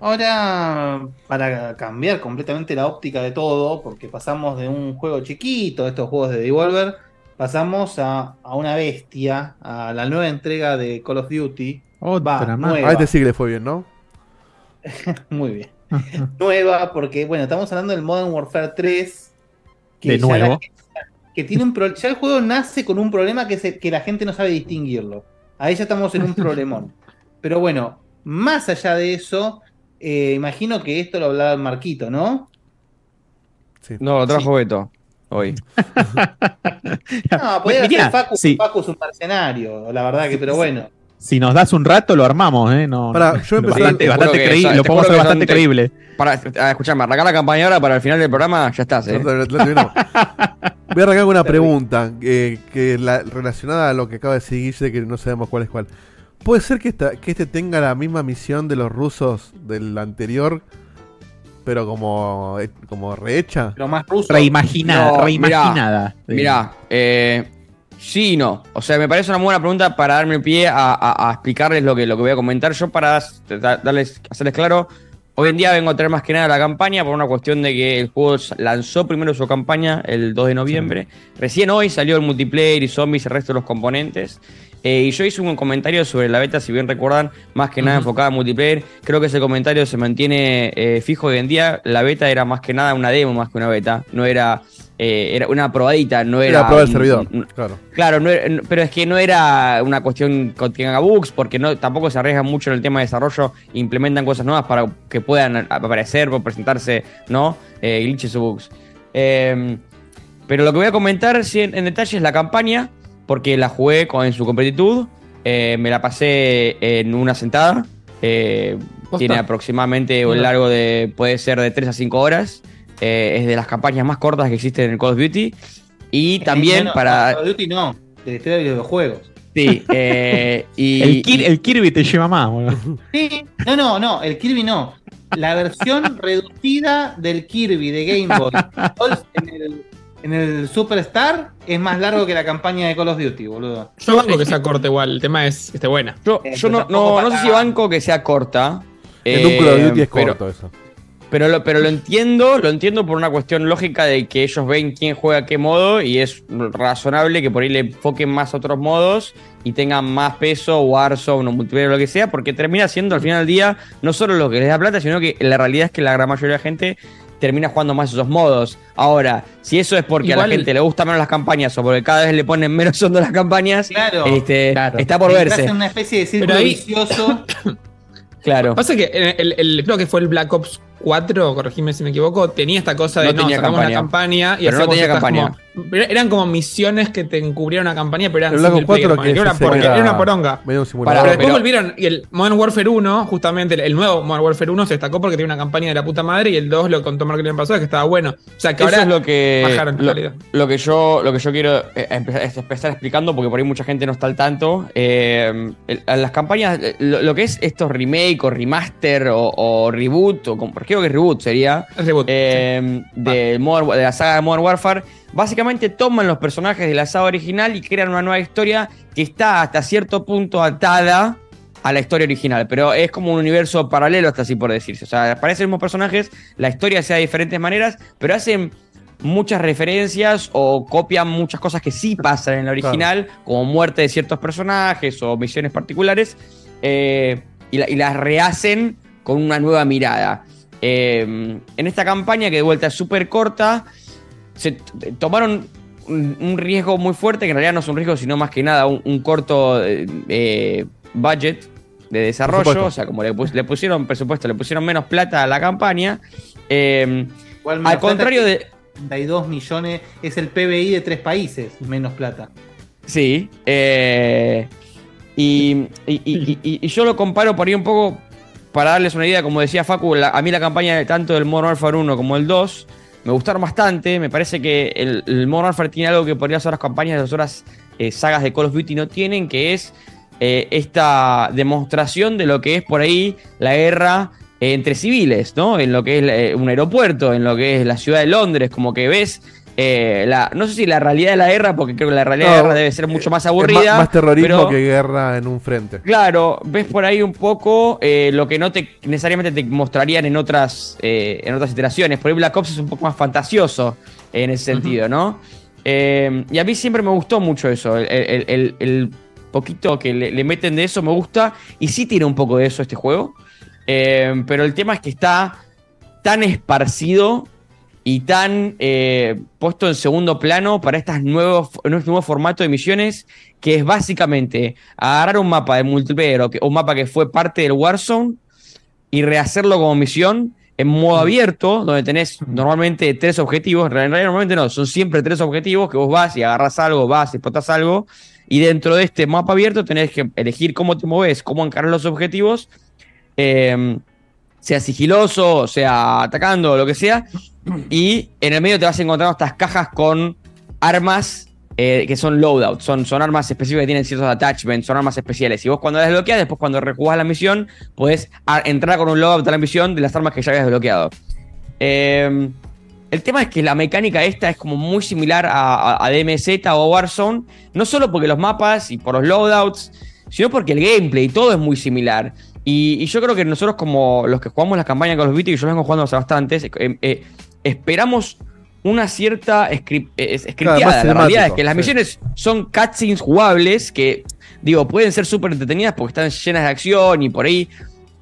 Ahora, para cambiar completamente la óptica de todo, porque pasamos de un juego chiquito, estos juegos de Devolver, pasamos a, a una bestia, a la nueva entrega de Call of Duty. Va, nueva. A este sí que le fue bien, ¿no? Muy bien. nueva, porque bueno, estamos hablando del Modern Warfare 3. De ya nuevo. que tiene un pro- ya el juego nace con un problema que, es el- que la gente no sabe distinguirlo. Ahí ya estamos en un problemón. Pero bueno, más allá de eso, eh, imagino que esto lo hablaba Marquito, ¿no? No, lo trajo Beto hoy. No, podía ser Facu, sí. Facu es un mercenario, la verdad que, pero bueno. Si nos das un rato, lo armamos, ¿eh? No, yo empecé- bastante, bastante que lo podemos hacer bastante te- creíble. Para, ah, escuchame, arrancar la campaña ahora para el final del programa, ya estás, ¿eh? Voy a arrancar con una pregunta eh, que la- relacionada a lo que acaba de decir Guille, que no sabemos cuál es cuál. ¿Puede ser que, esta, que este tenga la misma misión de los rusos del anterior, pero como, eh, como rehecha? Pero más ruso. Reimaginada, No, reimaginada. Mirá, mirá, eh, sí y no. O sea, me parece una buena pregunta para darme pie a, a- a explicarles lo que, lo que voy a comentar. Yo para da- darles, hacerles claro, Hoy en día vengo a traer más que nada la campaña por una cuestión de que el juego lanzó primero su campaña el 2 de noviembre. Recién hoy salió el multiplayer y zombies y el resto de los componentes. Eh, y yo hice un comentario sobre la beta, si bien recuerdan, más que nada enfocada en multiplayer. Creo que ese comentario se mantiene eh, fijo hoy en día. La beta era más que nada una demo, más que una beta. No era, eh, era una probadita, no era. Era prueba del servidor, un- claro. Claro, no era- no- pero es que no era una cuestión que tenga bugs, porque no, tampoco se arriesgan mucho en el tema de desarrollo, implementan cosas nuevas para que puedan a- aparecer o presentarse, ¿no? Eh, glitches o bugs. Eh, pero lo que voy a comentar sí, en, en detalle es la campaña, porque la jugué con, en su completitud, eh, me la pasé en una sentada, eh, tiene aproximadamente un largo de, puede ser de 3 a 5 horas, eh, es de las campañas más cortas que existen en Call of Duty, y también Eh, no, para... no, Call of Duty no, de historia de videojuegos. Sí, eh, y, El, Kir- el Kirby te lleva más, boludo. Sí, no, no, no, el Kirby no. La versión reducida del Kirby de Game Boy en el, en el Superstar es más largo que la campaña de Call of Duty, boludo. Yo banco que sea corta igual, el tema es que esté buena. Yo, Eh, yo no, no, no sé si banco que sea corta. Call of Duty es pero- corto eso. Pero lo, pero lo entiendo, lo entiendo por una cuestión lógica de que ellos ven quién juega qué modo y es razonable que por ahí le enfoquen más a otros modos y tengan más peso, Warzone o multiplayer o lo que sea, porque termina siendo al final del día no solo lo que les da plata, sino que la realidad es que la gran mayoría de la gente termina jugando más esos modos. Ahora, si eso es porque a la gente le gustan menos las campañas o porque cada vez le ponen menos a las campañas, Claro. este, Claro. está por verse. en una especie de círculo ahí- vicioso. Claro. Pasa que el, el- el- creo que fue el Black Ops 4, corregime si me equivoco, tenía esta cosa de No no, tenía sacamos campaña. una campaña y Pero no tenía campaña. como- eran como misiones que te encubrieron una campaña, pero eran El Black Ops single player, 4 que era, una ese por- era era una poronga. medio un. Pero después pero- volvieron y el Modern Warfare 1, justamente el, el nuevo Modern Warfare 1 se destacó porque tenía una campaña de la puta madre y el 2 lo contó Mark el año pasado que estaba bueno. O sea que Eso ahora es lo que, bajaron en lo, lo que yo lo que yo quiero eh, empezar, es empezar explicando porque por ahí mucha gente no está al tanto. Eh, las campañas, eh, lo, lo que es estos remake o remaster o, o reboot, o como- creo que reboot sería, El reboot. eh, de, Modern- de la saga de Modern Warfare, básicamente toman los personajes de la saga original y crean una nueva historia que está hasta cierto punto atada a la historia original, pero es como un universo paralelo hasta así por decirse. O sea, aparecen los mismos personajes, la historia sea de diferentes maneras, pero hacen muchas referencias o copian muchas cosas que sí pasan en la original, como muerte de ciertos personajes o misiones particulares, eh, y, la- y las rehacen con una nueva mirada. Eh, en esta campaña, que de vuelta es súper corta, se t- tomaron un, un riesgo muy fuerte, que en realidad no es un riesgo, sino más que nada un, un corto eh, eh, budget de desarrollo, o sea, como le, pus- le pusieron presupuesto, le pusieron menos plata a la campaña. eh, menos al contrario de... que 32 millones es el PBI de tres países, menos plata. Sí. eh, y, y- y- y- y yo lo comparo por ahí un poco para darles una idea. Como decía Facu, la- a mí la campaña de tanto del Modern Warfare 1 como el 2 me gustaron bastante. Me parece que el, el Modern tiene algo que por las otras campañas las otras eh, sagas de Call of Duty no tienen, que es eh, esta demostración de lo que es por ahí la guerra eh, entre civiles, ¿no? En lo que es un aeropuerto, en lo que es la ciudad de Londres, como que ves. Eh, la, no sé si la realidad de la guerra, porque creo que la realidad de la guerra debe ser mucho más Es aburrida. más, más terrorismo pero- que guerra en un frente. Claro, ves por ahí un poco eh, lo que no te necesariamente te mostrarían en otras, eh, en otras iteraciones. Por ahí Black Ops es un poco más fantasioso en ese sentido, ¿no? Eh, y a mí siempre me gustó mucho eso. El, el- el- el poquito que le, le meten de eso me gusta. Y sí tiene un poco de eso este juego. Eh, pero el tema es que está tan esparcido y tan eh, puesto en segundo plano para estas nuevos, este nuevo formato de misiones, que es básicamente agarrar un mapa de multiplayer o que- un mapa que fue parte del Warzone y rehacerlo como misión en modo abierto, donde tenés normalmente tres objetivos. En realidad, normalmente no, son siempre tres objetivos que vos vas y agarras algo, vas y explotas algo. Y dentro de este mapa abierto tenés que elegir cómo te mueves, cómo encarar los objetivos. eh, sea sigiloso, sea atacando, lo que sea. Y en el medio te vas encontrando estas cajas con armas eh, que son loadouts, son, son armas específicas que tienen ciertos attachments, son armas especiales. Y vos cuando las desbloqueas, después cuando rejugás la misión, podés entrar con un loadout a la misión de las armas que ya habías desbloqueado. Eh, el tema es que la mecánica esta es como muy similar a, a- DMZ o Warzone, no solo porque los mapas y por los loadouts, sino porque el gameplay, todo es muy similar. Y, y yo creo que nosotros, como los que jugamos las campañas con los Duty, y yo las vengo jugando hace bastantes, eh, eh, esperamos una cierta script, eh, Claro, la realidad es que las sí. misiones son cutscenes jugables que, digo, pueden ser súper entretenidas porque están llenas de acción y por ahí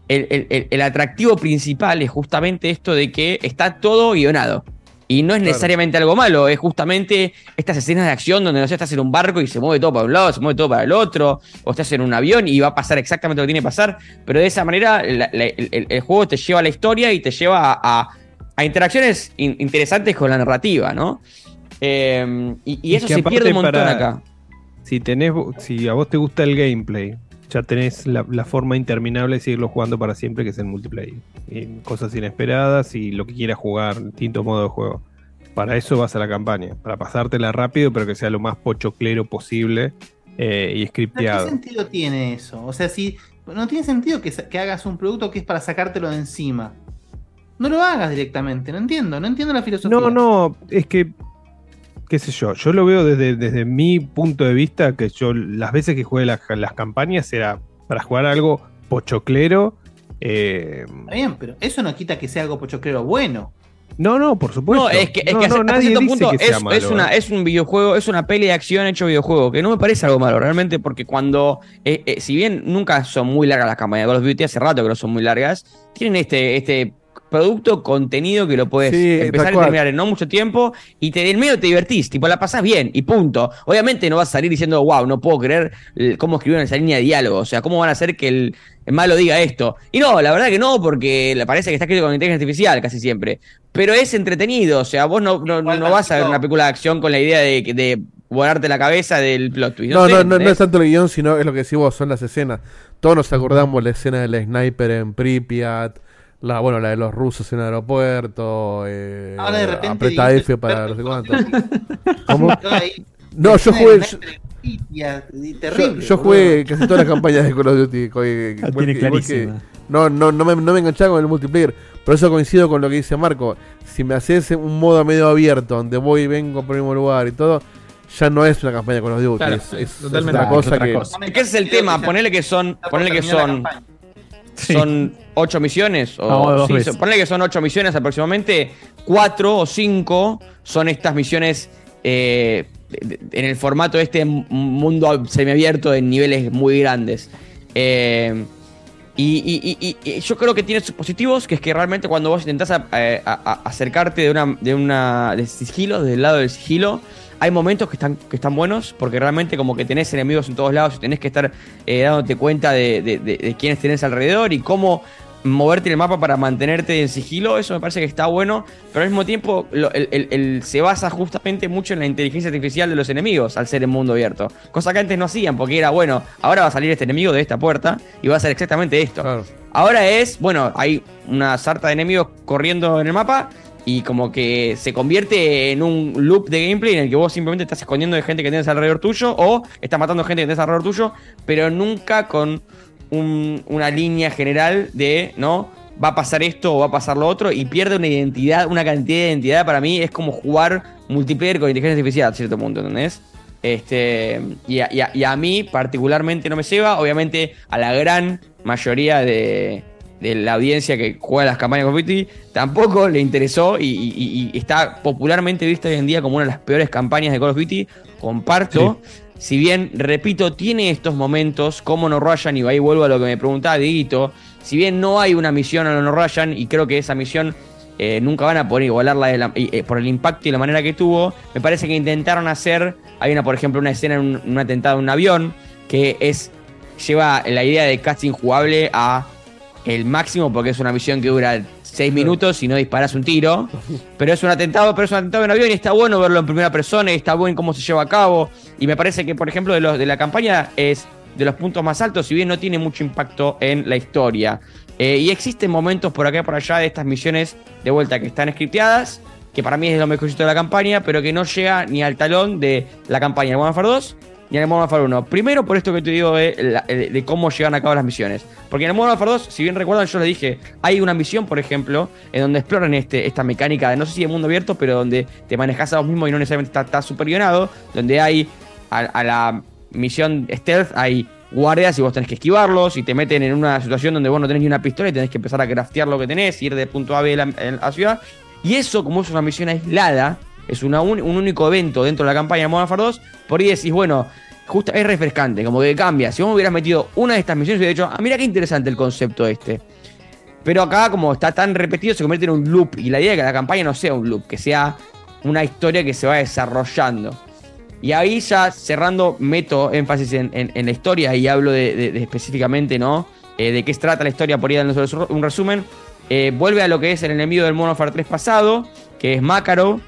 el, el- el- el atractivo principal es justamente esto de que está todo guionado. Y no es necesariamente algo malo, es justamente estas escenas de acción donde no sé, estás en un barco y se mueve todo para un lado, se mueve todo para el otro, o estás en un avión y va a pasar exactamente lo que tiene que pasar, pero de esa manera la- la- el, juego te lleva a la historia y te lleva a, a- a interacciones in- interesantes con la narrativa, ¿no? Eh, y, y eso que se pierde un montón para- acá. Si tenés, si a vos te gusta el gameplay, ya tenés la, la forma interminable de seguirlo jugando para siempre, que es el multiplayer. Y cosas inesperadas y lo que quieras jugar, distintos modos de juego. Para eso vas a la campaña, para pasártela rápido, pero que sea lo más pochoclero posible eh, y ¿Qué scripteado. sentido tiene eso? O sea, si no tiene sentido que hagas un producto que es para sacártelo de encima. No lo hagas directamente, no entiendo, no entiendo la filosofía. No, no, es que, qué sé yo, yo lo veo desde, desde mi punto de vista, que yo las veces que jugué las, las campañas era para jugar algo pochoclero. eh, Está bien, pero eso no quita que sea algo pochoclero bueno. no, no, por supuesto. No, es que, es No, que no, nadie cierto dice punto que sea es, malo, es una, eh. es un videojuego, es una peli de acción hecho videojuego, que no me parece algo malo, realmente, porque cuando, eh, eh, si bien nunca son muy largas las campañas de Call of Duty, hace rato que no son muy largas, tienen este, este producto, contenido que lo puedes Sí, empezar y terminar en no mucho tiempo, y te, en medio te divertís, tipo, la pasás bien, y punto. Obviamente no vas a salir diciendo, wow, no puedo creer eh, cómo escribieron esa línea de diálogo, o sea, cómo van a hacer que el, el malo diga esto. Y no, la verdad que no, porque parece que está escrito con inteligencia artificial casi siempre. Pero es entretenido, o sea, vos no, no, no vas a ver una película de acción con la idea de, de volarte la cabeza del plot twist. No, sé, no, no, es tanto el guion, sino es lo que decís vos, son las escenas. Todos nos acordamos la escena del sniper en Pripyat, la, bueno, la de los rusos en el aeropuerto, eh, Ahora de repente apreta F para no sé cuánto. ¿Cómo? No, yo jugué, yo, terrible. yo jugué casi todas las campañas de Call of Duty. eh, tiene que- clarísima. no, no, no, me, no me enganchaba con el multiplayer. Por eso coincido con lo que dice Marco. Si me haces un modo medio abierto, donde voy y vengo por el mismo lugar y todo, ya no es una campaña de Call of Duty. Claro, es, es- es totalmente. otra cosa es otra que. cosa. Es el tema, ponele que son, ponele que son, son ocho misiones, o sí, son- ponele que son ocho misiones aproximadamente, cuatro o cinco son estas misiones eh, en el formato de este mundo semiabierto en niveles muy grandes. Eh, y, y- y- y- y yo creo que tiene sus positivos, que es que realmente cuando vos intentás a- a- a- acercarte de una, de una de sigilo, del lado del sigilo, hay momentos que están, que están buenos, porque realmente como que tenés enemigos en todos lados y tenés que estar eh, dándote cuenta de, de- de- de quiénes tenés alrededor y cómo moverte en el mapa para mantenerte en sigilo, eso me parece que está bueno, pero al mismo tiempo lo- el- el- el- se basa justamente mucho en la inteligencia artificial de los enemigos al ser en mundo abierto. Cosa que antes no hacían, porque era, bueno, ahora va a salir este enemigo de esta puerta y va a hacer exactamente esto. Ahora es, bueno, hay una sarta de enemigos corriendo en el mapa y como que se convierte en un loop de gameplay en el que vos simplemente estás escondiendo de gente que tienes alrededor tuyo o estás matando gente que tienes alrededor tuyo, pero nunca con un- una línea general de, ¿no? Va a pasar esto o va a pasar lo otro y pierde una identidad, una cantidad de identidad. Para mí es como jugar multiplayer con inteligencia artificial a cierto punto, ¿entendés? Este, y, a, y a- y a mí particularmente no me lleva, obviamente a la gran mayoría de, de la audiencia que juega las campañas de Call of Duty tampoco le interesó y, y- y- y está popularmente vista hoy en día como una de las peores campañas de Call of Duty. Comparto. Si bien, repito, tiene estos momentos como No Ryan, y ahí vuelvo a lo que me preguntaba Dieguito, si bien no hay una misión a No Ryan, y creo que esa misión eh, nunca van a poder igualarla de la- y, eh, por el impacto y la manera que tuvo, me parece que intentaron hacer, hay una, por ejemplo, una escena en un, un atentado en un avión, que es, lleva la idea de casting jugable a el máximo, porque es una misión que dura 6 minutos y no disparas un tiro. Pero es un atentado, pero es un atentado en avión y está bueno verlo en primera persona y está bueno cómo se lleva a cabo. Y me parece que, por ejemplo, de, los, de la campaña es de los puntos más altos, si bien no tiene mucho impacto en la historia. Eh, y existen momentos por acá y por allá de estas misiones de vuelta que están scripteadas, que para mí es lo mejorcito de la campaña, pero que no llega ni al talón de la campaña de Warfare 2 ni en el Modern Warfare 1. Primero por esto que te digo de, cómo llegan a cabo las misiones. Porque en el Modern Warfare 2, si bien recuerdan, yo les dije, hay una misión, por ejemplo, en donde exploran este, esta mecánica de no sé si de mundo abierto, pero donde te manejas a vos mismo y no necesariamente está, está donde hay a, la misión stealth, hay guardias y vos tenés que esquivarlos y te meten en una situación donde vos no tenés ni una pistola y tenés que empezar a craftear lo que tenés, ir de punto A a B a la ciudad. Y eso, como es una misión aislada, es una un, un único evento dentro de la campaña de Modern Warfare 2, por ahí decís, bueno, justo es refrescante, como que cambia. Si vos me hubieras metido una de estas misiones, hubiera dicho, ah, mira qué interesante el concepto este. Pero acá, como está tan repetido, se convierte en un loop. Y la idea es que la campaña no sea un loop, que sea una historia que se va desarrollando. Y ahí ya cerrando, meto énfasis en, la historia y hablo de, específicamente, ¿no? Eh, de qué se trata la historia, por ahí dando un resumen. Eh, vuelve a lo que es el enemigo del Modern Warfare 3 pasado, que es Makarov.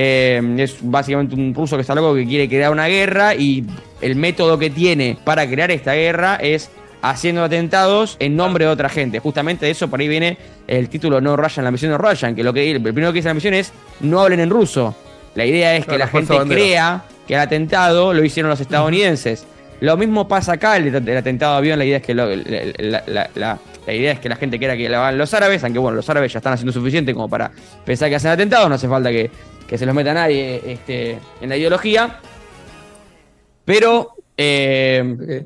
Eh, es básicamente un ruso que está loco que quiere crear una guerra y el método que tiene para crear esta guerra es haciendo atentados en nombre de otra gente. Justamente de eso por ahí viene el título No Ryan, la misión de Ryan, que lo que el primero que dice la misión es no hablen en ruso. La idea es que la gente bandera. crea que el atentado lo hicieron los estadounidenses. Lo mismo pasa acá, el, el atentado de avión, la idea es que lo- la, la- la- la- la idea es que la gente quiera que lo hagan los árabes, aunque bueno, los árabes ya están haciendo suficiente como para pensar que hacen atentados, no hace falta que, que se los meta nadie este, en la ideología. Pero eh,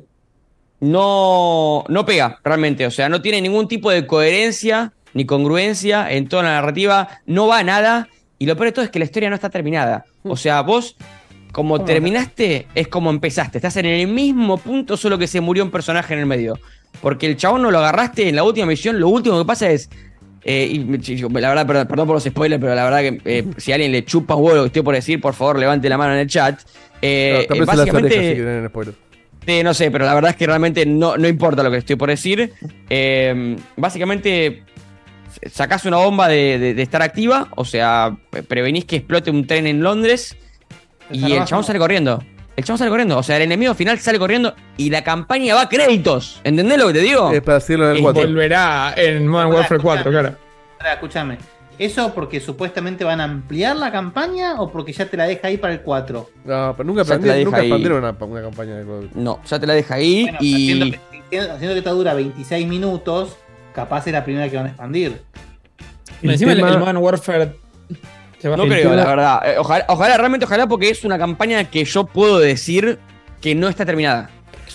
no, no pega realmente, o sea, no tiene ningún tipo de coherencia ni congruencia en toda la narrativa, no va a nada, y lo peor de todo es que la historia no está terminada. O sea, vos, como terminaste, es como empezaste, estás en el mismo punto, solo que se murió un personaje en el medio. Porque el chabón no lo agarraste en la última misión, lo último que pasa es... eh, y la verdad, perdón, perdón por los spoilers, pero la verdad que eh, si a alguien le chupa huevo lo que estoy por decir, por favor levante la mano en el chat. Eh, Claro, eh, tápense las orejas básicamente, si no sé, pero la verdad es que realmente no, no importa lo que estoy por decir. Eh, básicamente, sacás una bomba de, de- de estar activa, o sea, pre- prevenís que explote un tren en Londres y el chabón ¿no? sale corriendo. El chabón sale corriendo, o sea, el enemigo final sale corriendo y la campaña va a créditos. ¿Entendés lo que te digo? Es para decirlo en el Y 4. Volverá en Modern Warfare 4, claro. Ahora, escúchame. ¿Eso porque supuestamente van a ampliar la campaña o porque ya te la deja ahí para el 4? No, pero nunca, expandieron, nunca una, una campaña de Duty. No, ya te la deja ahí Bueno, y. haciendo, que- haciendo que esta dura 26 minutos, capaz es la primera que van a expandir. Encima el, tema- el Modern Warfare. No creo, la verdad. Eh, Ojalá, ojalá, realmente ojalá, porque es una campaña que yo puedo decir que no está terminada.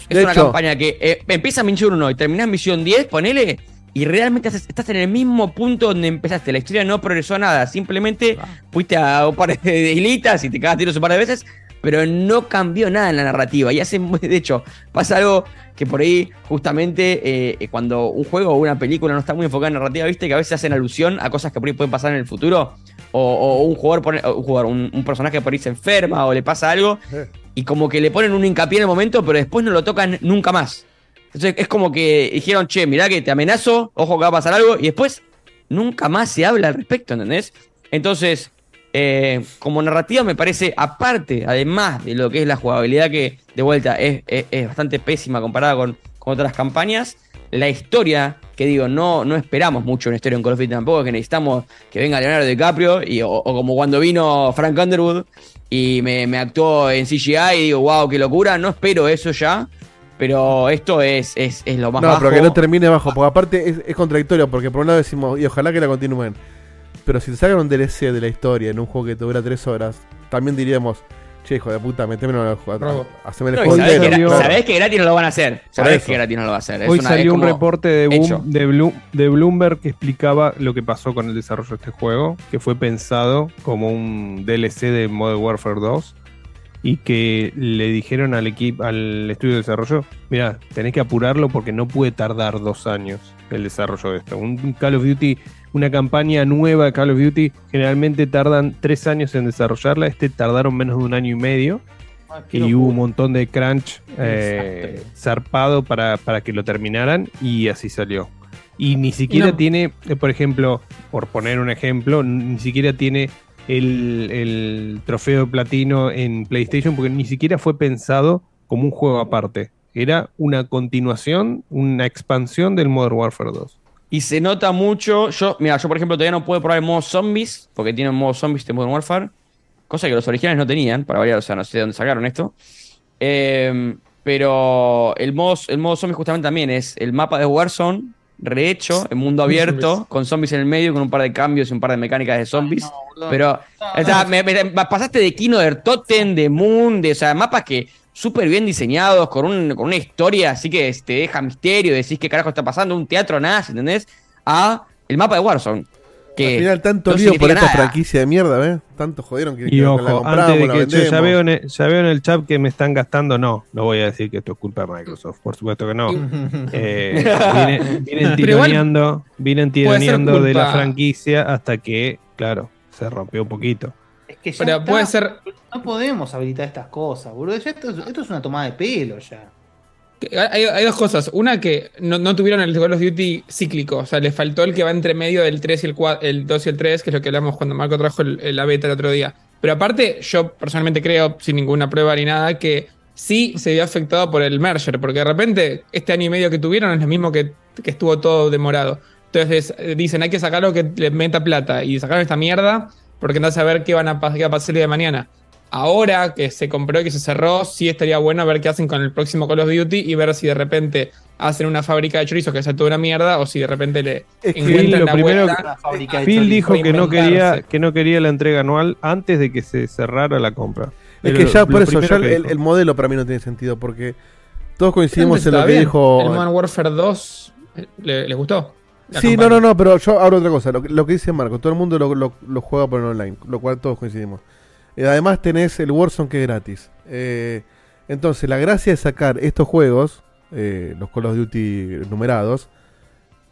Es De una hecho- campaña que eh, empieza misión 1 y terminás misión 10, ponele, y realmente estás en el mismo punto donde empezaste. La historia no progresó a nada, simplemente fuiste a un par de islitas y te cagaste tiros un par de veces, pero no cambió nada en la narrativa. Y hace, de hecho, pasa algo que por ahí, justamente, eh, cuando un juego o una película no está muy enfocada en narrativa, viste que a veces hacen alusión a cosas que por ahí pueden pasar en el futuro. O, o un jugador, pone- o un, jugador un, un personaje por ahí se enferma o le pasa algo. Y como que le ponen un hincapié en el momento, pero después no lo tocan nunca más. Entonces es como que dijeron, che, mirá que te amenazo, ojo que va a pasar algo, y después nunca más se habla al respecto, ¿entendés? Entonces, eh, como narrativa me parece, aparte, además de lo que es la jugabilidad que de vuelta es, es- es bastante pésima comparada con, con otras campañas, la historia, que digo, no, no esperamos mucho una historia en Call of Duty tampoco, que necesitamos que venga Leonardo DiCaprio, y, o, o como cuando vino Frank Underwood y me, me actuó en CGI y digo, wow, qué locura, no espero eso ya, pero esto es, es, es lo más No, bajo. pero que no termine bajo, porque aparte es, es contradictorio, porque por un lado decimos, y ojalá que la continúen. Pero si te sacan un DLC de la historia en un juego que te dura 3 horas, también diríamos, che, hijo de puta, metémelo en el juego. Haceme el No, juego sabés, que, sabés que gratis no lo van a hacer. Sabés que gratis no lo va a hacer. Es Hoy una- es salió un reporte de, hecho. Boom- de, Blu- de Bloomberg que explicaba lo que pasó con el desarrollo de este juego, que fue pensado como un DLC de Modern Warfare 2 y que le dijeron al equipo, al estudio de desarrollo, mira, tenés que apurarlo porque no puede tardar dos años el desarrollo de esto. Un Call of Duty, una campaña nueva de Call of Duty, generalmente tardan tres años en desarrollarla, este tardaron menos de un año y medio y hubo un montón de crunch eh, zarpado para, para que lo terminaran y así salió. Y ni siquiera no- tiene, eh, por ejemplo, por poner un ejemplo, ni siquiera tiene el, el trofeo de platino en PlayStation porque ni siquiera fue pensado como un juego aparte. Era una continuación, una expansión del Modern Warfare 2. Y se nota mucho. Yo, mira, yo por ejemplo todavía no puedo probar el modo zombies, porque tiene un modo zombies de Modern Warfare. Cosa que los originales no tenían, para variar, o sea, no sé de dónde sacaron esto. Eh, pero el modo, el modo zombies justamente también es el mapa de Warzone, rehecho, en mundo abierto, con zombies en el medio, con un par de cambios y un par de mecánicas de zombies. pero o sea, me, me- me pasaste de Kino, de Totem, de Moon, de, o sea, mapas que súper bien diseñados, con, un- con una historia así que te deja misterio, decís qué carajo está pasando, un teatro nada, ¿entendés? A el mapa de Warzone. Que Al final, tanto no lío por esta nada. franquicia de mierda, ¿ves? Tanto jodieron que, Y que la ojo, compramos, antes de la que yo ya vendemos. veo, en el, ya veo en el chat que me están gastando, no, no voy a decir que esto es culpa de Microsoft, por supuesto que no. Eh, vienen, tironeando, vienen tironeando de la franquicia hasta que, claro, se rompió un poquito. Que ya Pero está. puede ser. No podemos habilitar estas cosas, boludo. Esto, es- esto es una tomada de pelo ya. Hay, hay dos cosas. Una que no, no tuvieron el Call of Duty cíclico. O sea, les faltó el que va entre medio del 3 y el, 4, el 2 y el 3, que es lo que hablamos cuando Marco trajo el- el- la beta el otro día. Pero aparte, yo personalmente creo, sin ninguna prueba ni nada, que sí se vio afectado por el merger. Porque de repente, este año y medio que tuvieron es lo mismo que, que estuvo todo demorado. Entonces eh, dicen, hay que sacar lo que le meta plata. Y sacaron esta mierda porque no a ver qué, van a, qué va a pasar el día de mañana. Ahora que se compró y que se cerró, sí estaría bueno ver qué hacen con el próximo Call of Duty y ver si de repente hacen una fábrica de chorizos que sea toda una mierda o si de repente le Phil, encuentran lo la primero vuelta. que- Phil dijo que no quería que no quería la entrega anual antes de que se cerrara la compra. Es que ya lo por eso, ya que el, modelo para mí no tiene sentido porque todos coincidimos en lo que bien. dijo. El Modern Warfare 2 eh, ¿le- ¿les gustó? Sí, no, no, no, pero yo hablo otra cosa. Lo, que- lo que dice Marco, todo el mundo lo, lo- lo juega por el online, lo cual todos coincidimos. Eh, además tenés el Warzone que es gratis. Eh, entonces, la gracia de sacar estos juegos, eh, los Call of Duty numerados,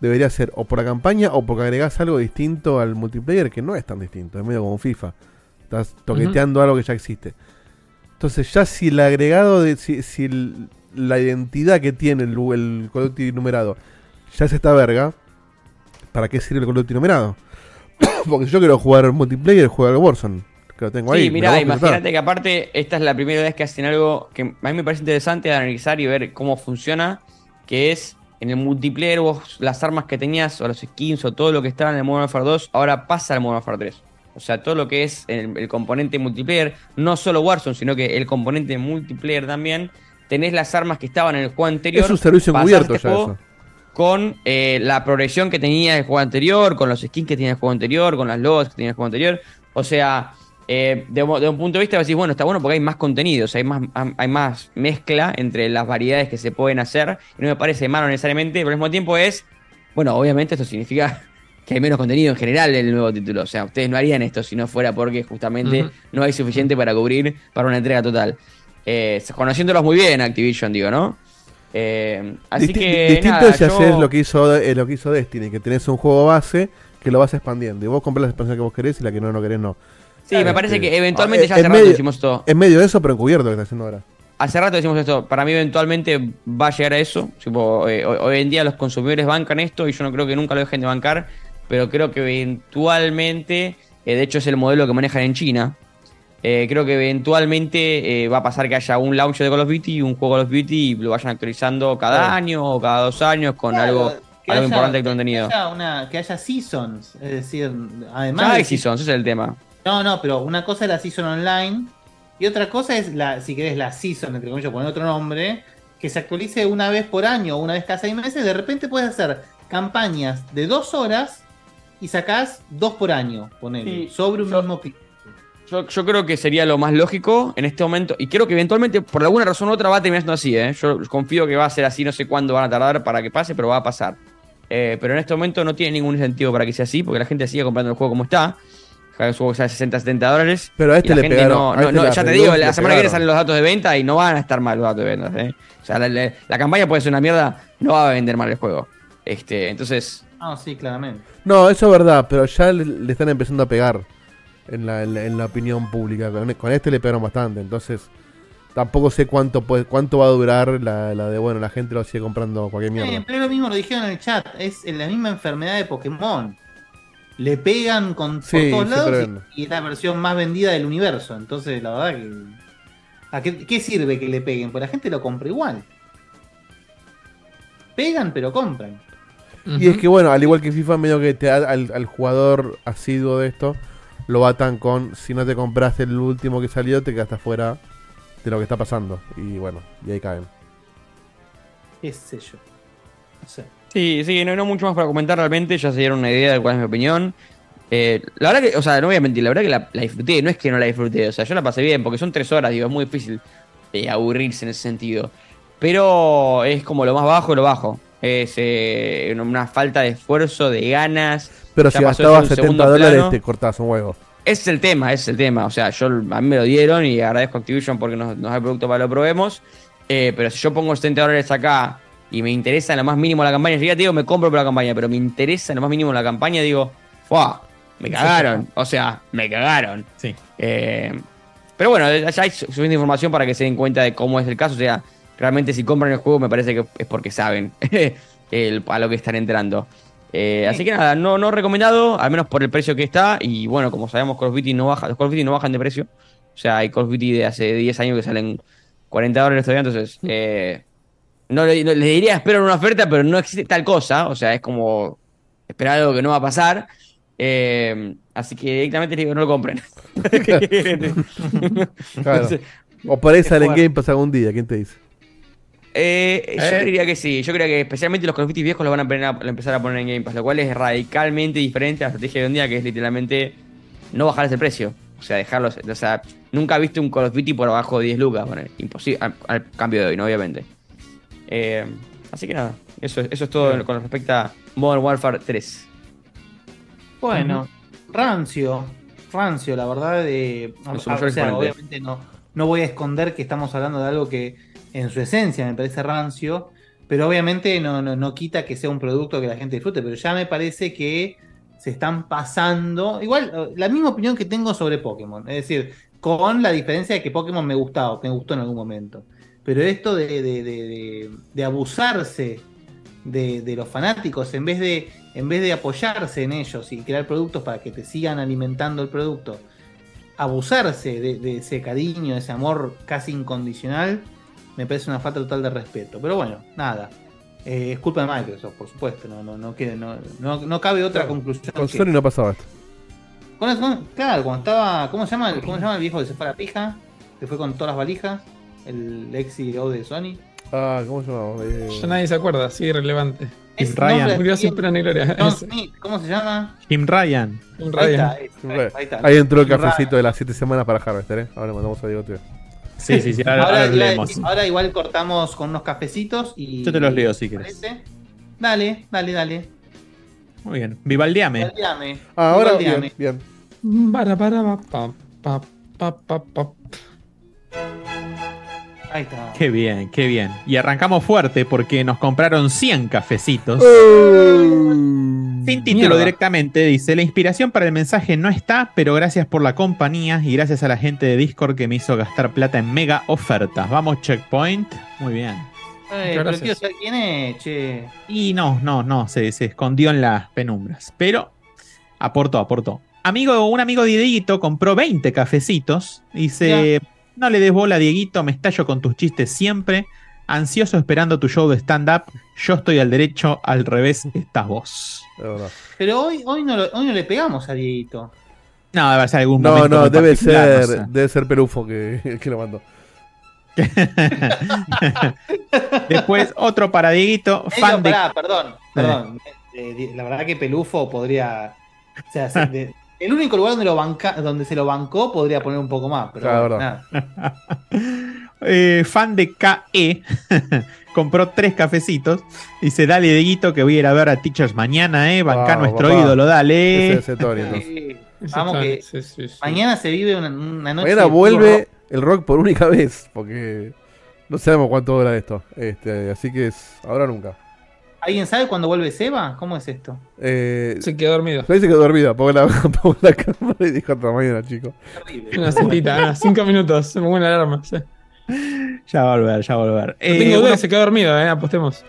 debería ser o por la campaña o porque agregás algo distinto al multiplayer, que no es tan distinto, es medio como FIFA. Estás toqueteando algo que ya existe. Entonces, ya si el agregado de. Si, si el- la identidad que tiene el, el Call of Duty numerado ya es esta verga, ¿para qué sirve el Duty numerado? Porque si yo quiero jugar multiplayer, juego al Warzone. Que lo tengo ahí. Sí, mira, imagínate que aparte esta es la primera vez que hacen algo que a mí me parece interesante de analizar y ver cómo funciona, que es en el multiplayer vos las armas que tenías o los skins o todo lo que estaba en el Modern Warfare 2 ahora pasa al Modern Warfare 3. O sea, todo lo que es el, el componente multiplayer, no solo Warzone, sino que el componente multiplayer también, tenés las armas que estaban en el juego anterior. Es un servicio encubierto ya juego eso. Con eh, la progresión que tenía el juego anterior, con los skins que tenía el juego anterior, con las logos que tenía el juego anterior. O sea, eh, de, de un punto de vista decís, bueno, está bueno porque hay más contenido, o sea, hay más, hay más mezcla entre las variedades que se pueden hacer. Y no me parece malo necesariamente, pero al mismo tiempo es, bueno, obviamente esto significa que hay menos contenido en general en el nuevo título. O sea, ustedes no harían esto si no fuera porque justamente no hay suficiente para cubrir para una entrega total. Eh, conociéndolos muy bien, Activision, digo, ¿no? Eh, así Disti- que. distinto nada, es si yo- haces lo que, hizo, eh, lo que hizo Destiny, que tenés un juego base que lo vas expandiendo. Y vos comprás la expansión que vos querés y la que no, no querés, no. Sí, me parece que eventualmente Ah, ya hace rato medio- decimos esto. En medio de eso, pero encubierto lo que está haciendo ahora. Hace rato decimos esto, para mí eventualmente va a llegar a eso. Tipo, eh, hoy, hoy en día los consumidores bancan esto y yo no creo que nunca lo dejen de bancar, pero creo que eventualmente, eh, de hecho es el modelo que manejan en China, eh, creo que eventualmente eh, va a pasar que haya un launch de Call of Duty y un juego Call of Duty y lo vayan actualizando cada Claro. año o cada dos años con algo, Que algo haya- importante de contenido. Que haya, una- que haya seasons, es decir, además. Ya de hay seasons, ese es el tema. No, no, pero una cosa es la season online y otra cosa es la, si querés, la season, entre comillas, poner otro nombre, que se actualice una vez por año o una vez cada seis meses. De repente puedes hacer campañas de dos horas y sacás dos por año, ponele, sobre un mismo pico. Yo, yo creo que sería lo más lógico en este momento. Y creo que eventualmente, por alguna razón u otra, va a terminar siendo así. ¿eh? Yo confío que va a ser así. No sé cuándo van a tardar para que pase, pero va a pasar. Eh, pero en este momento no tiene ningún sentido para que sea así, porque la gente sigue comprando el juego como está. El juego que sale 60, 70 dólares. Pero a este le pegaron, no- no- este no, ya te digo, la semana que viene salen los datos de venta y no van a estar mal los datos de venta. ¿eh? O sea, la, la- la campaña puede ser una mierda, no va a vender mal el juego. Este, entonces, Ah, sí, claramente. No, eso es verdad, pero ya le, le están empezando a pegar en la, en la- en la opinión pública. Con, con este le pegaron bastante, entonces tampoco sé cuánto puede, cuánto va a durar la, la de, bueno, la gente lo sigue comprando cualquier mierda. Eh, pero lo mismo lo dijeron en el chat, es la misma enfermedad de Pokémon. Le pegan con, por Sí, todos lados y, y es la versión más vendida del universo. Entonces, la verdad que. ¿A qué, qué sirve que le peguen? Pues la gente lo compra igual. Pegan, pero compran. Y es que bueno, al igual que FIFA, medio que te da al, al jugador asiduo de esto, lo atan con si no te compraste el último que salió, te quedaste fuera de lo que está pasando. Y bueno, y ahí caen. ¿Qué sé yo? No sé. Sí, sí, no hay mucho más para comentar realmente, ya se dieron una idea de cuál es mi opinión. Eh, la verdad que, o sea, no voy a mentir, la verdad que la, la disfruté, no es que no la disfruté, o sea, yo la pasé bien, porque son tres horas, digo, es muy difícil eh, aburrirse en ese sentido. Pero es como lo más bajo de lo bajo. Es eh, una falta de esfuerzo, de ganas. Pero Ya si gastabas eso en 70 segundo dólares, plano. te cortabas un huevo. Es el tema, es el tema. O sea, yo a mí me lo dieron y agradezco a Activision porque nos, nos da el producto para que lo probemos. Eh, pero si yo pongo 70 dólares acá y me interesa en lo más mínimo la campaña, ya te digo, me compro por la campaña, pero me interesa en lo más mínimo la campaña, digo, ¡fua! Me cagaron. O sea, me cagaron. Sí. Eh, pero bueno, ya hay su- suficiente información para que se den cuenta de cómo es el caso. O sea, realmente si compran el juego me parece que es porque saben el- a lo que están entrando. Eh, así que nada, no, no recomendado, al menos por el precio que está. Y bueno, como sabemos, Call of Duty no baja, los Call of Duty no bajan de precio. O sea, hay Call of Duty de hace 10 años que salen 40 dólares todavía. Entonces, eh, no, le, no- les diría espero una oferta, pero no existe tal cosa. O sea, es como esperar algo que no va a pasar. Eh, así que directamente les digo, no lo compren. Claro. O por ahí sale en Game Pass algún día, ¿quién te dice? Eh, yo Eh. diría que sí. Yo creo que especialmente los Call of Duty viejos los van a, poner a- empezar a poner en Game Pass, lo cual es radicalmente diferente a la estrategia de hoy en día, que es literalmente no bajar ese precio. O sea, dejarlos. O sea, nunca viste un Call of Duty por abajo de 10 lucas. Bueno, imposible. Al, al cambio de hoy, ¿no? Obviamente. Eh, así que nada, eso, eso es todo con respecto a Modern Warfare 3. Bueno, rancio, rancio, la verdad de, o sea, obviamente no, no voy a esconder que estamos hablando de algo que en su esencia me parece rancio, pero obviamente no, no, no quita que sea un producto que la gente disfrute, pero ya me parece que se están pasando, igual la misma opinión que tengo sobre Pokémon, es decir, con la diferencia de que Pokémon me gustaba, me gustó en algún momento, pero esto de- de- de abusarse de, de los fanáticos en vez de en vez de apoyarse en ellos y crear productos para que te sigan alimentando el producto abusarse de, de ese cariño de ese amor casi incondicional me parece una falta total de respeto pero bueno nada Eh, es culpa de Microsoft por supuesto no no no, quede- no, no, no cabe otra conclusión Con que- Sony no pasaba esto. con- con- claro cuando estaba cómo se llama el- cómo se llama el viejo que se fue a la pija que fue con todas las valijas el ex CEO de Sony Ah, ¿cómo se llamaba? Eh, Ya nadie se acuerda, sí, irrelevante. Es Ryan. Murió sin pena ni gloria. John Ese. Smith, ¿cómo se llama? Jim Ryan. Jim Ahí Ryan. está, ahí está, ahí está. Ahí entró el Jim cafecito de las 7 semanas para Harvester, ¿eh? Ahora mandamos a Diego Tío. Sí, sí, sí, ahora, Ahora, ahora iba a leemos. decir- ahora igual cortamos con unos cafecitos y. Yo te los leo si. ¿Parece? Dale, dale, dale. Muy bien. Vivaldiame. Vivaldiame. Ah, ahora Vivaldiame. bien, bien. Para, para, pa, pa, pa, pa, pa, pa. Ahí está. Qué bien, qué bien. Y arrancamos fuerte porque nos compraron 100 cafecitos. Sin título Mierda. directamente, dice, la inspiración para el mensaje no está, pero gracias por la compañía y gracias a la gente de Discord que me hizo gastar plata en mega ofertas. Vamos, checkpoint. Muy bien. Eh, pero quiero saber quién es, che. Y no, no, no, se, se escondió en las penumbras. Pero aportó, aportó. Amigo, un amigo de Dieguito compró 20 cafecitos. Dice, no le des bola, Dieguito, me estallo con tus chistes siempre. Ansioso esperando tu show de stand-up. Yo estoy al derecho, al revés estás vos. Pero hoy, hoy, no, lo- hoy no le pegamos a Dieguito. No, debe ser algún No, momento no, debe ser, no sé. debe ser Perufo que, que lo mandó. Después otro para Dieguito, fan no, de... pará, perdón, perdón. Eh, la verdad que Pelufo podría. O sea, de- el único lugar donde, lo banca, donde se lo bancó podría poner un poco más. Pero Claro, nada. Eh, fan de KE compró tres cafecitos. Dice, dale, Dieguito, que voy a ir a ver a Teachers mañana, eh. Banca Vamos, nuestro papá. ídolo, dale. Ese- ese. Sí, Vamos que Sí, sí, sí. mañana se vive una, una noche. Mañana vuelve rock. el rock por única vez, porque no sabemos cuánto dura esto. Este, así que es ahora nunca. ¿Alguien sabe cuándo vuelve Seba? ¿Cómo es esto? Eh, Se quedó dormido. Se dice que dormida, pongo la, pongo la cámara y dijo hasta mañana, chico. Una nada, cinco minutos. Se me pone la alarma. sí. Ya va a volver, ya va a volver. No Eh, tengo duda, uno, se quedó dormido, eh, apostemos.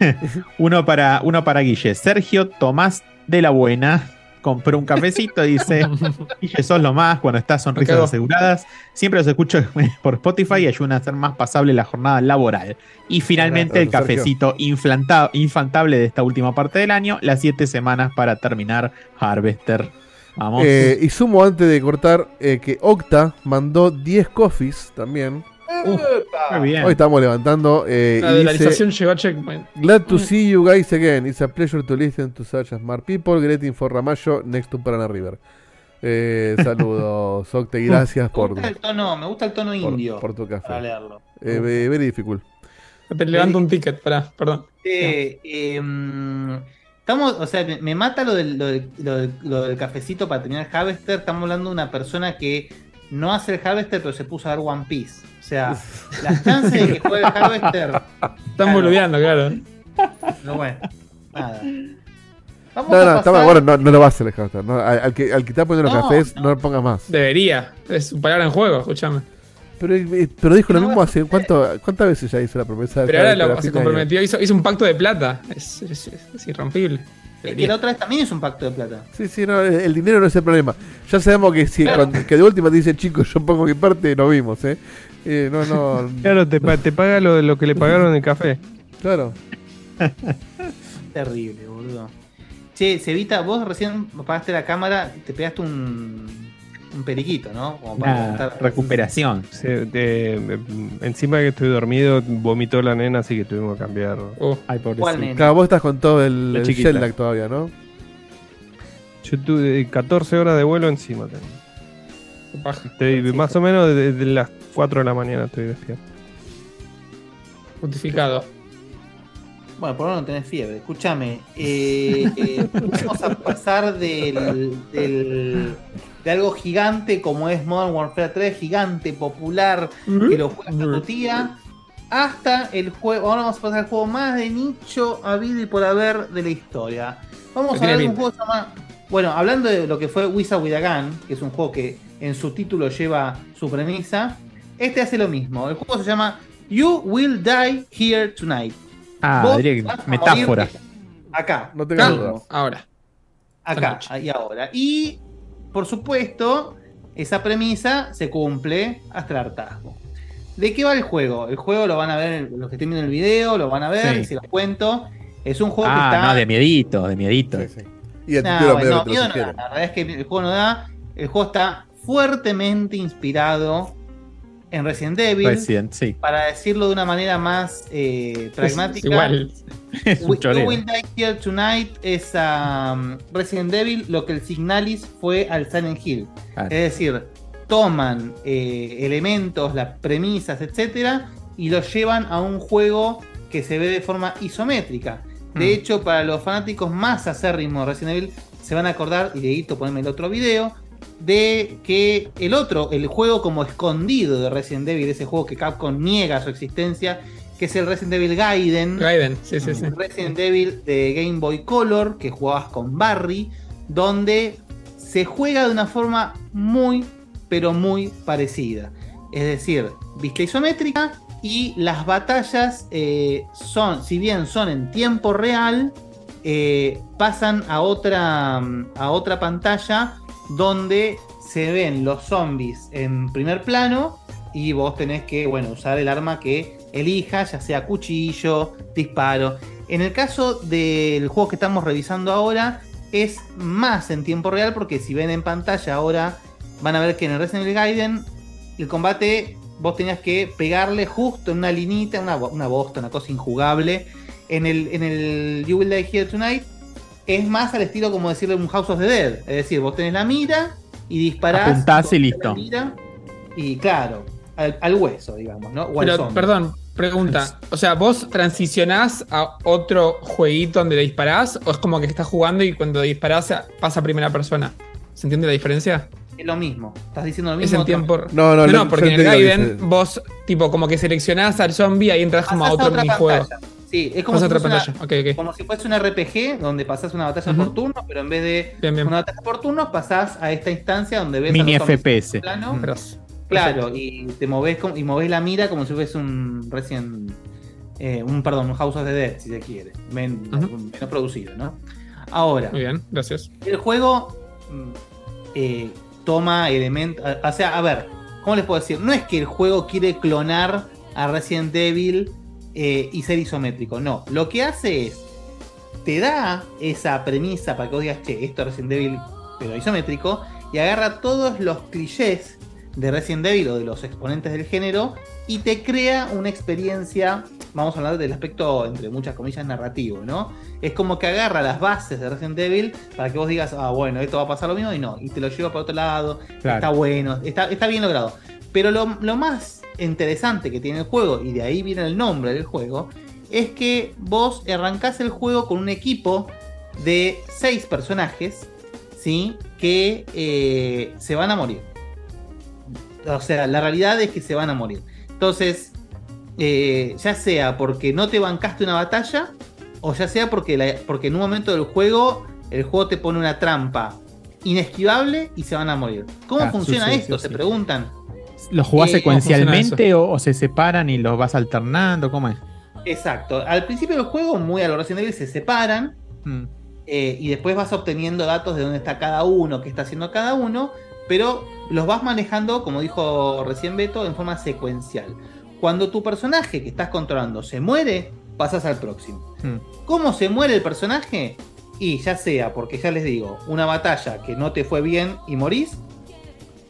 uno para, uno para Guille. Sergio Tomás de la Buena compró un cafecito. Dice: Guille, sos lo más cuando estás sonrisas aseguradas. Siempre los escucho por Spotify y ayudan a hacer más pasable la jornada laboral. Y finalmente el cafecito inflanta- infantable de esta última parte del año. Las siete semanas para terminar Harvester. Vamos. Eh, y sumo antes de cortar eh, que Octa mandó 10 coffees también. Bien. Hoy estamos levantando. eh, La dolarización llegó a checkpoint. Glad to see you guys again. It's a pleasure to listen to such a smart people. Greeting for Ramallo next to Parana River. Eh, saludos, Octe, y gracias Me por, gusta el tono, me gusta el tono por, indio. por tu café. Para leerlo. Eh, ve- very difficult. Te levanto un ticket, pará, perdón. Eh, eh, mm, estamos, o sea, me, me mata lo del, lo, del, lo del- lo del cafecito para terminar el Harvester. Estamos hablando de una persona que no hace el Harvester, pero se puso a ver One Piece. O sea, las chances de que juegue el Harvester. Están boludeando, claro. Pero bueno, nada. Vamos No, a no, pasar- está bueno, no, no lo va a hacer el. No, al, al que, al que está poniendo los No, cafés, no. lo pongas más. Debería. Es su palabra en juego, escúchame. Pero, eh, pero dijo lo mismo hace. ¿cuánto, ¿Cuántas veces ya hizo la promesa de Pero ahora lo, se comprometió, hizo, hizo un pacto de plata. Es, es- es- es Es que la otra vez también es un pacto de plata. Sí, sí, no, el dinero no es el problema. Ya sabemos que si cuando- que de última te dice, chicos, yo pongo mi parte, lo vimos, ¿eh? Eh, no, no. Claro, te, pa- te paga lo, lo que le pagaron en el café. Claro. Terrible, boludo. Che, Cevita, vos recién apagaste la cámara, te pegaste un, un periquito, ¿no? Como para contar. recuperación. Se- de- de- encima que estoy dormido, vomitó la nena, así que tuvimos que cambiar. Ay, ¿Cuál nena? Claro, vos estás con todo el, el chiquita. jet lag todavía, ¿no? Yo tuve 14 horas de vuelo encima. tengo. Estoy más o menos desde las 4 de la mañana estoy despierto. Justificado. Bueno, por ahora no tenés fiebre. Escúchame. eh, eh, vamos a pasar del, del- de algo gigante como es Modern Warfare 3, gigante, popular, que lo juega tu tía, hasta el juego. Ahora vamos a pasar al juego más de nicho habido y por haber de la historia. Vamos a hablar de un juego que se llama. Bueno, hablando de lo que fue Wizard with a Gun, que es un juego que en su título lleva su premisa, este hace lo mismo. El juego se llama You Will Die Here Tonight. Ah, a metáfora. Acá. No tengas dudas. Ahora. Acá y ahora. Y, por supuesto, esa premisa se cumple hasta el hartazgo. ¿De qué va el juego? El juego lo van a ver los que estén viendo el video, lo van a ver, Sí. se los cuento. Es un juego que Ah, está. no, de miedito, de miedito. Y el Nah, título bueno, medio no, miedo no da. La verdad es que el juego no da. El juego está fuertemente inspirado en Resident Evil. Resident, sí. Para decirlo de una manera más eh, pragmática. igual. Es un We- Will Die Here Tonight es a um, Resident Evil lo que el Signalis fue al Silent Hill. Claro. Es decir, toman eh, elementos, las premisas, etcétera, y los llevan a un juego que se ve de forma isométrica. De Mm. hecho, para los fanáticos más acérrimos de Resident Evil, se van a acordar, y Dieguito, poneme el otro video, de que el otro, el juego como escondido de Resident Evil, ese juego que Capcom niega su existencia, que es el Resident Evil Gaiden. Gaiden, sí, sí, sí. Resident Evil de Game Boy Color, que jugabas con Barry, donde se juega de una forma muy, pero muy parecida. Es decir, vista isométrica y las batallas eh, son, si bien son en tiempo real, eh, pasan a otra, a otra pantalla donde se ven los zombies en primer plano y vos tenés que, bueno, usar el arma que elijas, ya sea cuchillo, disparo. En el caso del juego que estamos revisando ahora, es más en tiempo real porque si ven en pantalla ahora, van a ver que en el Resident Evil Gaiden el combate vos tenías que pegarle justo en una linita, una, una bosta, una cosa injugable. En el, en el You Will Die Here Tonight es más al estilo como decirle un House of the Dead. Es decir, vos tenés la mira y disparás. Apuntás y listo. la mira, y claro, al, al hueso, digamos, ¿no? O al Pero, zombie. perdón, pregunta. O sea, ¿vos transicionás a otro jueguito donde le disparás? ¿O es como que estás jugando y cuando disparás pasa a primera persona? ¿Se entiende la diferencia? Es lo mismo. Estás diciendo lo Es mismo. en tiempo. No, no, no, no, porque en el Gaiden vos, tipo, como que seleccionás al zombie ahí entras como a otro minijuego. pantalla. Sí, es como si, otra una- como si fuese un RPG donde pasás una batalla Ujú. por turno, pero en vez de Bien, bien. una batalla por turnos, pasás a esta instancia donde ves a Mini los FPS. en plano. Claro, y te moves como- y movés la mira como si fuese un recién eh, un perdón, un House of the Dead, si se quiere. Men- Menos producido, ¿no? Ahora, Muy bien, gracias. el juego mm, eh, toma elementos. O sea, a ver, ¿cómo les puedo decir? No es que el juego quiere clonar a Resident Evil eh, y ser isométrico. No, lo que hace es. Te da esa premisa para que vos digas, che, esto es Resident Evil, pero isométrico, y agarra todos los clichés de Resident Evil o de los exponentes del género y te crea una experiencia vamos a hablar del aspecto, entre muchas comillas, narrativo, ¿no? Es como que agarra las bases de Resident Evil para que vos digas, ah, bueno, esto va a pasar lo mismo y no, y te lo lleva para otro lado, Claro. está bueno, está, está bien logrado. Pero lo, lo más interesante que tiene el juego, y de ahí viene el nombre del juego, es que vos arrancás el juego con un equipo de seis personajes, ¿sí? Que eh, se van a morir. O sea, la realidad es que se van a morir. Entonces, eh, ya sea porque no te bancaste una batalla, o ya sea porque, la- porque en un momento del juego, el juego te pone una trampa inesquivable y se van a morir. ¿Cómo Ah, funciona sí, sí, esto? sí, Se preguntan. ¿Los jugás Eh, ¿cómo funciona secuencialmente o, o se separan y los vas alternando? ¿Cómo es? Exacto. Al principio del juego, muy a lo Resident Evil, se separan. Mm. eh, y después vas obteniendo datos de dónde está cada uno, qué está haciendo cada uno, pero los vas manejando, como dijo recién Beto, en forma secuencial. Cuando tu personaje que estás controlando se muere, pasas al próximo. Mm. ¿Cómo se muere el personaje? Y ya sea porque ya les digo, una batalla que no te fue bien y morís,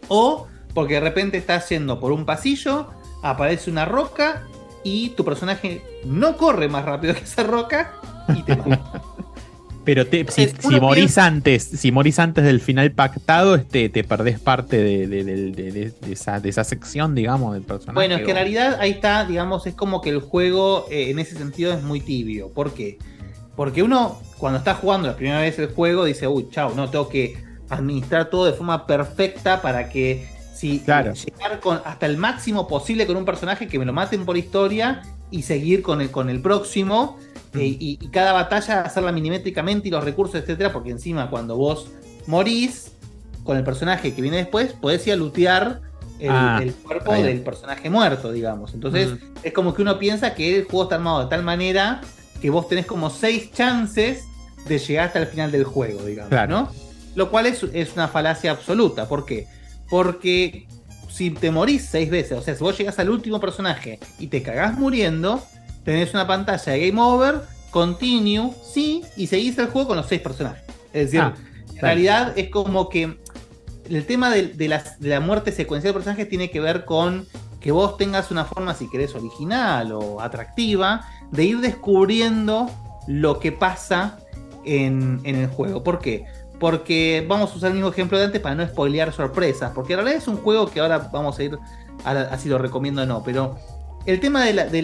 o porque de repente estás yendo por un pasillo, aparece una roca y tu personaje no corre más rápido que esa roca y te mata. Pero te- si, Entonces, si morís piensa- antes, si morís antes del final pactado, este, te perdés parte de, de- de- de- de- de esa, de esa sección, digamos, del personaje. Bueno, es que en realidad ahí está, digamos, es como que el juego eh, en ese sentido es muy tibio. ¿Por qué? Porque uno, cuando está jugando la primera vez el juego, dice, uy, chao, no, tengo que administrar todo de forma perfecta para que si Claro. llegar con, hasta el máximo posible con un personaje que me lo maten por historia y seguir con el, con el próximo. Mm. eh, y, y cada batalla hacerla milimétricamente y los recursos, etcétera, porque encima cuando vos morís con el personaje que viene después, podés ir a lootear el, Ah, el cuerpo del personaje muerto, digamos. Entonces, Mm. es como que uno piensa que el juego está armado de tal manera que vos tenés como seis chances de llegar hasta el final del juego, digamos, Claro. ¿no? Lo cual es, es una falacia absoluta. ¿Por qué? Porque si te morís seis veces, o sea, si vos llegás al último personaje y te cagás muriendo, tenés una pantalla de Game Over, Continue, sí, y seguís el juego con los seis personajes. Es decir, Ah, en realidad es como que el tema de, de las- de la muerte secuencial de personajes tiene que ver con que vos tengas una forma, si querés, original o atractiva, de ir descubriendo lo que pasa en, en el juego. ¿Por qué? Porque vamos a usar el mismo ejemplo de antes para no spoilear sorpresas. Porque en realidad es un juego que ahora vamos a ir a, la- a si lo recomiendo o no. Pero el tema de la, de,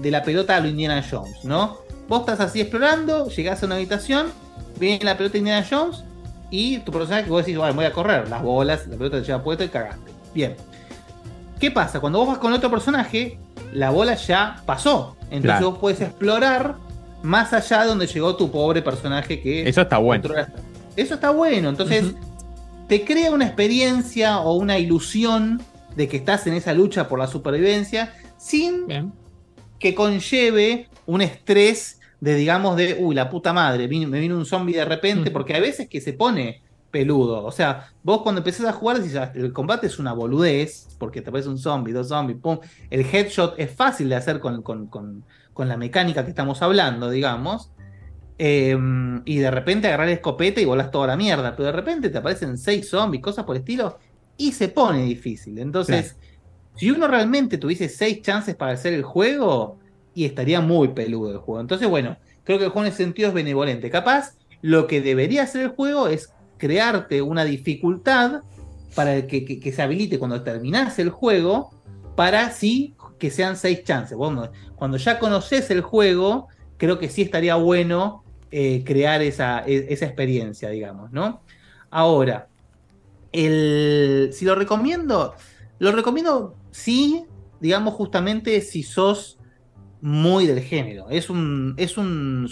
de la pelota a lo Indiana Jones, ¿no? Vos estás así explorando, llegás a una habitación, viene la pelota Indiana Jones y tu personaje vos decís, "Bueno, voy a correr, las bolas, la pelota te lleva puesto y cagaste. Bien. ¿Qué pasa? Cuando vos vas con otro personaje, la bola ya pasó. Entonces Claro. vos puedes explorar más allá de donde llegó tu pobre personaje que... Eso está bueno. controla- Eso está bueno. Entonces, te crea una experiencia o una ilusión de que estás en esa lucha por la supervivencia sin que conlleve un estrés de, digamos, de, uy, la puta madre, me vino un zombie de repente, porque hay veces que se pone peludo. O sea, vos cuando empezás a jugar decís, "Ah, el combate es una boludez, porque te aparece un zombie, dos zombies, pum. El headshot es fácil de hacer con, con- con- con la mecánica que estamos hablando, digamos. Eh, y de repente agarrar el escopeta y volás toda la mierda. Pero de repente te aparecen seis zombies, cosas por el estilo, y se pone difícil. Entonces, si uno realmente tuviese seis chances para hacer el juego, y estaría muy peludo el juego. Entonces, bueno, creo que el juego en ese sentido es benevolente. Capaz, lo que debería hacer el juego es crearte una dificultad para que, que- que se habilite cuando terminás el juego, para sí que sean seis chances. Cuando ya conoces el juego, creo que sí estaría bueno eh, crear esa, e- esa experiencia, digamos, ¿no? Ahora, el, si lo recomiendo, lo recomiendo sí, digamos justamente si sos muy del género. Es un, es un,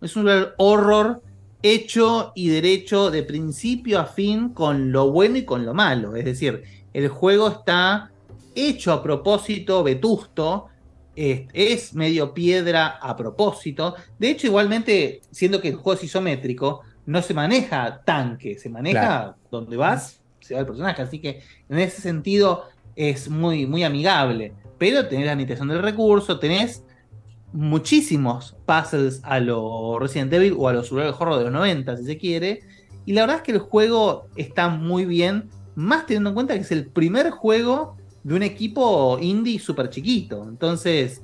es un horror hecho y derecho de principio a fin con lo bueno y con lo malo. Es decir, el juego está hecho a propósito, vetusto, es, es medio piedra a propósito. De hecho, igualmente, siendo que el juego es isométrico, no se maneja tanque, se maneja Claro. donde vas, se va el personaje. Así que en ese sentido es muy, muy amigable. Pero tenés la limitación del recurso, tenés muchísimos puzzles a lo Resident Evil o a los Survival Horror de los 90, si se quiere. Y la verdad es que el juego está muy bien, más teniendo en cuenta que es el primer juego de un equipo indie súper chiquito. Entonces,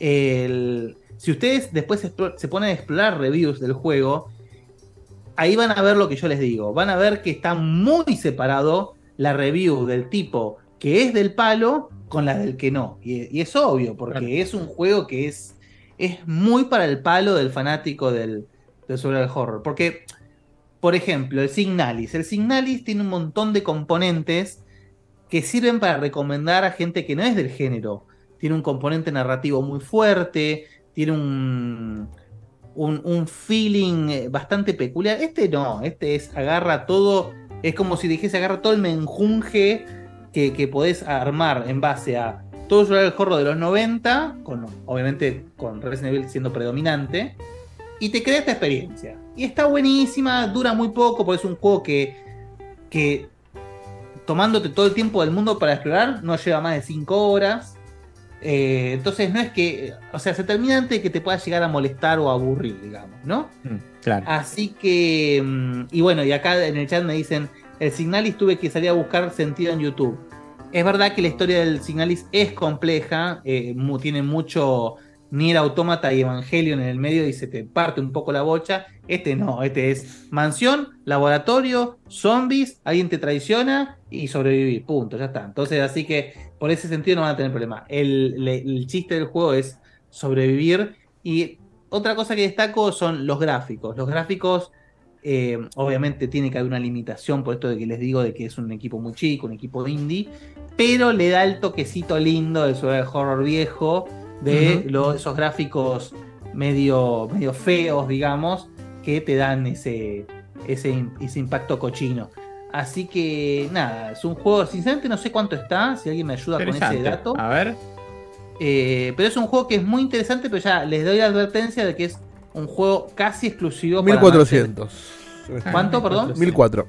El- si ustedes después se ponen a explorar reviews del juego, ahí van a ver lo que yo les digo. Van a ver que está muy separado la review del tipo que es del palo con la del que no. Y, y es obvio, porque es un juego que es, es muy para el palo del fanático del, del survival horror. Porque, por ejemplo, el Signalis. El Signalis tiene un montón de componentes que sirven para recomendar a gente que no es del género. Tiene un componente narrativo muy fuerte, tiene un, un, feeling eh, bastante peculiar. Este no, este es agarra todo, es como si dijese agarra todo el menjunje que, que podés armar en base a todo el horror de los 90, con, obviamente con Resident Evil siendo predominante, y te crea esta experiencia. Y está buenísima, dura muy poco, porque es un juego que, que tomándote todo el tiempo del mundo para explorar, no lleva más de 5 horas. Eh, entonces no es que, o sea, se termina antes de que te pueda llegar a molestar o a aburrir, digamos, ¿no? Claro. Así que, mm, y bueno, y acá en el chat me dicen, el Signalis tuve que salir a buscar sentido en YouTube. Es verdad que la historia del Signalis es compleja, eh, tiene mucho Nier Automata y Evangelion en el medio y se te parte un poco la bocha. Este no, este es mansión, laboratorio, zombies, alguien te traiciona y sobrevivir, punto, ya está. Entonces, así que por ese sentido no van a tener problema. El, el chiste del juego es sobrevivir y otra cosa que destaco son los gráficos. Los gráficos, eh, obviamente, tiene que haber una limitación por esto de que les digo de que es un equipo muy chico, un equipo indie, pero le da el toquecito lindo del survival horror viejo, de esos gráficos medio, medio feos, digamos, que te dan ese, ese, ese impacto cochino. Así que nada, es un juego, sinceramente no sé cuánto está, si alguien me ayuda con ese dato. A ver. Eh, pero es un juego que es muy interesante, pero ya les doy la advertencia de que es un juego casi exclusivo para 1400. amantes. ¿Cuánto, perdón? 1004.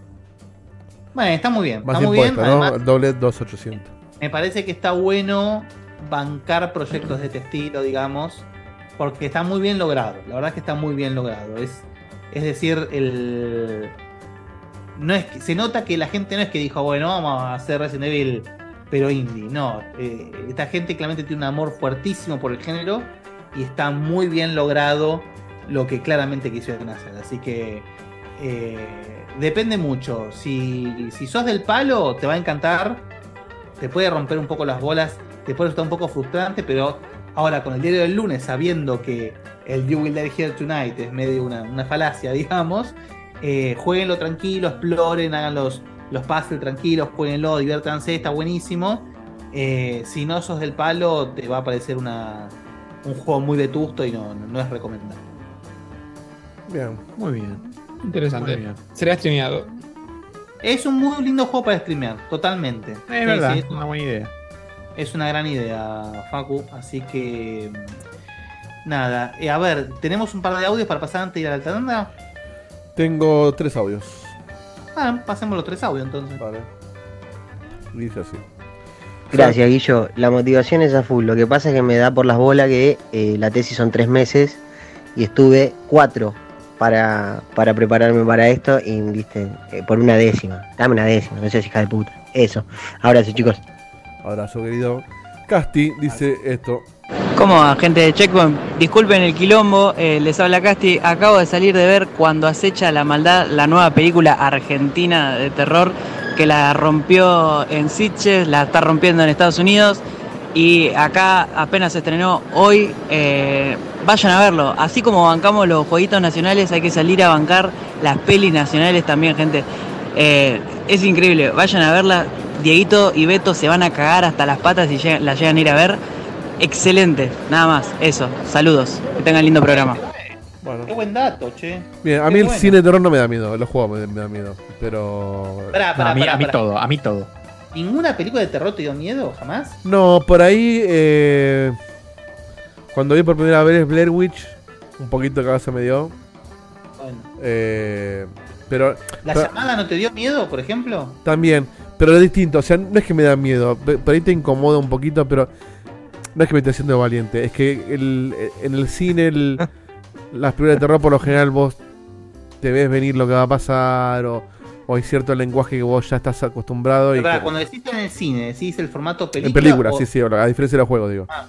Bueno, está muy bien. Más está muy bien. ¿no? además, doble 2800. me parece que está bueno bancar proyectos de este estilo, digamos, porque está muy bien logrado. La verdad es que está muy bien logrado. Es, es decir, el no es que, se nota que la gente no es que dijo, bueno, vamos a hacer Resident Evil, pero indie. No, eh, esta gente claramente tiene un amor fuertísimo por el género y está muy bien logrado lo que claramente quisieron hacer. Así que eh, depende mucho. Si, si sos del palo, te va a encantar. Te puede romper un poco las bolas, puede estar un poco frustrante, pero ahora con el diario del lunes, sabiendo que el You Will Die Here Tonight es medio una, una falacia, digamos, eh, jueguenlo tranquilo, exploren, hagan los, los puzzles tranquilos, jueguenlo, diviértanse, está buenísimo. Eh, si no sos del palo, te va a parecer una, un juego muy vetusto y no, no, no es recomendable. Bien. Muy bien. Interesante. Muy bien. Será streameado. Es un muy lindo juego para streamear, totalmente. Es Sí, verdad, sí, es una buena idea. Es una gran idea, Facu. Así que. mm, Nada. Eh, a ver, tenemos un par de audios para pasar antes de ir a la tanda. Tengo tres audios. Ah, pasemos los tres audios entonces. Vale. Dice así. Gracias, Guillo. La motivación es a full. Lo que pasa es que me da por las bolas que eh, la tesis son tres meses y estuve cuatro para, para prepararme para esto y, viste, eh, por una décima. Dame una décima, no seas hija de puta. Eso. Ahora sí, chicos. Abrazo, querido. Casti dice esto. ¿Cómo va, gente de Checkpoint? Disculpen el quilombo, eh, les habla Casti. Acabo de salir de ver Cuando acecha la maldad, la nueva película argentina de terror que la rompió en Sitges, la está rompiendo en Estados Unidos y acá apenas se estrenó hoy. eh, vayan a verlo. Así como bancamos los jueguitos nacionales, hay que salir a bancar las pelis nacionales también, gente. Eh, es increíble, vayan a verla. Dieguito y Beto se van a cagar hasta las patas si llegan- la llegan a ir a ver. Excelente, nada más, eso. Saludos, que tengan lindo programa. Qué buen dato, che. Bien, a Qué mí el bueno. cine de terror no me da miedo, los juegos me, me da miedo. Pero. Pará, pará, a mí, pará, a mí pará. todo, a mí todo. ¿Ninguna película de terror te dio miedo jamás? No, por ahí. eh, cuando vi por primera vez Blair Witch, un poquito de cabeza me dio. Bueno. Eh, pero. ¿La pero- llamada no te dio miedo, por ejemplo? También, pero es distinto, o sea, no es que me da miedo, por ahí te incomoda un poquito, pero no es que me esté haciendo valiente, es que el- en el cine, el- las películas de terror por lo general vos te ves venir lo que va a pasar o, o hay cierto lenguaje que vos ya estás acostumbrado y que- cuando decís en el cine, decís el formato película. en películas, o- sí, sí, a diferencia de los juegos, digo. Ah.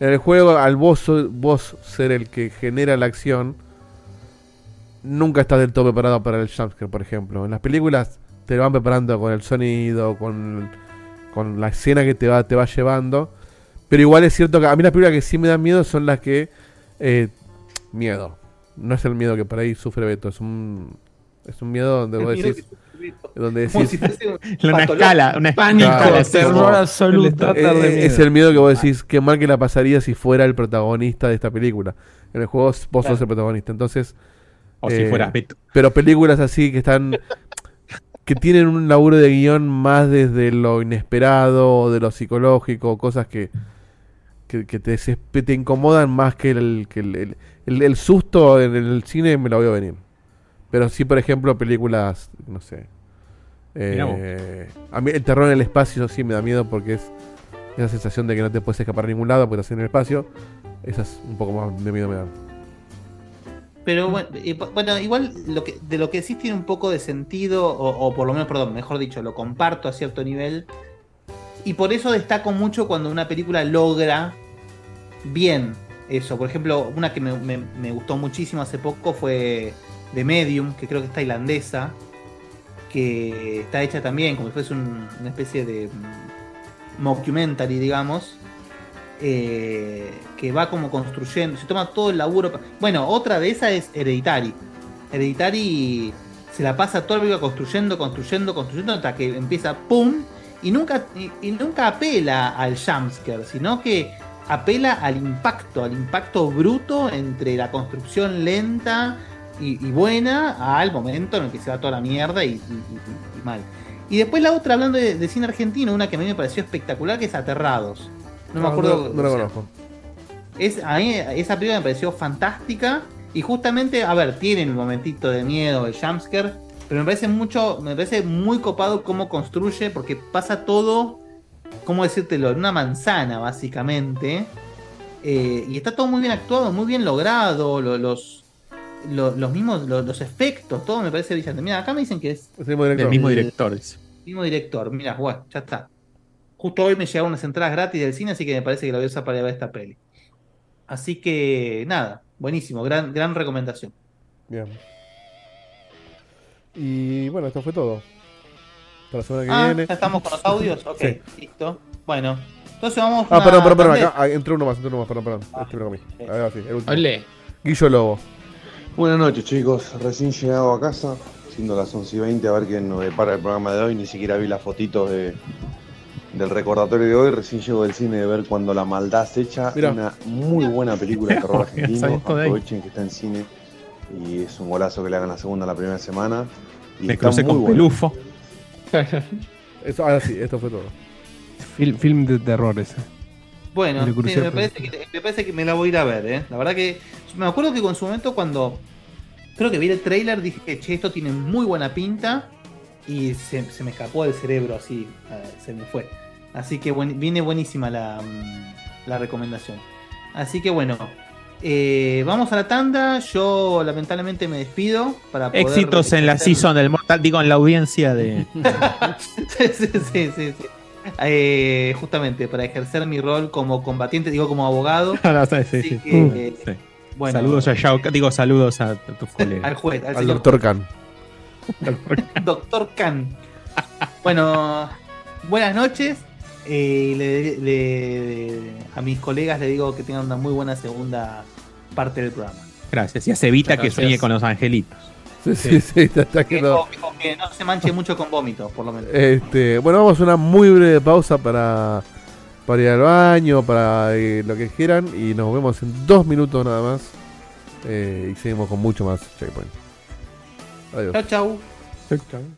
En el juego, al vos, vos ser el que genera la acción, nunca estás del todo preparado para el jumpscare, por ejemplo. En las películas te lo van preparando con el sonido, con, con la escena que te va, te va llevando. Pero igual es cierto que a mí las películas que sí me dan miedo son las que... eh, miedo. No es el miedo que por ahí sufre Beto, es un, es un miedo donde El vos decís... Donde Como decís... si Una escala, una Pánico, Claro, terror absoluto. Eh, es el miedo que vos decís, qué mal que la pasaría si fuera el protagonista de esta película. En el juego vos sos Claro. el protagonista, entonces... O si fueras Beto. Pero películas así que están... que tienen un laburo de guion más desde lo inesperado, de lo psicológico, cosas que... Que, que te, te incomodan más que el, que el, el- el- susto en el cine me lo veo venir. Pero sí, por ejemplo, películas, no sé. Eh, a mí el terror en el espacio sí me da miedo porque es esa sensación de que no te puedes escapar a ningún lado porque estás en el espacio. Esas un poco más de miedo me dan. Pero bueno, igual lo que, de lo que sí tiene un poco de sentido, o, por lo menos, perdón, mejor dicho, lo comparto a cierto nivel. Y por eso destaco mucho cuando una película logra bien eso. Por ejemplo, una que me gustó muchísimo hace poco fue The Medium, que creo que es tailandesa, que está hecha también como si fuese un- una especie de mm, mockumentary, digamos eh, que va como construyendo, se toma todo el laburo. Bueno, otra de esas es Hereditary. Hereditary se la pasa toda la película construyendo, construyendo, construyendo hasta que empieza ¡pum! Y nunca, y, nunca apela al jumpscare, sino que apela al impacto, al impacto bruto entre la construcción lenta y, y buena al momento en el que se va toda la mierda y mal. Y después la otra, hablando de, de cine argentino, una que a mí me pareció espectacular, que es Aterrados. No me acuerdo. No, no lo conozco. es, a mí esa película me pareció fantástica. Y justamente, a ver, tiene un momentito de miedo el jumpscare. Pero me parece mucho, me parece muy copado cómo construye, porque pasa todo, ¿cómo decírtelo? En una manzana, básicamente. Eh, y está todo muy bien actuado, muy bien logrado. lo- los, lo- los mismos, lo- los efectos, todo me parece brillante. Mira, acá me dicen que es el mismo director. Del mismo director. dice. mismo director. Mira, bueno, ya está. Justo hoy me llegaron unas entradas gratis del cine, así que me parece que la voy a usar para ver esta peli. Así que nada, buenísimo, gran, gran recomendación. Bien. Y bueno, esto fue todo. Para la semana que Ah, viene. ya estamos con los audios, ok, Sí. listo. Bueno, entonces vamos Ah, perdón, perdón, perdón. Acá ah, entró uno más, entró uno más, perdón, perdón. Este me lo comí. Ahora sí, el último. Ole. Guillo Lobo. Buenas noches chicos, recién llegado a casa, siendo las 11 y 20 a ver quién nos depara el programa de hoy, ni siquiera vi las fotitos de, del recordatorio de hoy, recién llego del cine de ver cuando la maldad se echa, Mirá. una muy buena película de terror argentino, aprovechen que está en cine y es un golazo que le hagan la segunda la primera semana. Y Me crucé con buena. Pelufo. Eso, ahora sí, esto fue todo. Fil- film de terror ese. Bueno, sí, me, parece que, me parece que me la voy a ir a ver, ¿eh? La verdad que me acuerdo que con su momento cuando creo que vi el trailer dije que che, esto tiene muy buena pinta y se, se me escapó del cerebro así, eh, se me fue. Así que buen- viene buenísima la, mm, la recomendación. Así que bueno, eh, vamos a la tanda. Yo lamentablemente me despido para poder Éxitos en la season del Mortal, digo, en la audiencia de. sí, sí, sí, sí. Eh, justamente para ejercer mi rol como combatiente, digo como abogado. No, sí, sí, Así sí. que, Mm, eh, sí. bueno, saludos a Yao, digo saludos a tus colegas. al juez, al, Al señor doctor Khan. Doctor Khan. Bueno, buenas noches. Eh, le- le- a mis colegas le digo que tengan una muy buena segunda parte del programa. Gracias. Y a Cevita que sueñe con los angelitos. Sí, sí, sí, está, está que Que, no. o- o que no se manche mucho con vómitos, por lo menos. Este, bueno, vamos a una muy breve pausa para, para ir al baño, para eh, lo que quieran. Y nos vemos en dos minutos nada más. Eh, y seguimos con mucho más Checkpoint. Adiós. Chau, chau.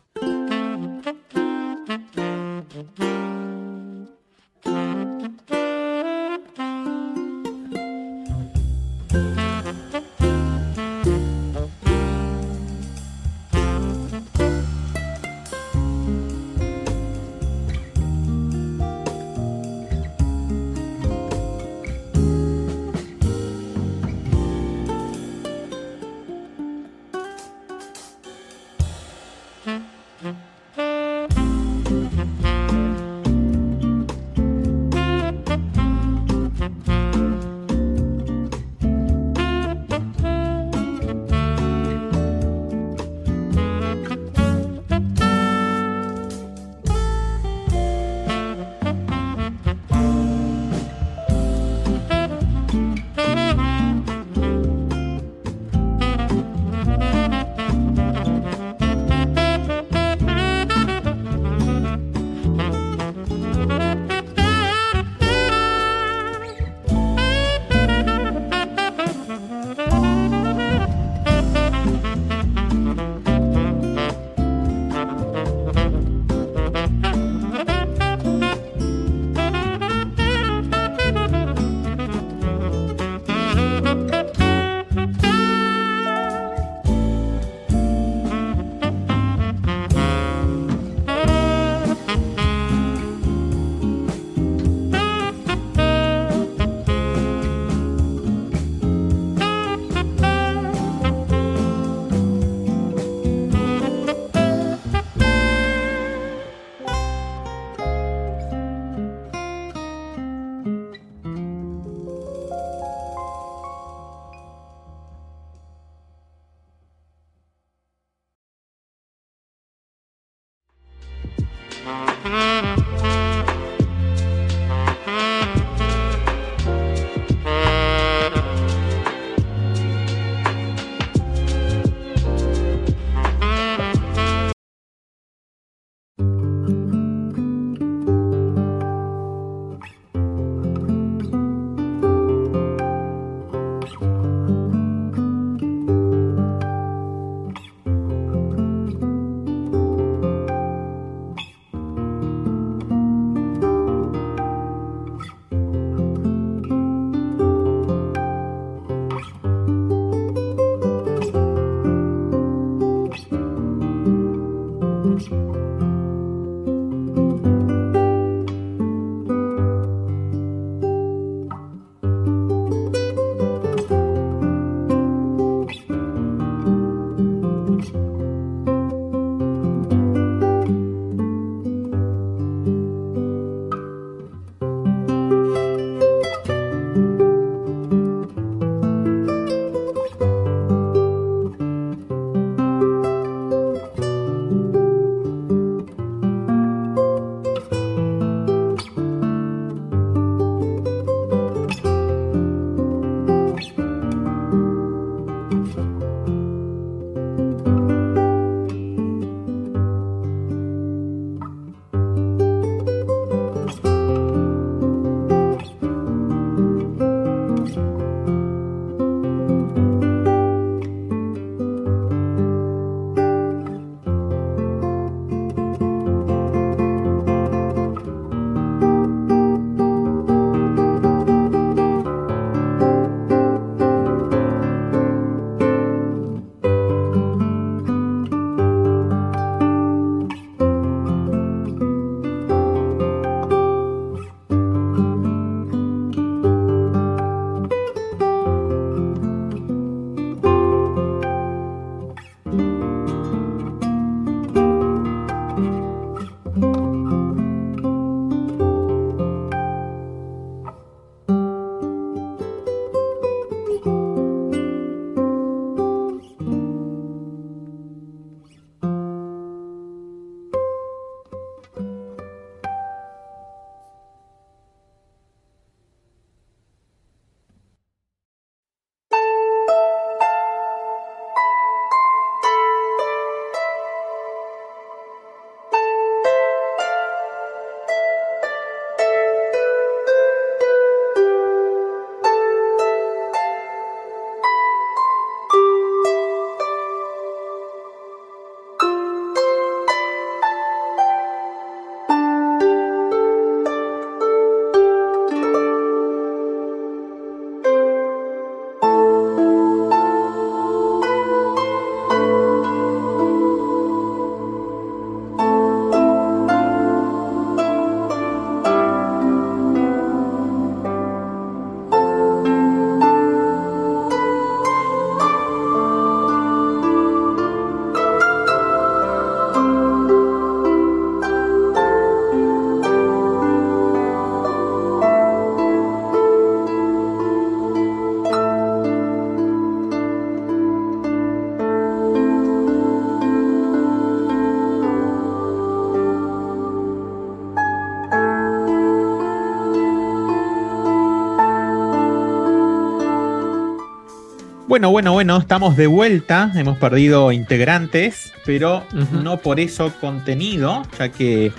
Bueno, bueno, bueno, estamos de vuelta. Hemos perdido integrantes, pero no por eso contenido, ya que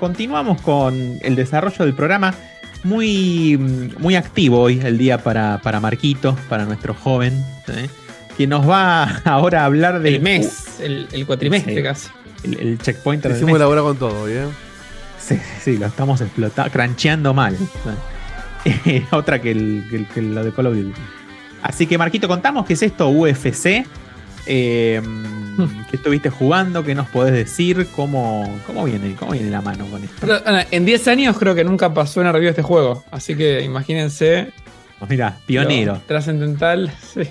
continuamos con el desarrollo del programa. Muy, muy activo hoy el día para, para Marquito, para nuestro joven, ¿eh? que nos va ahora a hablar del El mes, el, el cuatrimestre Sí. casi. El, el checkpointer del Hicimos mes. elaborar con todo, ¿bien? Sí, sí, lo estamos explotando, crancheando mal. Eh, Otra que, el, que, el- que lo de Call of Duty. Así que, Marquito, contamos qué es esto UFC. Eh, ¿Qué estuviste jugando? ¿Qué nos podés decir? ¿Cómo, cómo, viene, ¿Cómo viene la mano con esto? Pero, Ana, en 10 años creo que nunca pasó una review de este juego. Así que imagínense. Pues mira, pionero. Trascendental, sí.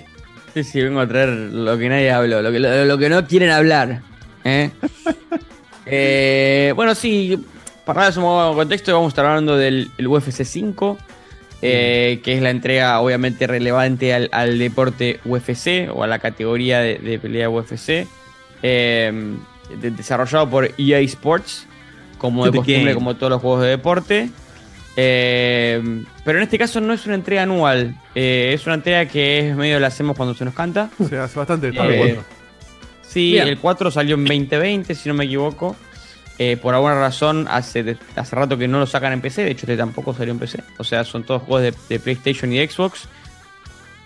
Sí, sí, vengo a traer lo que nadie habló, lo que, lo, lo que no quieren hablar. ¿eh? Eh, bueno, sí, para darles un poco de contexto, vamos a estar hablando del el UFC 5, eh, que es la entrega obviamente relevante al, al deporte UFC o a la categoría de, de pelea UFC, eh, de- desarrollado por EA Sports, como de costumbre, game. como todos los juegos de deporte. Eh, pero en este caso no es una entrega anual, eh, es una entrega que es medio la hacemos cuando se nos canta. O sea, hace bastante Eh, está Sí, Bien. el 4 salió en 2020, si no me equivoco. Eh, por alguna razón, hace, hace rato que no lo sacan en PC. De hecho, este tampoco salió en PC. O sea, son todos juegos de, de PlayStation y Xbox.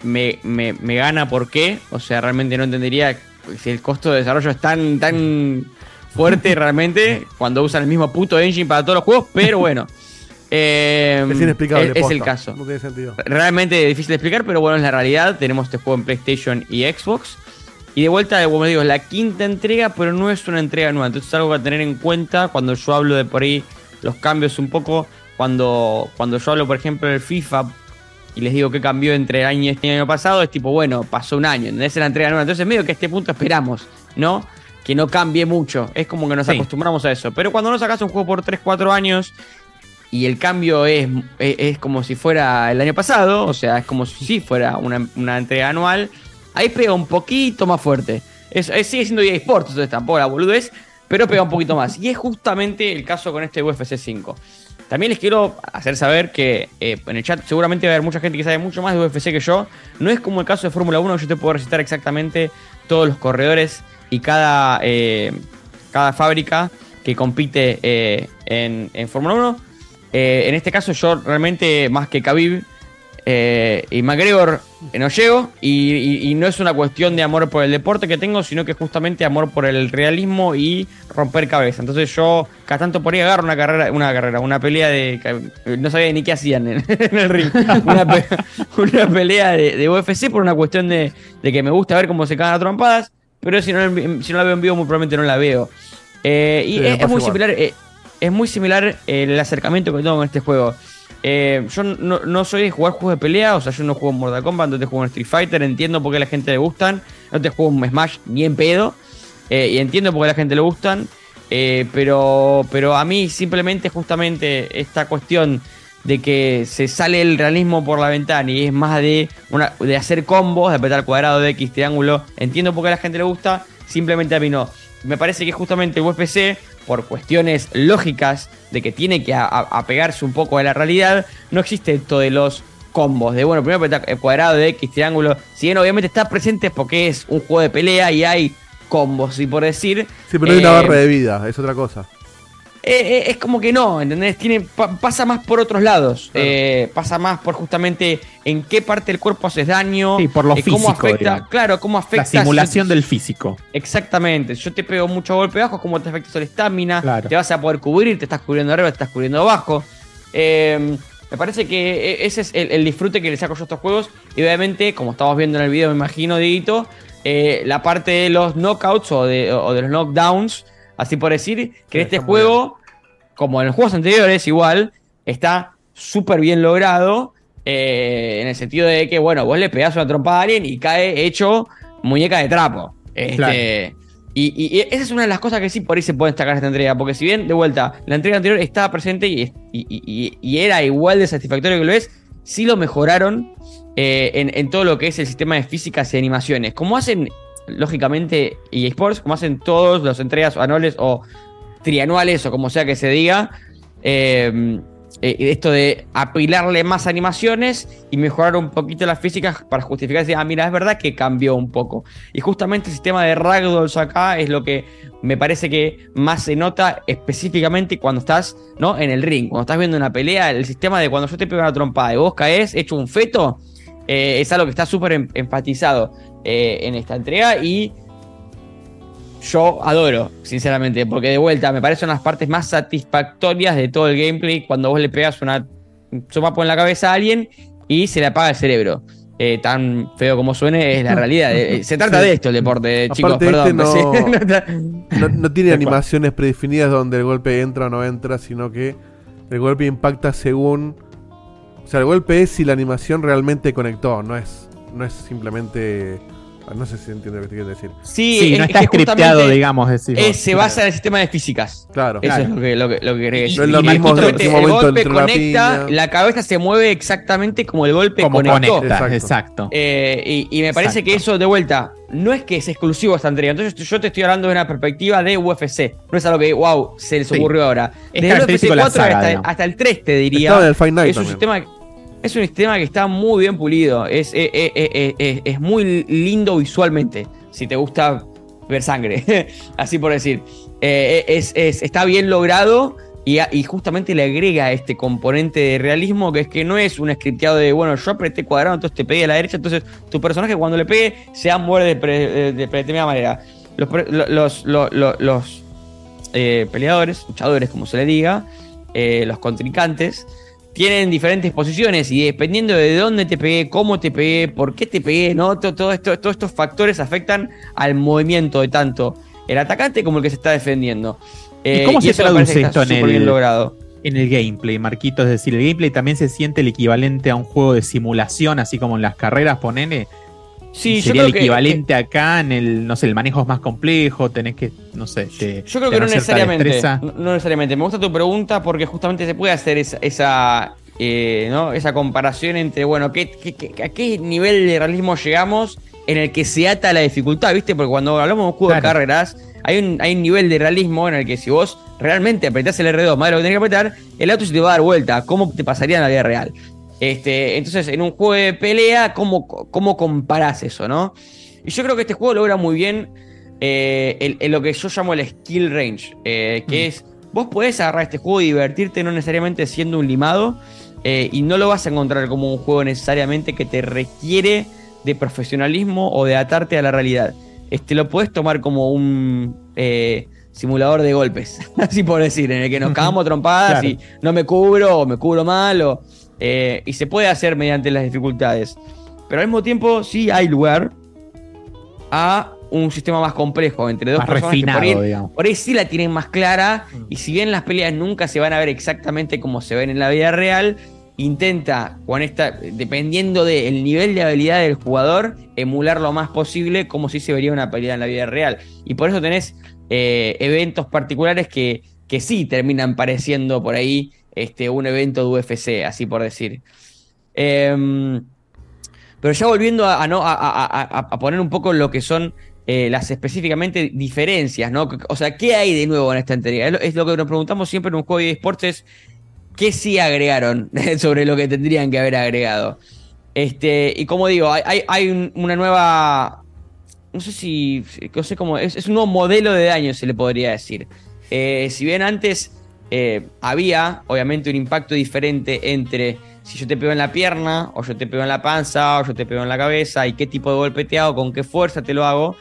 Me, me- me gana por qué. O sea, realmente no entendería si el costo de desarrollo es tan, tan fuerte realmente cuando usan el mismo puto engine para todos los juegos. Pero bueno. Eh, Es inexplicable. es- es el caso. No tiene sentido. Realmente difícil de explicar, pero bueno, es la realidad. Tenemos este juego en PlayStation y Xbox. Y de vuelta, como digo, es la quinta entrega, pero no es una entrega nueva. Entonces es algo a tener en cuenta cuando yo hablo de por ahí los cambios un poco. Cuando, cuando yo hablo, por ejemplo, del FIFA y les digo que cambió entre el año y este año pasado, es tipo, bueno, pasó un año, ¿entendés? Es la entrega nueva. Entonces medio que a este punto esperamos, ¿no? Que no cambie mucho. Es como que nos Sí. acostumbramos a eso. Pero cuando no sacas un juego por 3, 4 años y el cambio es, es, es como si fuera el año pasado, o sea, es como si fuera una, una entrega anual, ahí pega un poquito más fuerte. Es, es- sigue siendo EA Sports, entonces tampoco la boludez, pero pega un poquito más. Y es justamente el caso con este UFC 5. También les quiero hacer saber que eh, en el chat seguramente va a haber mucha gente que sabe mucho más de UFC que yo. No es como el caso de Fórmula 1, yo te puedo recitar exactamente todos los corredores y cada, eh, cada fábrica que compite eh, en, Fórmula 1. Eh, en este caso yo realmente más que Khabib y McGregor no llego y, y- y no es una cuestión de amor por el deporte que tengo, sino que justamente amor por el realismo y romper cabeza. Entonces yo cada tanto por ahí agarro una carrera, una carrera, una pelea de no sabía ni qué hacían en, en el ring, una, pe- una pelea de, de UFC por una cuestión de, de que me gusta ver cómo se cagan a trompadas, pero si no, si no la veo en vivo muy probablemente no la veo. Eh, y Sí, me es, es pasa muy similar, eh, es muy similar el acercamiento que tengo con este juego. Eh, yo no, soy de jugar juegos de pelea, o sea, yo no juego en Mortal Kombat, no te juego en Street Fighter, entiendo por qué a la gente le gustan, no te juego en Smash ni en pedo, eh, y entiendo por qué a la gente le gustan, eh, pero, pero a mí simplemente justamente esta cuestión de que se sale el realismo por la ventana y es más de, una, de hacer combos, de apretar cuadrado, de X, triángulo, entiendo por qué a la gente le gusta, simplemente a mí no. Me parece que justamente UFC, por cuestiones lógicas de que tiene que apegarse un poco a la realidad, no existe esto de los combos, de bueno, primero el cuadrado, de X, triángulo, si bien obviamente está presente porque es un juego de pelea y hay combos, y por decir... Sí, pero no hay una eh, barra de vida, es otra cosa. Eh, eh, es como que no, ¿entendés? Tiene, pa- pasa más por otros lados. Eh, pasa más por justamente en qué parte del cuerpo haces daño. Sí, por lo eh, cómo físico, afecta, digamos. claro, cómo afecta. La simulación si- del físico. Exactamente. Si yo te pego mucho golpe bajo, cómo te afecta el estamina. Claro. Te vas a poder cubrir, te estás cubriendo arriba, te estás cubriendo abajo. Eh, me parece que e- ese es el, el disfrute que le saco yo a estos juegos. Y obviamente, como estamos viendo en el video, me imagino, Dieguito, la parte de los knockouts o de, o de los knockdowns, así por decir, que en este juego, como en los juegos anteriores, igual, está súper bien logrado. eh, en el sentido de que, bueno, vos le pegás una trompada a alguien y cae hecho muñeca de trapo. Este, Claro. y, esa es una de las cosas que sí por ahí se puede destacar de esta entrega. Porque si bien, de vuelta, la entrega anterior estaba presente y, y- y- y era igual de satisfactorio que lo es, sí lo mejoraron eh, en, en todo lo que es el sistema de físicas y animaciones. Como hacen, lógicamente, eSports, como hacen todos las entregas anuales o trianuales o como sea que se diga. eh, eh, esto de apilarle más animaciones y mejorar un poquito las físicas para justificar, decir, ah, mira, es verdad que cambió un poco. Y justamente el sistema de ragdolls acá es lo que me parece que más se nota específicamente cuando estás ¿no? en el ring, cuando estás viendo una pelea, el sistema de cuando yo te pego una trompada y vos caes hecho un feto, eh, es algo que está súper enfatizado eh, en esta entrega y yo adoro, sinceramente, porque de vuelta me parecen las partes más satisfactorias de todo el gameplay cuando vos le pegas una un sopapo en la cabeza a alguien y se le apaga el cerebro. Eh, tan feo como suene, es la realidad. Eh, Se trata Sí. de esto el deporte, chicos, perdón. este sí. no, no- no tiene animaciones predefinidas donde el golpe entra o no entra, sino que el golpe impacta según. O sea, el golpe es si la animación realmente conectó, no es, no es simplemente. ah, No sé si entiende lo que te quiero decir. Sí, Sí, es- no es está scripteado, digamos, decís eh, se basa en el sistema de físicas. Claro. Eso Claro. es lo que, lo que, lo que quería decir. No es lo Y mismo el momento golpe la conecta, la cabeza se mueve exactamente como el golpe Como conectó. conecta, Exacto. exacto. Eh, y, y me parece Exacto. que eso, de vuelta, no es que es exclusivo esta entrega. Entonces, yo te estoy hablando de una perspectiva de UFC. No es algo que, wow, se les Sí. ocurrió ahora. Es Desde el UFC característico de la 4 saga, hasta, digamos. hasta el 3, te diría. Estaba en el Fight Night es un también. sistema. Es un sistema que está muy bien pulido. Es, eh, eh, eh, eh, es muy lindo visualmente. Si te gusta ver sangre. Así por decir. Eh, es, es- está bien logrado. Y, y justamente le agrega este componente de realismo que es que no es un scripteado de, bueno, yo apreté cuadrado, entonces te pegué a la derecha, entonces tu personaje cuando le pegue se mover de, pre- de predeterminada manera. Los, los, lo- lo- los, eh, peleadores, luchadores, como se le diga, los contrincantes, tienen diferentes posiciones y dependiendo de dónde te pegué, cómo te pegué, por qué te pegué, ¿no? Todo, todo esto, todos estos factores afectan al movimiento de tanto el atacante como el que se está defendiendo. Eh, ¿Y cómo se traduce esto en el, logrado. en el gameplay, Marquito? Es decir, el gameplay también se siente el equivalente a un juego de simulación, así como en las carreras, ponele. Sí, yo sería creo el que- equivalente acá en el, no sé, el manejo es más complejo, tenés que, no sé, te- Yo creo que no necesariamente. No, no necesariamente. Me gusta tu pregunta porque justamente se puede hacer esa, esa, eh, ¿no? esa comparación entre, bueno, ¿qué, qué- qué- a qué nivel de realismo llegamos en el que se ata la dificultad, ¿viste? Porque cuando hablamos de un juego de carreras, hay un, hay un nivel de realismo en el que si vos realmente apretás el R2 más de lo que tenés que apretar, el auto se te va a dar vuelta. ¿Cómo te pasaría en la vida real? Este, entonces, en un juego de pelea, ¿cómo, cómo comparás eso, no? Y yo creo que este juego logra muy bien eh, el- el- lo que yo llamo el skill range, eh, que es, vos podés agarrar este juego y divertirte no necesariamente siendo un limado, eh, y no lo vas a encontrar como un juego necesariamente que te requiere de profesionalismo o de atarte a la realidad. Este lo podés tomar como un simulador de golpes, así por decir, en el que nos cagamos trompadas Claro. y no me cubro o me cubro mal, o, eh, y se puede hacer mediante las dificultades. Pero al mismo tiempo sí hay lugar a un sistema más complejo entre dos Más personas que por refinado, ahí, digamos. por ahí sí la tienen más clara y si bien las peleas nunca se van a ver exactamente como se ven en la vida real, intenta con esta, dependiendo del nivel de habilidad del jugador, emular lo más posible como si se vería una pelea en la vida real. Y por eso tenés eh, eventos particulares que, que sí terminan pareciendo por ahí este, un evento de UFC, así por decir. Em, pero ya volviendo a, a a, a- poner un poco lo que son eh, las específicamente diferencias, ¿no? O sea, ¿qué hay de nuevo en esta entrega? Es lo, que nos preguntamos siempre en un juego de esports, es ¿qué sí agregaron sobre lo que tendrían que haber agregado? Este, y como digo, hay, hay- hay un- una nueva. No sé si. No sé cómo. Es, es un nuevo modelo de daño, se le podría decir. Eh, si bien antes eh, había, obviamente, un impacto diferente entre si yo te pego en la pierna, o yo te pego en la panza, o yo te pego en la cabeza, y qué tipo de golpe te hago, con qué fuerza te lo hago,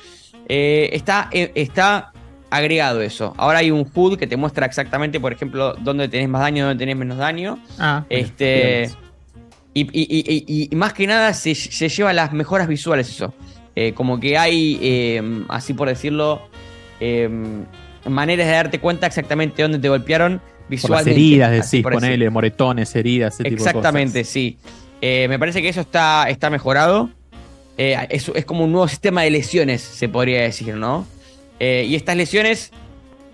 eh, está, eh, está agregado eso. Ahora hay un HUD que te muestra exactamente, por ejemplo, dónde tenés más daño, dónde tenés menos daño. Ah, Este. Y, y- y- y- y más que nada se, se lleva las mejoras visuales eso. Como que hay, así por decirlo, maneras de darte cuenta exactamente dónde te golpearon Por las visualmente. heridas, decís, ponele moretones, heridas, ese tipo de cosas. Exactamente, sí. Eh, me parece que eso está, está mejorado. Eh, es, es como un nuevo sistema de lesiones, se podría decir, ¿no? Eh, y estas lesiones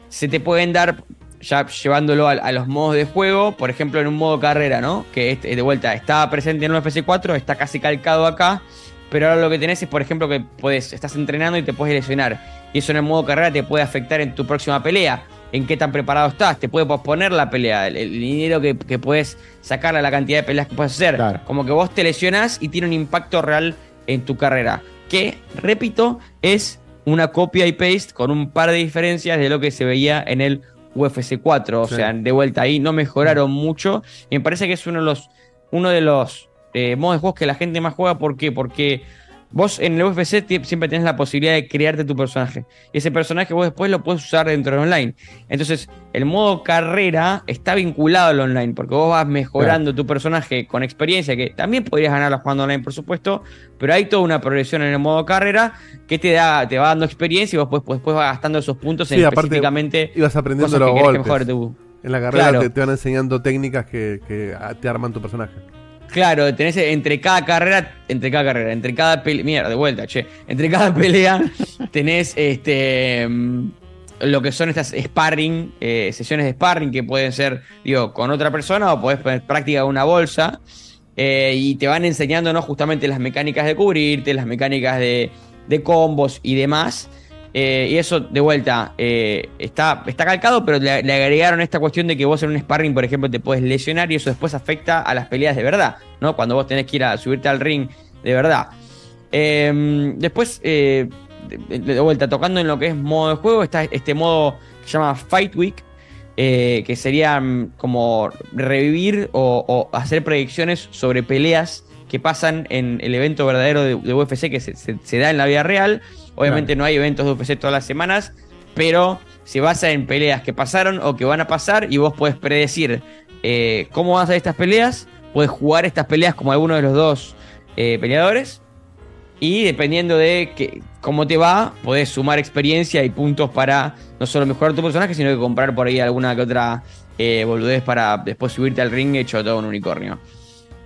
se te pueden dar ya llevándolo a, a los modos de juego, por ejemplo en un modo carrera, ¿no? Que es, de vuelta está presente en un FC4, está casi calcado acá, pero ahora lo que tenés es, por ejemplo, que puedes, estás entrenando y te puedes lesionar. Y eso en el modo carrera te puede afectar en tu próxima pelea. en qué tan preparado estás. Te puede posponer la pelea, el, el dinero que, que puedes sacarle a la cantidad de peleas que puedes hacer. Como que vos te lesionás y tiene un impacto real en tu carrera. Que, repito, es una copia y paste con un par de diferencias de lo que se veía en el UFC 4. O Sí. sea, de vuelta ahí no mejoraron mucho. Y me parece que es uno de los, uno de los eh, modos de juegos que la gente más juega. ¿Por qué? Porque vos en el UFC siempre tenés la posibilidad de crearte tu personaje. Y ese personaje vos después lo puedes usar dentro del online. Entonces, el modo carrera está vinculado al online, porque vos vas mejorando tu personaje con experiencia, que también podrías ganarla jugando online, por supuesto, pero hay toda una progresión en el modo carrera que te da, te va dando experiencia y vos después, después vas gastando esos puntos en Sí, aparte específicamente ibas aprendiendo los que golpes. En la carrera Claro. te, te van enseñando técnicas que, que te arman tu personaje. Claro, tenés entre cada carrera, entre cada carrera, entre cada pelea, mierda, de vuelta, che, entre cada pelea tenés este mm, lo que son estas sparring, eh, sesiones de sparring que pueden ser, digo, con otra persona o podés poner práctica una bolsa eh, y te van enseñando, ¿no? Justamente las mecánicas de cubrirte, las mecánicas de, de combos y demás. Eh, y eso, de vuelta, eh, está, está calcado, pero le, agregaron esta cuestión de que vos en un sparring, por ejemplo, te puedes lesionar y eso después afecta a las peleas de verdad, ¿no? Cuando vos tenés que ir a subirte al ring de verdad. Eh, después, eh, de, vuelta, tocando en lo que es modo de juego, está este modo que se llama Fight Week, que sería mm, como revivir o, hacer predicciones sobre peleas que pasan en el evento verdadero de, UFC que se da en la vida real. Obviamente no hay eventos de UFC todas las semanas, pero se basa en peleas que pasaron o que van a pasar y vos podés predecir eh, cómo van a ser estas peleas, puedes jugar estas peleas como alguno de los dos eh, peleadores y dependiendo de que, cómo te va, podés sumar experiencia y puntos para no solo mejorar tu personaje, sino que comprar por ahí alguna que otra eh, boludez para después subirte al ring hecho todo un unicornio.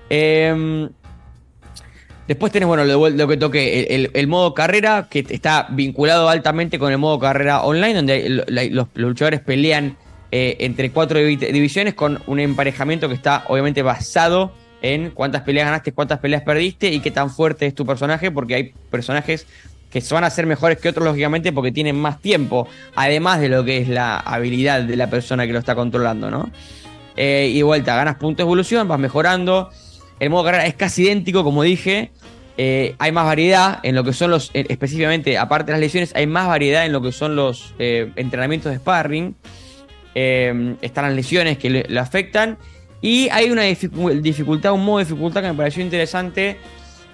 Em, después tenés, bueno, lo, que toqué, el, modo carrera, que está vinculado altamente con el modo carrera online, donde los, luchadores pelean eh, entre cuatro divi- divisiones con un emparejamiento que está obviamente basado en cuántas peleas ganaste, cuántas peleas perdiste y qué tan fuerte es tu personaje, porque hay personajes que van a ser mejores que otros, lógicamente, porque tienen más tiempo, además de lo que es la habilidad de la persona que lo está controlando, ¿no? Eh, y vuelta, ganas puntos de evolución, vas mejorando. El modo carrera es casi idéntico, como dije. Eh, hay más variedad en lo que son los, eh, específicamente, aparte de las lesiones, hay más variedad en lo que son los eh, entrenamientos de sparring. Están las lesiones que le, afectan. Y hay una dificu- dificultad, un modo de dificultad que me pareció interesante,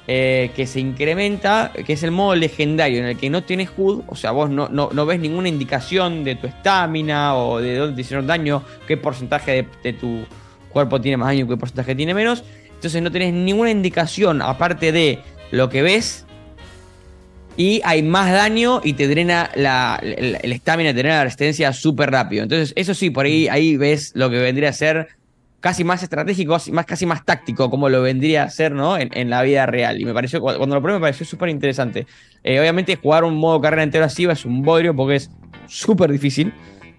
que se incrementa, que es el modo legendario, en el que no tienes HUD, o sea, vos no, no, no ves ninguna indicación de tu estamina o de dónde te hicieron daño, qué porcentaje de, de tu cuerpo tiene más daño, qué porcentaje tiene menos. Entonces no tenés ninguna indicación aparte de lo que ves y hay más daño y te drena la, el estamina, te drena la resistencia súper rápido. Entonces, eso sí, por ahí, ahí ves lo que vendría a ser casi más estratégico, más, casi más táctico, como lo vendría a ser, ¿no? En, en la vida real. Y me pareció, cu- cuando lo probé me pareció súper interesante. Eh, obviamente, jugar un modo carrera entero así es un bodrio porque es súper difícil.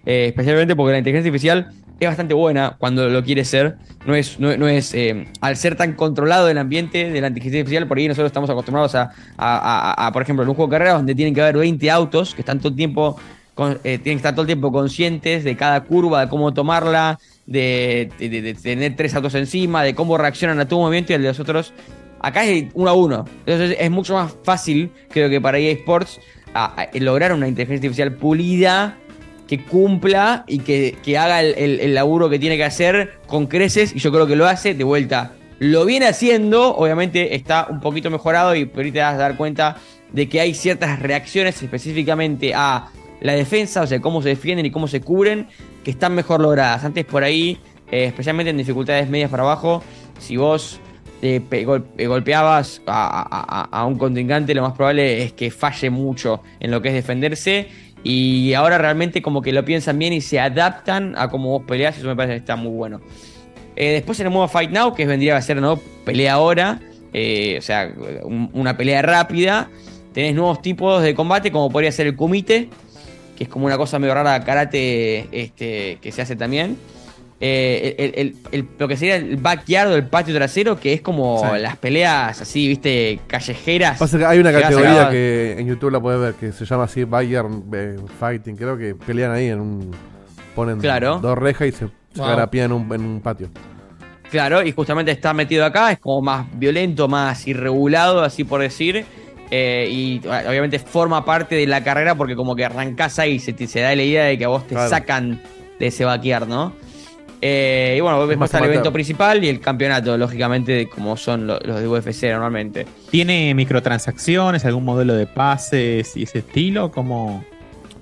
eh, especialmente porque la inteligencia artificial es bastante buena cuando lo quiere ser. No es, no, es eh, al ser tan controlado el ambiente de la inteligencia artificial, por ahí nosotros estamos acostumbrados a, a- por ejemplo, en un juego de carrera donde tienen que haber 20 autos que están todo el tiempo, eh, tienen que estar todo el tiempo conscientes de cada curva, de cómo tomarla, de, de- tener tres autos encima, de cómo reaccionan a tu movimiento y al de los otros. Acá es uno a uno. Entonces es mucho más fácil, creo que para EA Sports, lograr una inteligencia artificial pulida que cumpla y que, que haga el, el- laburo que tiene que hacer con creces, y yo creo que lo hace de vuelta. Lo viene haciendo, obviamente está un poquito mejorado y por ahí te das a dar cuenta de que hay ciertas reacciones específicamente a la defensa, o sea, cómo se defienden y cómo se cubren, que están mejor logradas. Antes por ahí, eh, especialmente en dificultades medias para abajo, si vos eh, eh, golpeabas a, a- a- a un contrincante, lo más probable es que falle mucho en lo que es defenderse. Y ahora realmente como que lo piensan bien y se adaptan a cómo vos peleas eso me parece que está muy bueno. Eh, después en el modo Fight Now, que vendría a ser ¿no? pelea ahora, eh, o sea, un- una pelea rápida. Tenés nuevos tipos de combate, como podría ser el kumite, que es como una cosa medio rara karate este, que se hace también. Eh, el- el- el- lo que sería el backyard o el patio trasero, que es como Sí. las peleas así, viste, callejeras. Pasa que hay una que categoría que en YouTube la puedes ver que se llama así Bayern eh, Fighting. Creo que pelean ahí en un, Ponen Claro. dos rejas y se, se Wow. garapían en un, en un patio. Claro, y justamente está metido acá, es como más violento, más irregulado, así por decir. eh, y obviamente forma parte de la carrera porque como que arrancás ahí, se, te, se da la idea de que a vos te Claro. sacan de ese vaquear, ¿no? Eh, y bueno, después está el evento principal y el campeonato, lógicamente, como son lo- los de UFC normalmente. ¿Tiene microtransacciones, algún modelo de pases y ese estilo? como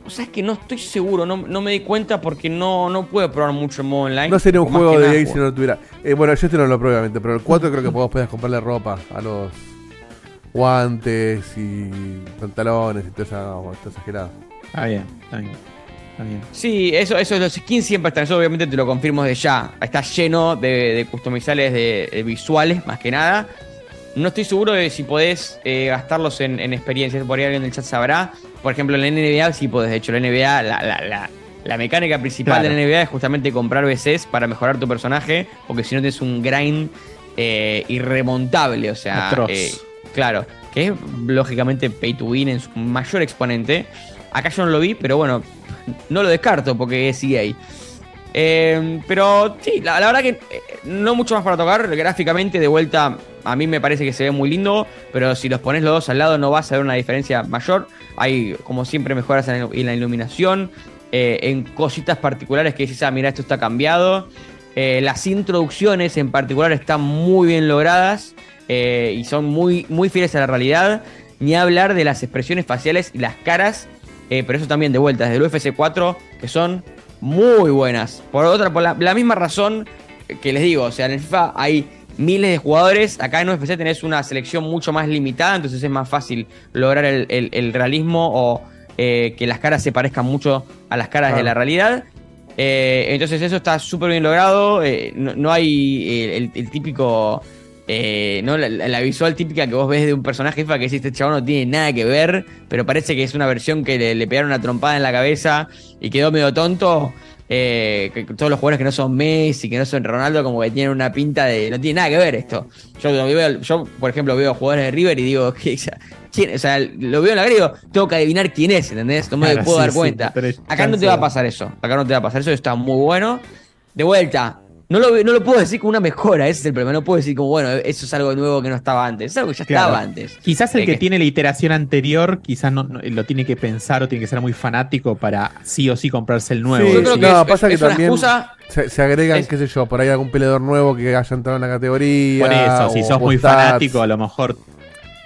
O sea, es que no estoy seguro, no, no me di cuenta porque no, no puedo probar mucho el modo online. No sería un juego de EA si no lo tuviera. Eh, bueno, yo este no lo probé, obviamente, pero el 4 creo que vos podías comprarle ropa a los guantes y pantalones y toda esa, girada. Está bien, está bien. Sí, eso, eso, los skins siempre están. Eso obviamente te lo confirmo desde ya. Está lleno de, de customizables de, de visuales, más que nada. No estoy seguro de si podés eh, gastarlos en, en experiencias. Por ahí alguien en el chat sabrá. Por ejemplo, en la NBA sí podés. De hecho, la NBA, la, la, la, la mecánica principal Claro. de la NBA es justamente comprar VCs para mejorar tu personaje. Porque si no tienes un grind eh, irremontable. O sea, eh, claro. Que es lógicamente pay to win en su mayor exponente. Acá yo no lo vi, pero bueno, no lo descarto porque es EA. Eh, pero sí, la, verdad que eh, no mucho más para tocar. Gráficamente, de vuelta, a mí me parece que se ve muy lindo. Pero si los pones los dos al lado, no vas a ver una diferencia mayor. Hay, como siempre, mejoras en, la iluminación. eh, en cositas particulares que dices, ah, mira, esto está cambiado. Las introducciones en particular están muy bien logradas y son muy, muy fieles a la realidad. Ni hablar de las expresiones faciales y las caras, eh, pero eso también de vuelta, desde el UFC 4, que son muy buenas. Por otra, por la, la misma razón que les digo, o sea, en el FIFA hay miles de jugadores, acá en UFC tenés una selección mucho más limitada, entonces es más fácil lograr el, el- el realismo o eh, que las caras se parezcan mucho a las caras de la realidad. Eh, entonces eso está súper bien logrado. no, no hay el, el típico. Eh, no la, la visual típica que vos ves de un personaje FIFA que decís, este chavo no tiene nada que ver, pero parece que es una versión que le, le pegaron una trompada en la cabeza y quedó medio tonto. eh, que todos los jugadores que no son Messi, que no son Ronaldo, como que tienen una pinta de. No tiene nada que ver esto. Yo, lo veo- yo por ejemplo, veo jugadores de River y digo, ¿qué- ¿quién? O sea, lo veo en la griego, tengo que adivinar quién es, ¿entendés? No me Claro, puedo sí, dar cuenta. es Acá no te va a pasar eso. Acá no te va a pasar eso, está muy bueno. De vuelta, no lo, no lo puedo decir como una mejora, ese es el problema. No puedo decir como, bueno, eso es algo nuevo que no estaba antes. Es algo que ya Claro. estaba antes. Quizás el Eh, que tiene la iteración anterior, quizás no, no- lo tiene que pensar o tiene que ser muy fanático para sí o sí comprarse el nuevo. Sí, Yo creo que no, es- pasa que es también excusa- se, se agregan, es- qué sé yo, por ahí algún peleador nuevo que haya entrado en la categoría. Por eso, si sos muy stats. fanático, a lo mejor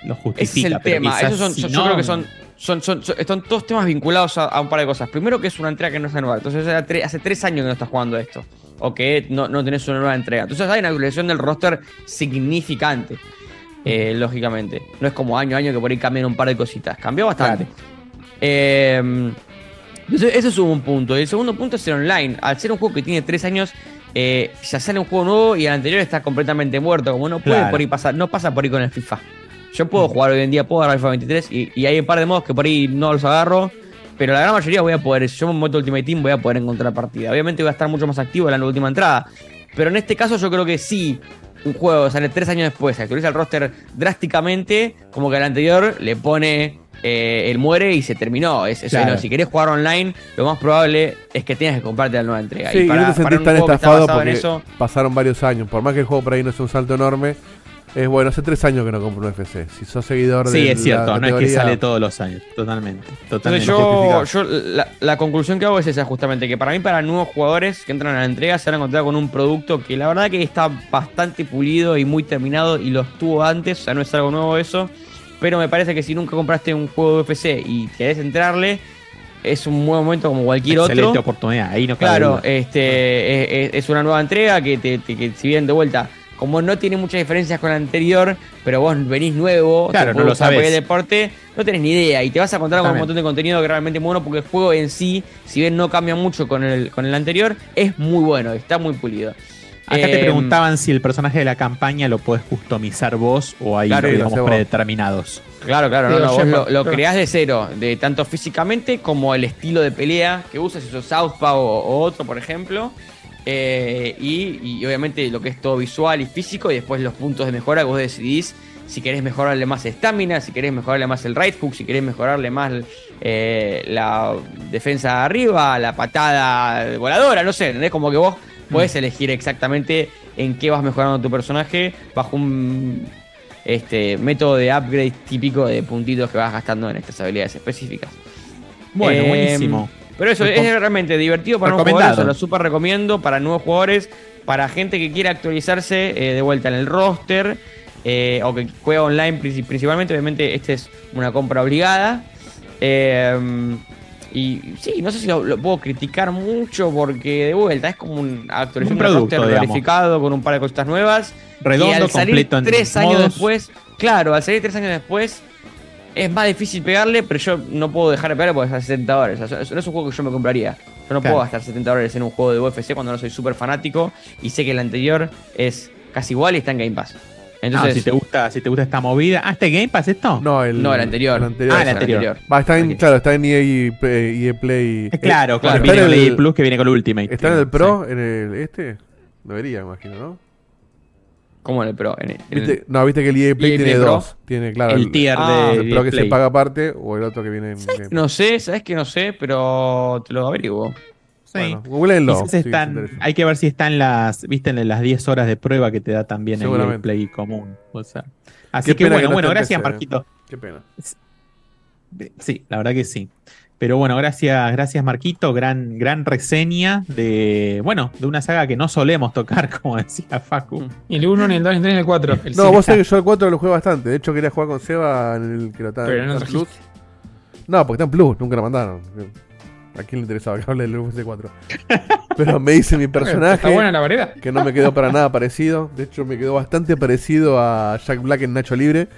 lo Ese justifica. es el pero tema. quizás Esos son, si yo, no, creo que son, son, son, son- están todos temas vinculados a, a un par de cosas. Primero que es una entrega que no es nueva. Entonces hace tre- hace tres años que no estás jugando esto. O que no, no tenés una nueva entrega. Entonces hay una actualización del roster significante. eh, lógicamente. No es como año a año que por ahí cambian un par de cositas. Cambió bastante. Eh, entonces, ese es un punto. Y el segundo punto es el online. Al ser un juego que tiene tres años, eh, ya sale un juego nuevo y el anterior está completamente muerto. Como no puede Claro. por ahí pasar, no pasa por ahí con el FIFA. Yo puedo jugar hoy en día, puedo agarrar el FIFA 23 y, y hay un par de modos que por ahí no los agarro. Pero la gran mayoría voy a poder, si yo me meto Ultimate Team, voy a poder encontrar partida. Obviamente voy a estar mucho más activo en la última entrada. Pero en este caso yo creo que sí, un juego sale tres años después, se actualiza el roster drásticamente, como que al anterior le pone eh, el muere y se terminó. Es, eso, Claro. no, si querés jugar online, lo más probable es que tengas que comprarte la nueva entrega. Sí, y, para- no te sentís tan estafado en porque eso, pasaron varios años. Por más que el juego por ahí no sea un salto enorme, es bueno, hace tres años que no compro un FC. Si sos seguidor de Sí, es cierto, la no es que sale todos los años. Totalmente. Entonces Totalmente. yo, yo la, la conclusión que hago es esa justamente, que para mí para nuevos jugadores que entran a la entrega se van a encontrar con un producto que la verdad que está bastante pulido y muy terminado y lo estuvo antes, o sea, no es algo nuevo eso, pero me parece que si nunca compraste un juego de UFC y querés entrarle, es un buen momento como cualquier Excelente otro. oportunidad, ahí no Claro, este es, es- es una nueva entrega que, te, te- que si bien de vuelta, como no tiene muchas diferencias con la anterior, pero vos venís nuevo, Claro, te no lo sabés. el deporte, no tenés ni idea y te vas a encontrar con un montón de contenido que realmente es muy bueno porque el juego en sí, si bien no cambia mucho con el, con el anterior, es muy bueno, está muy pulido. Acá te Eh, preguntaban si el personaje de la campaña lo podés customizar vos o hay, Claro, digamos, predeterminados. Claro, claro, no, no, vos lo, lo creás de cero, de tanto físicamente como el estilo de pelea que usas, si sos Southpaw o, o otro, por ejemplo. Eh, y, y obviamente lo que es todo visual y físico, y después los puntos de mejora que vos decidís si querés mejorarle más estamina, si querés mejorarle más el right hook, si querés mejorarle más eh, la defensa arriba, la patada voladora, no sé, ¿entendés? Como que vos podés elegir exactamente en qué vas mejorando tu personaje bajo un este, método de upgrade típico de puntitos que vas gastando en estas habilidades específicas. Bueno, Eh, buenísimo. Pero eso Recom- es realmente divertido para nuevos jugadores, se lo super recomiendo para nuevos jugadores, para gente que quiera actualizarse eh, de vuelta en el roster eh, o que juega online princi- principalmente. Obviamente, esta es una compra obligada. Eh, y sí, no sé si lo, lo puedo criticar mucho porque de vuelta es como una actualización Un de producto, roster verificado con un par de cositas nuevas. Redondo, y al salir completo en tres años modos. después, claro, al salir tres años después es más difícil pegarle, pero yo no puedo dejar de pegarle porque es a 70 dólares. O sea, eso no es un juego que yo me compraría. Yo no Claro. puedo gastar 70 dólares en un juego de UFC cuando no soy súper fanático y sé que el anterior es casi igual y está en Game Pass. Entonces, Ah, si te gusta, si te gusta esta movida. ¿Ah, este Game Pass esto? No, el, No, el anterior. el anterior. Ah, el anterior. Va, está en, claro, está en EA, EA Play. Eh, claro, claro, Está viene en el Plus que viene con Ultimate. ¿Está en el Pro? ¿En el este? Debería, imagino, ¿no? ¿Cómo en el Pro? En el- en ¿Viste? el- No, viste que el EA Play EA tiene Play Pro. dos. Tiene, claro, El tier Ah, de el Pro que Play. se paga aparte o el otro que viene en Game No sé, sabes que no sé, pero te lo averiguo. Sí. Bueno, googleenlo, están- hay que ver si están las, viste, en las 10 horas de prueba que te da también el Seguramente. Play común. O sea, así Qué que bueno, no bueno, gracias PC, Marquito. Qué pena. Sí, la verdad que sí. Pero bueno, gracias, gracias Marquito, gran, gran reseña de, bueno, de una saga que no solemos tocar, como decía Facu. Ni el 1, ni el 2, ni el 3, ni el 4. El No, vos sabés que yo el 4 lo jugué bastante. De hecho, quería jugar con Seba en el que lo no está en trajiste. Plus. No, porque está en Plus, nunca lo mandaron. ¿A quién le interesaba que hable del UFC 4? Pero me dice mi personaje. Está buena la variedad. Que no me quedó para nada parecido. De hecho, me quedó bastante parecido a Jack Black en Nacho Libre.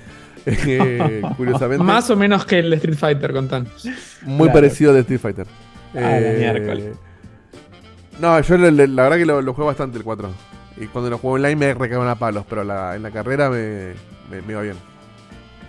Eh, curiosamente. Más o menos que el de Street Fighter, contanos. Muy Claro. parecido de Street Fighter. Ah, la Eh, miércoles. no, yo le- le- la verdad que lo, lo juego bastante el 4. Y cuando lo juego online me recaban a palos, pero la- en la carrera me, me, me va bien.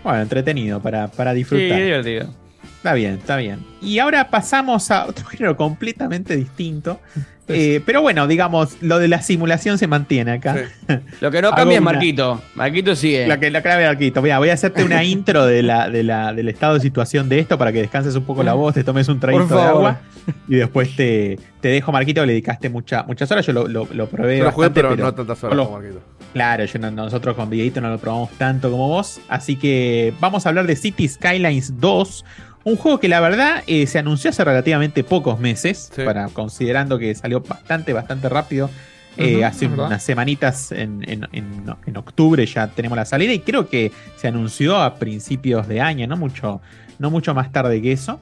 Bueno, entretenido para, para Sí, disfrutar. divertido. Está bien, está bien. Y ahora pasamos a otro género completamente distinto. Eh, pero bueno, digamos, lo de la simulación se mantiene acá. Lo que no cambia es Marquito. Marquito sigue. La que la clave Marquito. Mira, voy a hacerte una intro de la, de la, del estado de situación de esto para que descanses un poco la voz, te tomes un traguito de agua y después te, te dejo Marquito que le dedicaste mucha- muchas horas. Yo lo, lo, lo probé. Lo jugué, pero no tantas horas como Marquito. Claro, yo no- nosotros con Dieguito no lo probamos tanto como vos. Así que vamos a hablar de City Skylines 2. Un juego que la verdad eh, se anunció hace relativamente pocos meses, para, considerando que salió bastante, bastante rápido. Eh, hace verdad. unas semanitas en, en- en- en octubre ya tenemos la salida y creo que se anunció a principios de año, no mucho, no mucho más tarde que eso.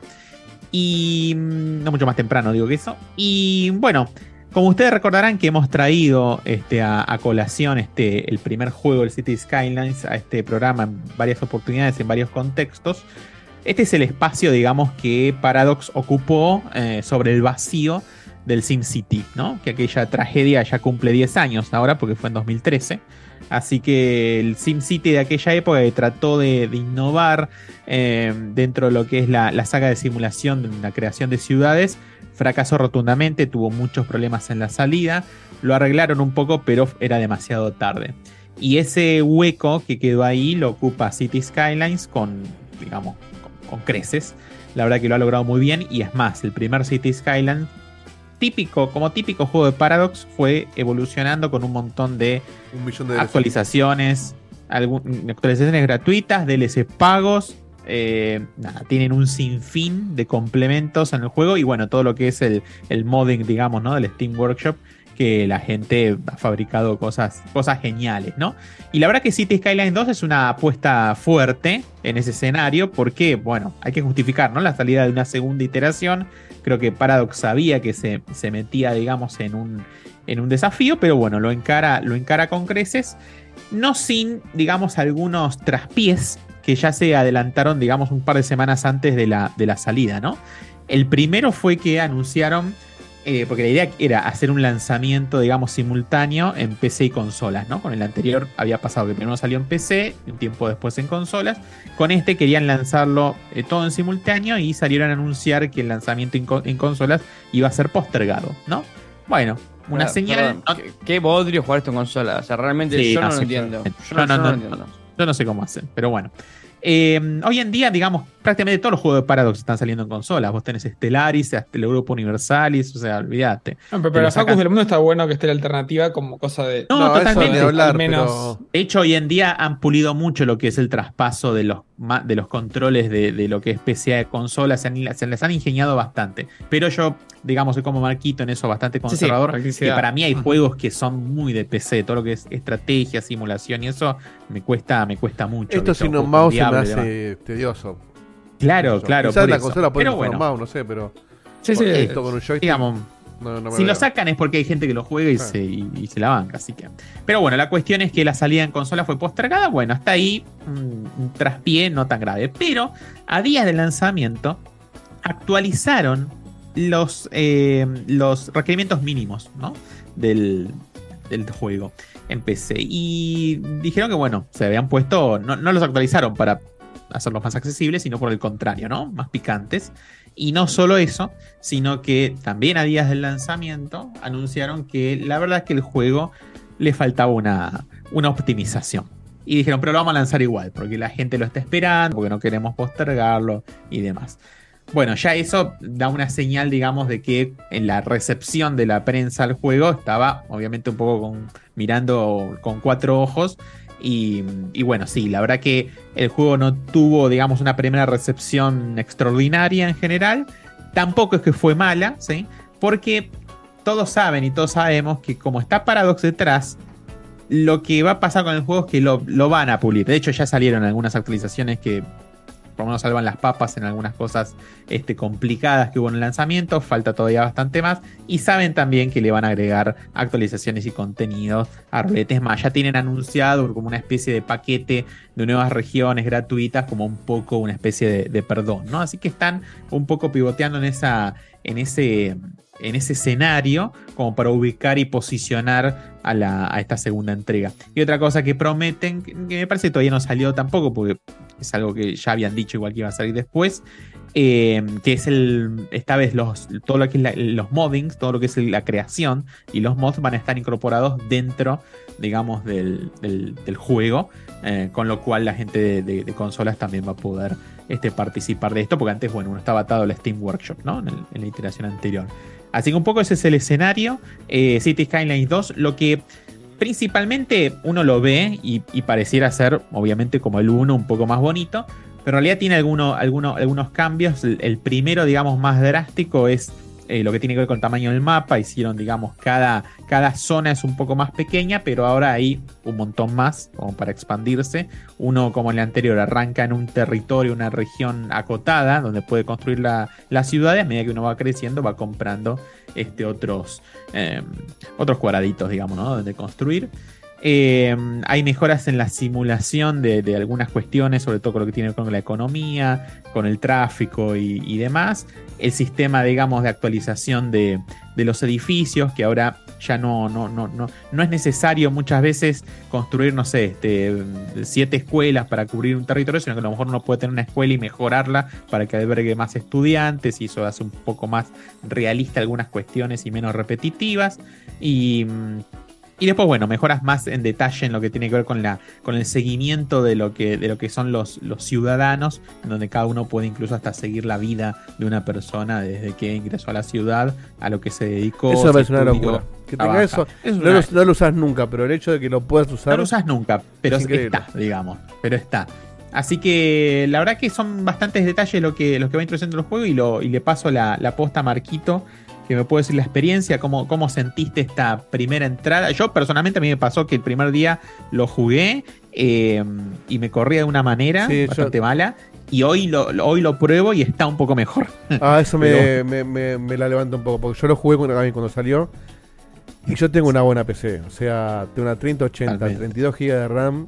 Y mm, no mucho más temprano, digo que eso. Y bueno, como ustedes recordarán que hemos traído este, a, a colación este, el primer juego del City Skylines a este programa en varias oportunidades, en varios contextos. Este es el espacio, digamos, que Paradox ocupó eh, sobre el vacío del SimCity, ¿no? Que aquella tragedia ya cumple 10 años ahora, porque fue en 2013. Así que el SimCity de aquella época que trató de, innovar eh, dentro de lo que es la, la saga de simulación de la creación de ciudades, fracasó rotundamente, tuvo muchos problemas en la salida, lo arreglaron un poco, pero era demasiado tarde. Y ese hueco que quedó ahí lo ocupa City Skylines con, digamos, con, creces. La verdad que lo ha logrado muy bien y es más, el primer City Skylines típico, como típico juego de Paradox, fue evolucionando con un montón de, Un millón de actualizaciones, algún- actualizaciones gratuitas, DLC pagos. eh, nada, tienen un sinfín de complementos en el juego y bueno, todo lo que es el, el modding, digamos, ¿no? Del Steam Workshop, que la gente ha fabricado cosas, cosas geniales, ¿no? Y la verdad que City Skylines 2 es una apuesta fuerte en ese escenario porque, bueno, hay que justificar, ¿no? La salida de una segunda iteración. Creo que Paradox sabía que se, se metía, digamos, en un, en un desafío, pero bueno, lo encara, lo encara con creces, no sin, digamos, algunos traspiés que ya se adelantaron, digamos, un par de semanas antes de la, de la salida, ¿no? El primero fue que anunciaron, eh, porque la idea era hacer un lanzamiento, digamos, simultáneo en PC y consolas, ¿no? Con el anterior había pasado que primero salió en PC, un tiempo después en consolas. Con este querían lanzarlo eh, todo en simultáneo y salieron a anunciar que el lanzamiento en, co- en consolas iba a ser postergado, ¿no? Bueno, una señal. perdón, ¿Qué, qué bodrio jugar esto en consola. O sea, realmente Sí, yo no, no, lo entiendo. yo no, no- no no- entiendo. Yo no sé cómo hacen, pero bueno. Eh, hoy en día, digamos, prácticamente todos los juegos de Paradox están saliendo en consolas. Vos tenés Stellaris, hasta el Grupo Universalis, o sea, olvídate. No, pero para lo los Focus sacan- del mundo está bueno que esté la alternativa como cosa de. No, totalmente. al menos. De hecho, hoy en día han pulido mucho lo que es el traspaso de los, ma- de los controles de, de lo que es PCA de consolas. Se, han- se les han ingeniado bastante. Pero yo, digamos, soy como Marquito en eso bastante Sí, sí, conservador. que para mí hay juegos que son muy de PC. Todo lo que es estrategia, simulación y eso me cuesta, me cuesta mucho. Esto sin un mouse se me hace tedioso. Claro, claro, Quizás por la eso. consola puede Pero bueno. mouse, no sé, pero. Sí, sí, Esto con un joystick. digamos, no, si lo sacan es porque hay gente que lo juega y, Ah. se, y, y se la banca, así que. Pero bueno, la cuestión es que la salida en consola fue postergada. Bueno, hasta ahí mm, un traspié no tan grave. Pero a días del lanzamiento actualizaron los, eh, los requerimientos mínimos ¿no? del, del juego en PC. Y dijeron que, bueno, se habían puesto, no, no los actualizaron para hacerlos más accesibles, sino por el contrario, ¿no? Más picantes. Y no solo eso, sino que también a días del lanzamiento anunciaron que la verdad es que el juego le faltaba una, una optimización. Y dijeron, pero lo vamos a lanzar igual, porque la gente lo está esperando, porque no queremos postergarlo y demás. Bueno, ya eso da una señal, digamos, de que en la recepción de la prensa al juego estaba, obviamente, un poco mirando con cuatro ojos. Y, bueno, sí, la verdad que el juego no tuvo, digamos, una primera recepción extraordinaria en general. Tampoco es que fue mala, ¿sí? Porque todos saben y todos sabemos que como está Paradox detrás, lo que va a pasar con el juego es que lo, lo van a pulir. De hecho, ya salieron algunas actualizaciones que por lo menos salvan las papas en algunas cosas este, complicadas que hubo en el lanzamiento. Falta todavía bastante más. Y saben también que le van a agregar actualizaciones y contenidos a Roletes más. Ya tienen anunciado como una especie de paquete de nuevas regiones gratuitas, como un poco una especie de, perdón, ¿no? Así que están un poco pivoteando en esa. en ese. En ese escenario, como para ubicar y posicionar a, a esta segunda entrega. Y otra cosa que prometen, que me parece que todavía no salió tampoco, porque es algo que ya habían dicho igual que iba a salir después, eh, que es el, esta vez los, todo lo que es los moddings, todo lo que es la creación y los mods van a estar incorporados dentro, digamos, del, del- juego, eh, con lo cual la gente de, consolas también va a poder este, participar de esto, porque antes, bueno, uno estaba atado al Steam Workshop, ¿no? En la iteración anterior. Así que un poco ese es el escenario. Eh, City Skylines 2, lo que principalmente uno lo ve y, pareciera ser, obviamente, como el 1, un poco más bonito, pero en realidad tiene alguno- alguno- algunos cambios. El primero, digamos, más drástico es eh, lo que tiene que ver con el tamaño del mapa. Hicieron, digamos, cada, cada zona es un poco más pequeña, pero ahora hay un montón más como para expandirse. Uno, como el anterior, arranca en un territorio, una región acotada, donde puede construir la, la ciudad y a medida que uno va creciendo va comprando este, otros, eh, otros cuadraditos, digamos, ¿no? Donde construir. Eh, hay mejoras en la simulación de, de algunas cuestiones, sobre todo con lo que tiene que ver con la economía, con el tráfico y demás. El sistema, digamos, de actualización de, de los edificios, que ahora ya no, no, no, no, no es necesario muchas veces construir, no sé, este, siete escuelas para cubrir un territorio, sino que a lo mejor uno puede tener una escuela y mejorarla para que albergue más estudiantes y eso hace un poco más realista algunas cuestiones y menos repetitivas. Y, mm, y después, bueno, mejoras más en detalle en lo que tiene que ver con, la, con el seguimiento de lo que, de lo que son los, los ciudadanos, en donde cada uno puede incluso hasta seguir la vida de una persona desde que ingresó a la ciudad a lo que se dedicó. Eso me parece una locura. Que tenga eso. Es no, una- lo, no lo usas nunca, pero el hecho de que lo puedas usar. no lo usas nunca, pero es está, digamos. Pero está. Así que la verdad que son bastantes detalles lo que, los que va introduciendo el juego y, lo, y le paso la, la posta a Marquito, que me puede decir la experiencia, cómo, cómo sentiste esta primera entrada. Yo personalmente a mí me pasó que el primer día lo jugué eh, y me corría de una manera Sí, yo- bastante mala. Y hoy lo, hoy lo pruebo y está un poco mejor. Ah, eso me, Pero- me, me- me la levanta un poco, porque yo lo jugué cuando, cuando salió. Y yo tengo una buena PC, o sea, tengo una 3080, Totalmente. 32 GB de RAM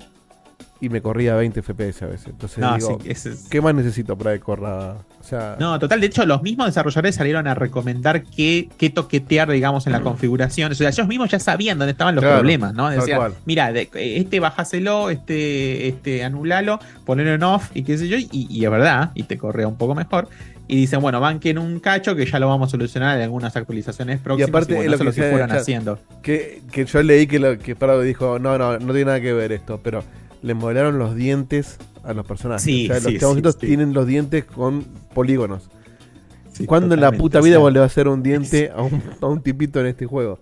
y me corría 20 FPS a veces. Entonces No, digo, sí, ese es- ¿qué más necesito para que corra? O sea, No, total, de hecho, los mismos desarrolladores salieron a recomendar qué, qué toquetear, digamos, en la configuración. O sea, ellos mismos ya sabían dónde estaban los Claro, problemas, ¿no? Decían, mira, de- este bajáselo, este, este anulalo, ponelo en off y qué sé yo, y, y es verdad, y te corre un poco mejor. Y dicen, bueno, banquen un cacho que ya lo vamos a solucionar en algunas actualizaciones y próximas. aparte bueno, es lo que, lo fueron haciendo. Que, que yo leí que, lo, que Parado dijo, no, no, no tiene nada que ver esto, pero le modelaron los dientes a los personajes. Sí, o sea, sí, los chaboncitos sí, sí. tienen los dientes con polígonos. Sí, ¿Cuándo en la puta o vida sea, vos le vas a hacer un diente a un, a un tipito en este juego?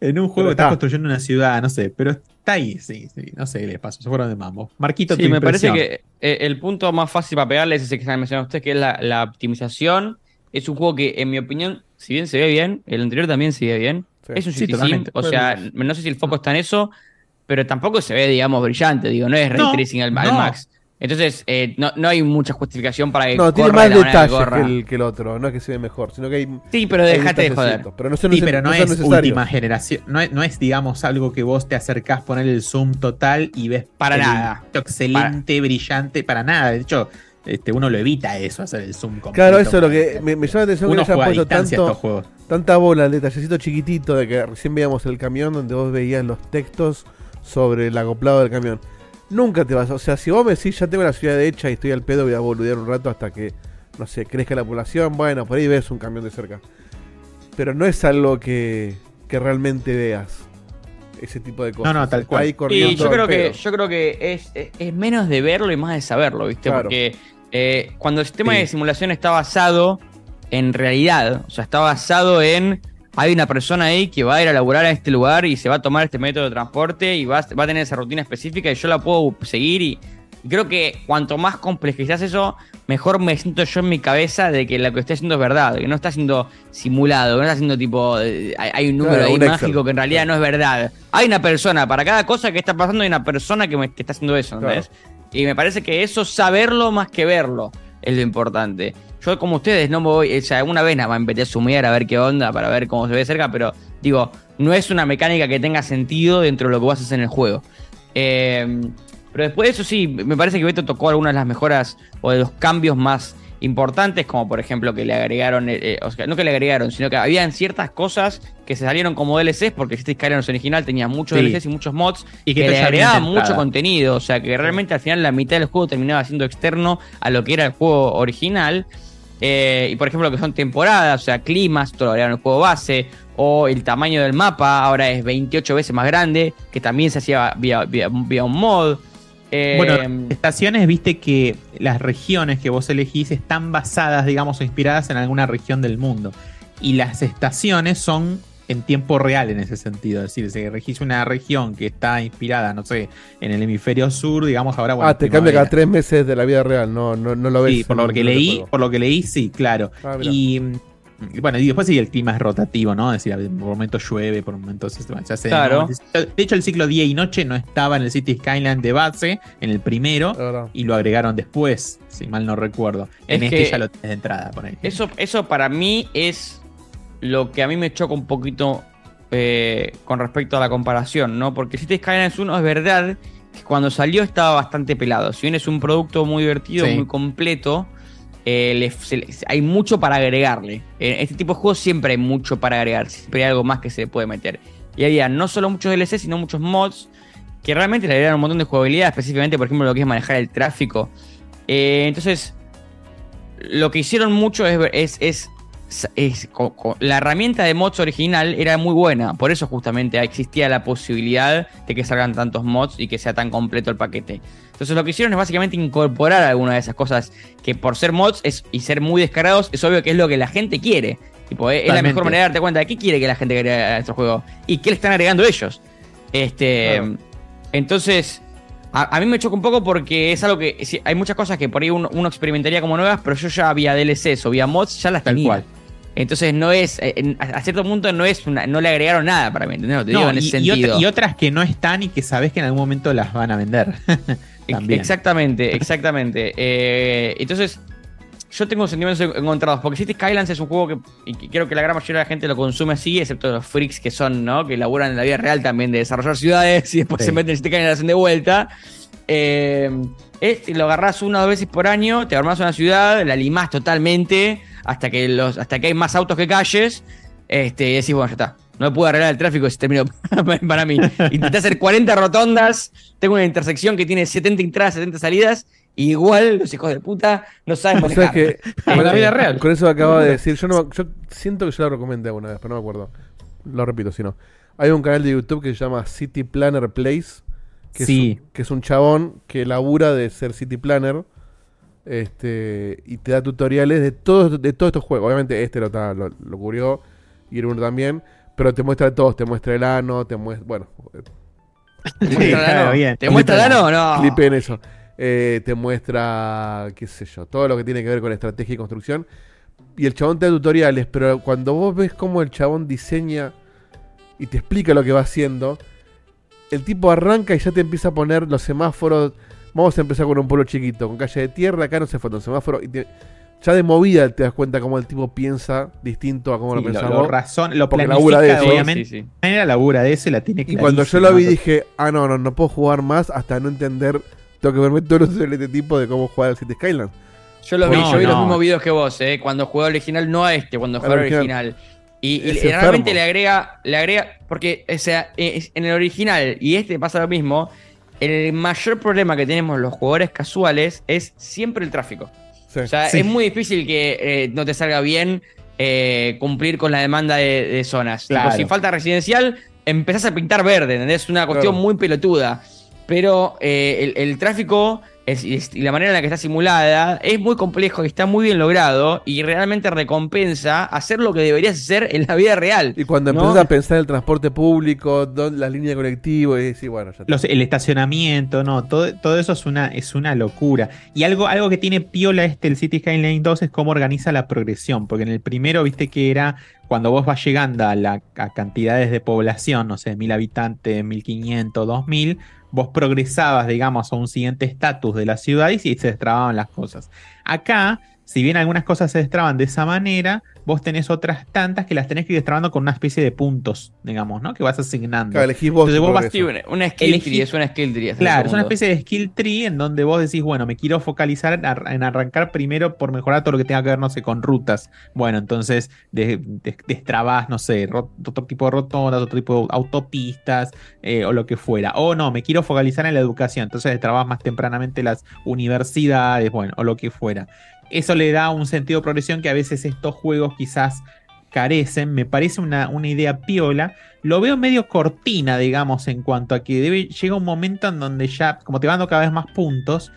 En un juego que estás está. construyendo una ciudad, no sé, pero está ahí, sí, sí, no sé qué les pasó, se fueron de mambo. Marquito, Sí, tu me parece que eh, el punto más fácil para pegarle es ese que están mencionando ustedes, que es la, la optimización. Es un juego que, en mi opinión, si bien se ve bien, el anterior también se ve bien. Es un Sí, o sea, no sé si el foco está en eso, pero tampoco se ve, digamos, brillante, digo, no es ray No, tracing al, max. Entonces, eh, no, no hay mucha justificación para que No, tiene corra de más que detalles que el, que el otro. No es que se ve mejor, sino que hay. Sí, pero déjate de joder. ciertos, Pero no, son Sí, pero no, es última generación. No es, no es, digamos, algo que vos te acercás, poner el zoom total y ves Para el nada. excelente, brillante, para nada. De hecho, este, uno lo evita eso, hacer el zoom completo. Claro, eso es lo que me, me llama la atención que Uno le hayan juega a puesto tanto, estos juegos. tanta bola al detallecito chiquitito de que recién veíamos el camión donde vos veías los textos sobre el acoplado del camión. Nunca te vas, o sea, si vos me decís ya tengo la ciudad hecha y estoy al pedo, voy a boludear un rato hasta que, no sé, crezca la población, bueno, por ahí ves un camión de cerca. Pero no es algo que, que realmente veas ese tipo de cosas. No, no, tal Está cual. ahí corriendo Y yo creo que, yo creo que es, es- es menos de verlo y más de saberlo, ¿viste? Claro. Porque eh, cuando el sistema Sí. de simulación está basado en realidad, o sea, está basado en hay una persona ahí que va a ir a laburar a este lugar y se va a tomar este método de transporte y va, a- va a tener esa rutina específica y yo la puedo seguir y, y creo que cuanto más complejizas eso, mejor me siento yo en mi cabeza de que lo que estoy haciendo es verdad, que no está siendo simulado, que no está haciendo tipo, eh, hay, hay un número Claro, ahí un Excel. mágico que en realidad no es verdad. Hay una persona, para cada cosa que está pasando hay una persona que, me- que está haciendo eso, ¿entendés? Y me parece que eso, saberlo más que verlo, es lo importante. Yo, como ustedes, no me voy, o sea, alguna vez nada más empecé a sumir a ver qué onda, para ver cómo se ve cerca, pero digo, no es una mecánica que tenga sentido dentro de lo que vas a hacer en el juego. Eh, pero después de eso sí, me parece que Beto tocó algunas de las mejoras o de los cambios más importantes, como por ejemplo que le agregaron, eh, eh, o sea, no que le agregaron, sino que habían ciertas cosas que se salieron como DLCs, porque Cities Skylines original tenía muchos Sí. DLCs y muchos mods, Y que que le agregaban mucho contenido, o sea que realmente al final la mitad del juego terminaba siendo externo a lo que era el juego original. Eh, y por ejemplo, lo que son temporadas, o sea, climas, todo lo en el juego base, o el tamaño del mapa ahora es 28 veces más grande, que también se hacía vía, vía- un mod. Eh, Bueno, estaciones, viste que las regiones que vos elegís están basadas, digamos, o inspiradas en alguna región del mundo. Y las estaciones son en tiempo real en ese sentido. Es decir, si elegís una región que está inspirada, no sé, en el hemisferio sur, digamos, ahora bueno, ah, te cambia cada tres meses de la vida real, no, no, no lo ves. Sí, por lo que leí, juego. por lo que leí, sí, claro. Ah, mirá. y mm, bueno, y después sí el clima es rotativo, ¿no? Es decir, por momentos llueve, por momentos se, se hace de Claro. De hecho, el ciclo día y noche no estaba en el City Skyline de base, en el primero, y lo agregaron después, si mal no recuerdo. En Es este ya lo tenés de entrada, por ahí. Eso, eso para mí es lo que a mí me choca un poquito eh, con respecto a la comparación, ¿no? Porque Cities Skylines 1 es verdad que cuando salió estaba bastante pelado. Si bien es un producto muy divertido, Sí. muy completo, eh, le- se le- hay mucho para agregarle. En este tipo de juegos siempre hay mucho para agregar, siempre hay algo más que se puede meter. Y había no solo muchos DLC, sino muchos mods que realmente le agregaron un montón de jugabilidad, específicamente, por ejemplo, lo que es manejar el tráfico. Eh, entonces, lo que hicieron mucho es, es, es, es- la herramienta de mods original era muy buena, por eso justamente existía la posibilidad de que salgan tantos mods y que sea tan completo el paquete. Entonces lo que hicieron es básicamente incorporar algunas de esas cosas que por ser mods es, y ser muy descarados es obvio que es lo que la gente quiere. Tipo, es, es la mejor manera de darte cuenta de qué quiere que la gente agregue a estos juegos y qué le están agregando ellos. Este, Claro. entonces, a, a mí me choca un poco porque es algo que hay muchas cosas que por ahí uno, uno experimentaría como nuevas, pero yo ya vía DLCs o vía mods ya las Tal tenía. cual. Entonces no es, eh, a cierto punto no es una, no le agregaron nada para mí, ¿entendés? Te digo en y, ese y otra- y otras que no están y que sabes que en algún momento las van a vender. También. Exactamente, exactamente. Eh, entonces, yo tengo sentimientos encontrados. Porque City Skylines es un juego que y que creo que la gran mayoría de la gente lo consume así, excepto los freaks que son, ¿no? Que laburan en la vida real también de desarrollar ciudades y después Sí. se meten en City Skylines y la hacen de vuelta. Eh, este lo agarrás una o dos veces por año, te armás una ciudad, la limás totalmente hasta que los hasta que hay más autos que calles. Este, y decís, bueno, ya está. No me puedo arreglar el tráfico se terminó para mí. Intenté hacer 40 rotondas, tengo una intersección que tiene 70 entradas, 70 salidas, y igual los hijos de puta no saben O sea manejar. que Como la vida real. Con eso acaba de decir, yo no yo siento que yo lo recomendé alguna vez, pero no me acuerdo. Lo repito, si no. Hay un canal de YouTube que se llama City Planner Place que, Sí. es, un- que es un chabón que labura de ser city planner este y te da tutoriales de todos de todos estos juegos. Obviamente este lo, está- lo, lo cubrió y el uno también, pero te muestra todos, te muestra el ano, te muestra, bueno, ¿Te muestra el claro, ano? bien. ¿Te muestra el ano? No. Clipe en eso. Eh, te muestra, qué sé yo, todo lo que tiene que ver con estrategia y construcción. Y el chabón te da tutoriales, pero cuando vos ves cómo el chabón diseña y te explica lo que va haciendo, el tipo arranca y ya te empieza a poner los semáforos. Vamos a empezar con un pueblo chiquito, con calle de tierra, acá no se fue un semáforo. Y te- ya de movida te das cuenta cómo el tipo piensa distinto a cómo Sí, lo lo, pensamos. lo razón, lo porque labura de eso. obviamente. Sí, sí. Labura de eso y la tiene Y cuando yo lo vi dije, ah, no, no, no puedo jugar más hasta no entender. Tengo que verme todos los este tipo de cómo jugar al City Skyland. Yo los vi, No, yo vi los mismos videos que vos, eh, cuando jugué al original, no a este, cuando al original. original. Y, realmente enfermo. le agrega, le agrega, porque o sea, es- en el original y este pasa lo mismo, el mayor problema que tenemos los jugadores casuales es siempre el tráfico. Sí. O sea, Sí. es muy difícil que eh, no te salga bien eh, cumplir con la demanda de, de zonas. Tipo, Claro. si falta residencial, empezás a pintar verde, ¿entendés? Es una cuestión Claro. muy pelotuda. Pero eh, el, el tráfico es- es- y la manera en la que está simulada es muy complejo y está muy bien logrado y realmente recompensa hacer lo que deberías hacer en la vida real. Y cuando ¿no? empiezas a pensar en el transporte público, dónde- las líneas de colectivo, y decís, bueno, ya. Los- el estacionamiento, no, todo, todo eso es una, es una locura. Y algo, algo que tiene piola este, el City Skyline 2, es cómo organiza la progresión. Porque en el primero, viste que era cuando vos vas llegando a, la, a cantidades de población, no sé, mil habitantes, 1500, 2000, vos progresabas, digamos, a un siguiente estatus de la ciudad y se destrababan las cosas. Acá, si bien algunas cosas se destraban de esa manera, vos tenés otras tantas que las tenés que ir destrabando con una especie de puntos, digamos, ¿no? Que vas asignando. Claro, elegís vos Entonces tu vos vas progreso. Sí, una, una skill Elegí- tree, es una skill tree. Claro, es una especie de skill tree en donde vos decís, bueno, me quiero focalizar en, ar- en arrancar primero por mejorar todo lo que tenga que ver, no sé, con rutas. Bueno, entonces de- de- destrabás, no sé, ro- otro tipo de rotondas, otro tipo de autopistas eh, o lo que fuera. O no, me quiero focalizar en la educación, entonces destrabás más tempranamente las universidades, bueno, o lo que fuera. Eso le da un sentido de progresión que a veces estos juegos quizás carecen. Me parece una, una idea piola. Lo veo medio cortina, digamos, en cuanto a que debe, llega un momento en donde ya, como te van dando cada vez más puntos,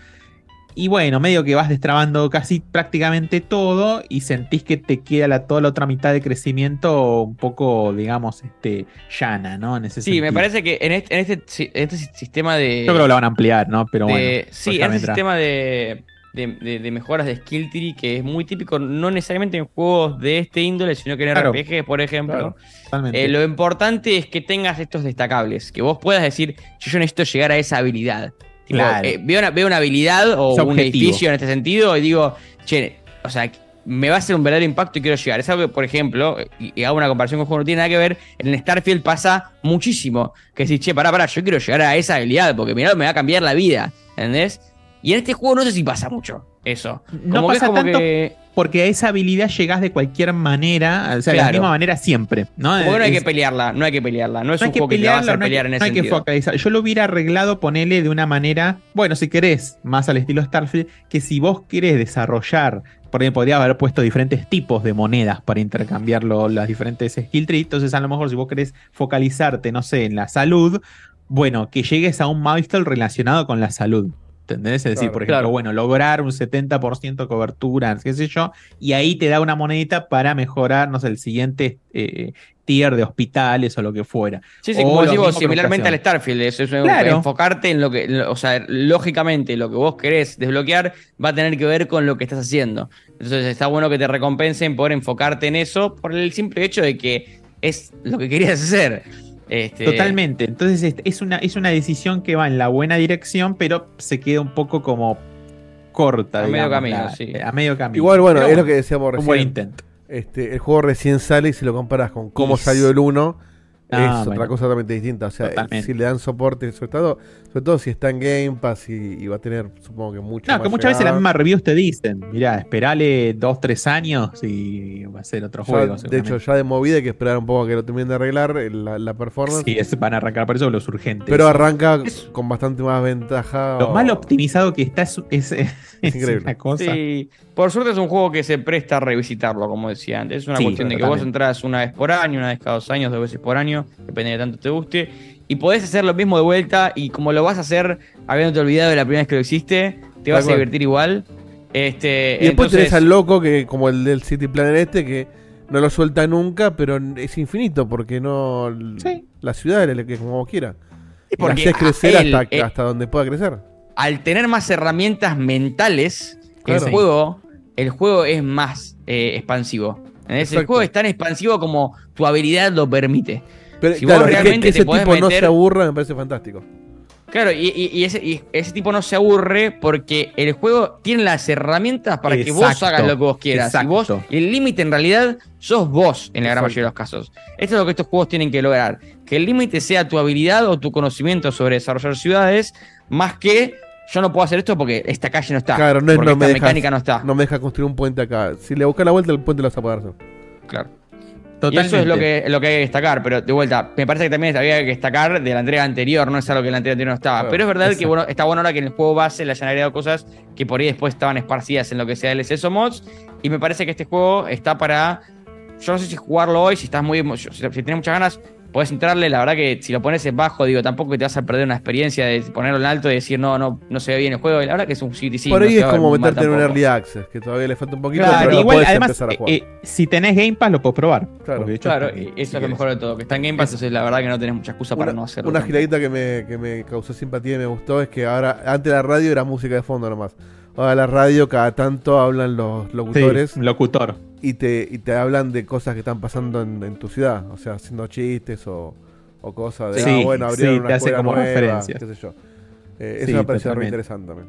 y bueno, medio que vas destrabando casi prácticamente todo y sentís que te queda la, toda la otra mitad de crecimiento un poco, digamos, este, llana, ¿no? En ese Sí, me parece que en este, en este, en este sistema de. Yo creo que lo van a ampliar, ¿no? Pero de- bueno. sí, pues en vendrá. sistema de, de, de- de mejoras de skill tree que es muy típico, no necesariamente en juegos de este índole, sino que en Claro. RPG, por ejemplo. Claro. Eh, lo importante es que tengas estos destacables, que vos puedas decir, yo, necesito llegar a esa habilidad. Tipo, Claro. eh, veo, una, veo una habilidad o un objetivo. edificio en este sentido y digo, che, o sea, me va a hacer un verdadero impacto y quiero llegar. Es algo que, por ejemplo, y, y hago una comparación con un juego que no tiene nada que ver, en el Starfield pasa muchísimo. Que decís, che, pará, pará, yo quiero llegar a esa habilidad porque mirá, me va a cambiar la vida. ¿Entendés? Y en este juego no sé si pasa mucho eso. No Como que es pasa como tanto que- porque a esa habilidad llegás de cualquier manera, o sea, de la misma manera siempre, ¿no? Como no hay que pelearla, no hay que pelearla. No es no hay un que juego que te va a no hay, pelear que- en no ese hay que focalizar. Yo lo hubiera arreglado, ponele de una manera, bueno, si querés, más al estilo Starfield, que si vos querés desarrollar, por ejemplo, podría haber puesto diferentes tipos de monedas para intercambiarlo, las diferentes skill trees. Entonces, a lo mejor si vos querés focalizarte, no sé, en la salud, bueno, que llegues a un milestone relacionado con la salud. ¿Entendés? Es decir, Claro, por ejemplo, claro. bueno, lograr un 70% de cobertura, qué sé yo, y ahí te da una monedita para mejorar, no sé, el siguiente eh, tier de hospitales o lo que fuera. Sí, sí, O como con similarmente al. Starfield. Eso es Claro. enfocarte en lo que. O sea, lógicamente, lo que vos querés desbloquear va a tener que ver con lo que estás haciendo. Entonces, está bueno que te recompensen por enfocarte en eso, por el simple hecho de que es lo que querías hacer. Este, Totalmente. Entonces es- es una, es una decisión que va en la buena dirección, pero se queda un poco como corta. A medio camino, la- sí. A medio camino. Igual, bueno, Pero es lo que decíamos Un recién. buen intento. Este, el juego recién sale y si lo comparas con cómo Y- salió el 1, Ah, es bueno. otra cosa totalmente distinta. O sea, Totalmente. si le dan soporte, sobre todo, sobre todo si está en Game Pass y, y va a tener, supongo que mucho No, más que muchas veces las mismas reviews te dicen, mirá, esperale dos, tres años y va a ser otro Ya, juego. de seguramente. hecho, ya de movida hay que esperar un poco a que lo terminen de arreglar eh, la, la performance. Sí, es- van a arrancar por eso los urgentes. pero arranca con bastante más ventaja. Lo o- mal optimizado que está es, es- es increíble. una cosa. Sí, por suerte es un juego que se presta a revisitarlo, como decía antes. Es una Sí, cuestión de que vos totalmente. entras una vez por año, una vez cada dos años, dos veces por año, depende de tanto te guste. y podés hacer lo mismo de vuelta y como lo vas a hacer habiéndote olvidado de la primera vez que lo hiciste, te vas a divertir igual. Este, Y después entonces- tenés al loco que, como el del City Planner este, que no lo suelta nunca, pero es infinito, porque no. La ciudad es la que como vos quieras. Y la porque haces crecer él, hasta, eh, hasta donde pueda crecer. al tener más herramientas mentales, Claro. el juego, el juego es más eh, expansivo. El juego es tan expansivo como tu habilidad lo permite. Pero si claro, que- realmente que, ese tipo no se aburra me parece fantástico. Claro, y, y- y ese, y ese tipo no se aburre porque el juego tiene las herramientas para que vos hagas lo que vos quieras. Y vos, el límite en realidad sos vos en la gran Exacto. mayoría de los casos. Esto es lo que estos juegos tienen que lograr. Que el límite sea tu habilidad o tu conocimiento sobre desarrollar ciudades, más que yo no puedo hacer esto porque esta calle no está. Claro, no es porque no me esta dejas- mecánica no está. No me deja construir un puente acá. Si le buscas la vuelta, el puente lo vas a poder hacer. Y eso es lo que, lo que hay que destacar, pero de vuelta, me parece que también había que destacar de la entrega anterior, no es algo que la entrega anterior no estaba. Claro, pero es verdad que bueno, está bueno ahora que en el juego base le hayan agregado cosas que por ahí después estaban esparcidas en lo que sea DLCs o mods. Y me parece que este juego está para. Yo no sé si jugarlo hoy, si estás muy. si tienes muchas ganas, podés entrarle. La verdad que si lo pones en bajo, digo, tampoco te vas a perder una experiencia de ponerlo en alto y decir, no, no, no se ve bien el juego. Y la verdad que es un CTC. Por ahí es como meterte en un early access, que todavía le falta un poquito, Claro, pero lo igual, puedes además, empezar a jugar. eh, eh, si tenés Game Pass lo puedes probar. Claro. Hecho Claro, si eso es lo mejor de todo. Que está en Game Pass, entonces la verdad que no tenés mucha excusa para Una, no hacerlo. una giradita que me, que me causó simpatía y me gustó es que ahora, antes la radio era música de fondo nomás. Ahora la radio cada tanto hablan los locutores. Sí, locutor. Y te, y te hablan de cosas que están pasando en, en tu ciudad. O sea, haciendo chistes o, o cosas de, Sí, ah, bueno, abrieron sí, una te hace como nueva, referencias. qué sé yo. Eh, eso me pareció re totalmente. interesante también.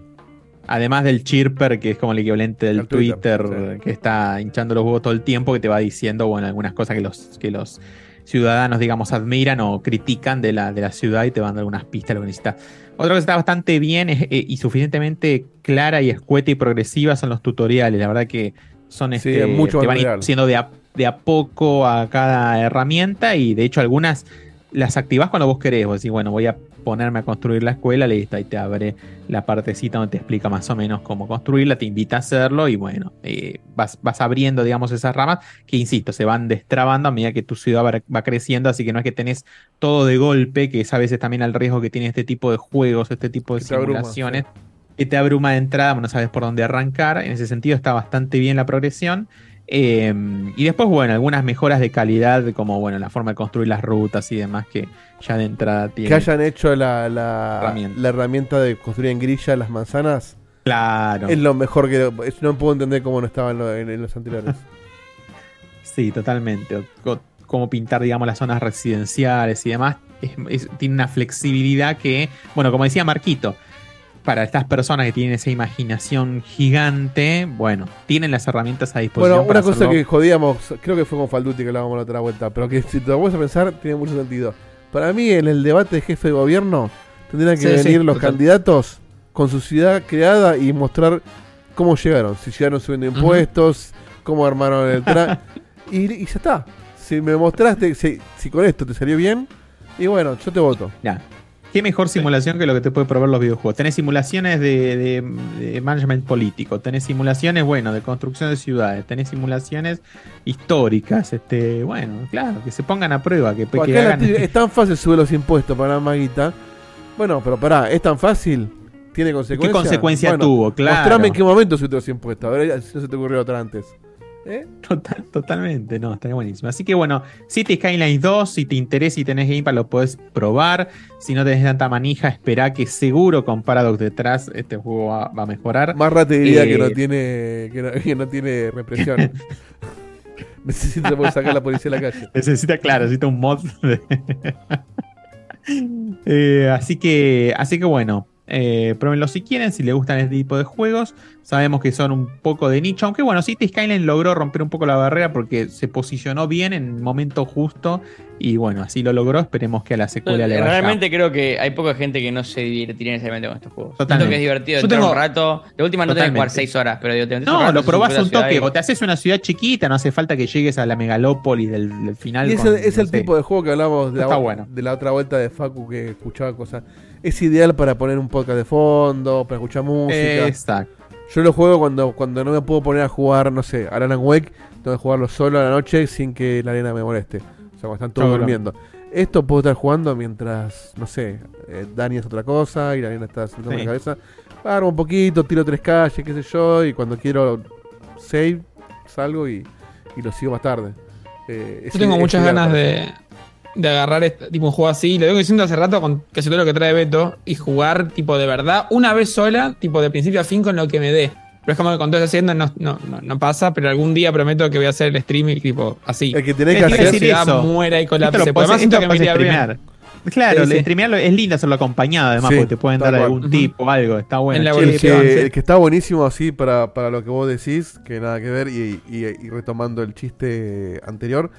Además del chirper, que es como el equivalente del El Twitter, Twitter, que está hinchando los huevos todo el tiempo, que te va diciendo, bueno, algunas cosas que los, que los ciudadanos, digamos, admiran o critican de la, de la ciudad y te van dando algunas pistas lo que necesitas. Otra cosa que está bastante bien es- eh, y suficientemente clara y escueta y progresiva son los tutoriales. La verdad que son Sí, este, mucho te van siendo de a, de a poco a cada herramienta y de hecho algunas las activás cuando vos querés. Vos decís, bueno, voy a ponerme a construir la escuela, listo, ahí te abre la partecita donde te explica más o menos cómo construirla, te invita a hacerlo y bueno, eh, vas, vas abriendo, digamos, esas ramas que, insisto, se van destrabando a medida que tu ciudad va, va creciendo, así que no es que tenés todo de golpe, que es a veces también el riesgo que tiene este tipo de juegos, este tipo de abruma, simulaciones, que te abruma de entrada, no sabes por dónde arrancar, en ese sentido está bastante bien la progresión. Eh, y después, bueno, algunas mejoras de calidad, como bueno, la forma de construir las rutas y demás, que ya de entrada tiene. Que hayan hecho la, la, Herramienta. la herramienta de construir en grilla las manzanas. Claro. Es lo mejor que. No puedo entender cómo no estaba en, lo- en- en los anteriores. Sí, totalmente. Cómo pintar, digamos, las zonas residenciales y demás. Es- es- tiene una flexibilidad que, bueno, como decía Marquito, para estas personas que tienen esa imaginación gigante, bueno, tienen las herramientas a disposición. Bueno, para una cosa hacerlo. que jodíamos, creo que fue con Falduti que hablábamos la otra vuelta, pero que si te lo vuelves a pensar, tiene mucho sentido. Para mí, en el debate de jefe de gobierno, tendrían que Sí, sí, venir los total. candidatos con su ciudad creada y mostrar cómo llegaron. Si llegaron subiendo impuestos, cómo armaron el tra y, y ya está. Si me mostraste, si, si con esto te salió bien, y bueno, yo te voto. Ya. ¿Qué mejor simulación que lo que te puede proveer los videojuegos? Tenés simulaciones de, de- de management político, tenés simulaciones, bueno, de construcción de ciudades, tenés simulaciones históricas, este, bueno, claro, que se pongan a prueba, que, hagan- es tan fácil subir los impuestos para más guita. Bueno, pero pará, es tan fácil. ¿Tiene consecuencias? consecuencia Bueno, tuvo? Claro. Mostrame en qué momento subiste los impuestos. A ver si no se te ocurrió otra antes. ¿Eh? Total, totalmente, no, estaría buenísimo. Así que bueno, City Skylines 2, si te interesa y tenés Game Pass, lo podés probar. Si no tenés tanta manija, espera que seguro con Paradox detrás este juego va, va a mejorar. Más te diría que Eh, no tiene que no, que no tiene represión. Necesita poder sacar a la policía a la calle. Necesita, claro, necesita un mod. de- Eh, así que, así que bueno, eh, pruébenlo si quieren, si les gustan este tipo de juegos. Sabemos que son un poco de nicho, aunque bueno, City Skyline logró romper un poco la barrera porque se posicionó bien en el momento justo y bueno, así lo logró. Esperemos que a la secuela le vaya. Realmente creo que hay poca gente que no se divertiría necesariamente con estos juegos. Totalmente. Siento que es divertido Yo tengo- un rato. De última no tenés que jugar Totalmente. 6 horas, pero digo, te No, rato, lo probás un toque, y- o te haces una ciudad chiquita, no hace falta que llegues a la megalópolis del, del final. Y es con, el, es no el tipo de juego que hablamos de la, Está bueno. de la otra vuelta de Facu que escuchaba cosas. Es ideal para poner un podcast de fondo, para escuchar música. Exacto. Yo lo juego cuando, cuando no me puedo poner a jugar, no sé, a Alan Wake, tengo que jugarlo solo a la noche sin que la arena me moleste. O sea, cuando están todos Claro. durmiendo. esto puedo estar jugando mientras, no sé, eh, Dani es otra cosa y la nena está sentando Sí. la cabeza. Agarro un poquito, tiro tres calles, qué sé yo, y cuando quiero save, salgo y, y lo sigo más tarde. Eh, Yo tengo muchas ganas de, de agarrar este, tipo un juego así. Lo vengo diciendo hace rato con casi todo lo que trae Beto. Y jugar, tipo, de verdad, una vez sola, tipo, de principio a fin con lo que me dé. Pero es como que con todo eso haciendo no, no, no, no pasa. Pero algún día prometo que voy a hacer el streaming, tipo, así. El que tenés Te que a hacer decir eso. muera y lo colapse. Porque además siento que lo me iría bien. Claro, Sí, sí. streamearlo es lindo hacerlo acompañado, además, Sí, porque te pueden dar algún Ujú. tip o algo. Está bueno. Che, El que, el que está buenísimo así para, para lo que vos decís, que nada que ver, y, y- y retomando el chiste anterior,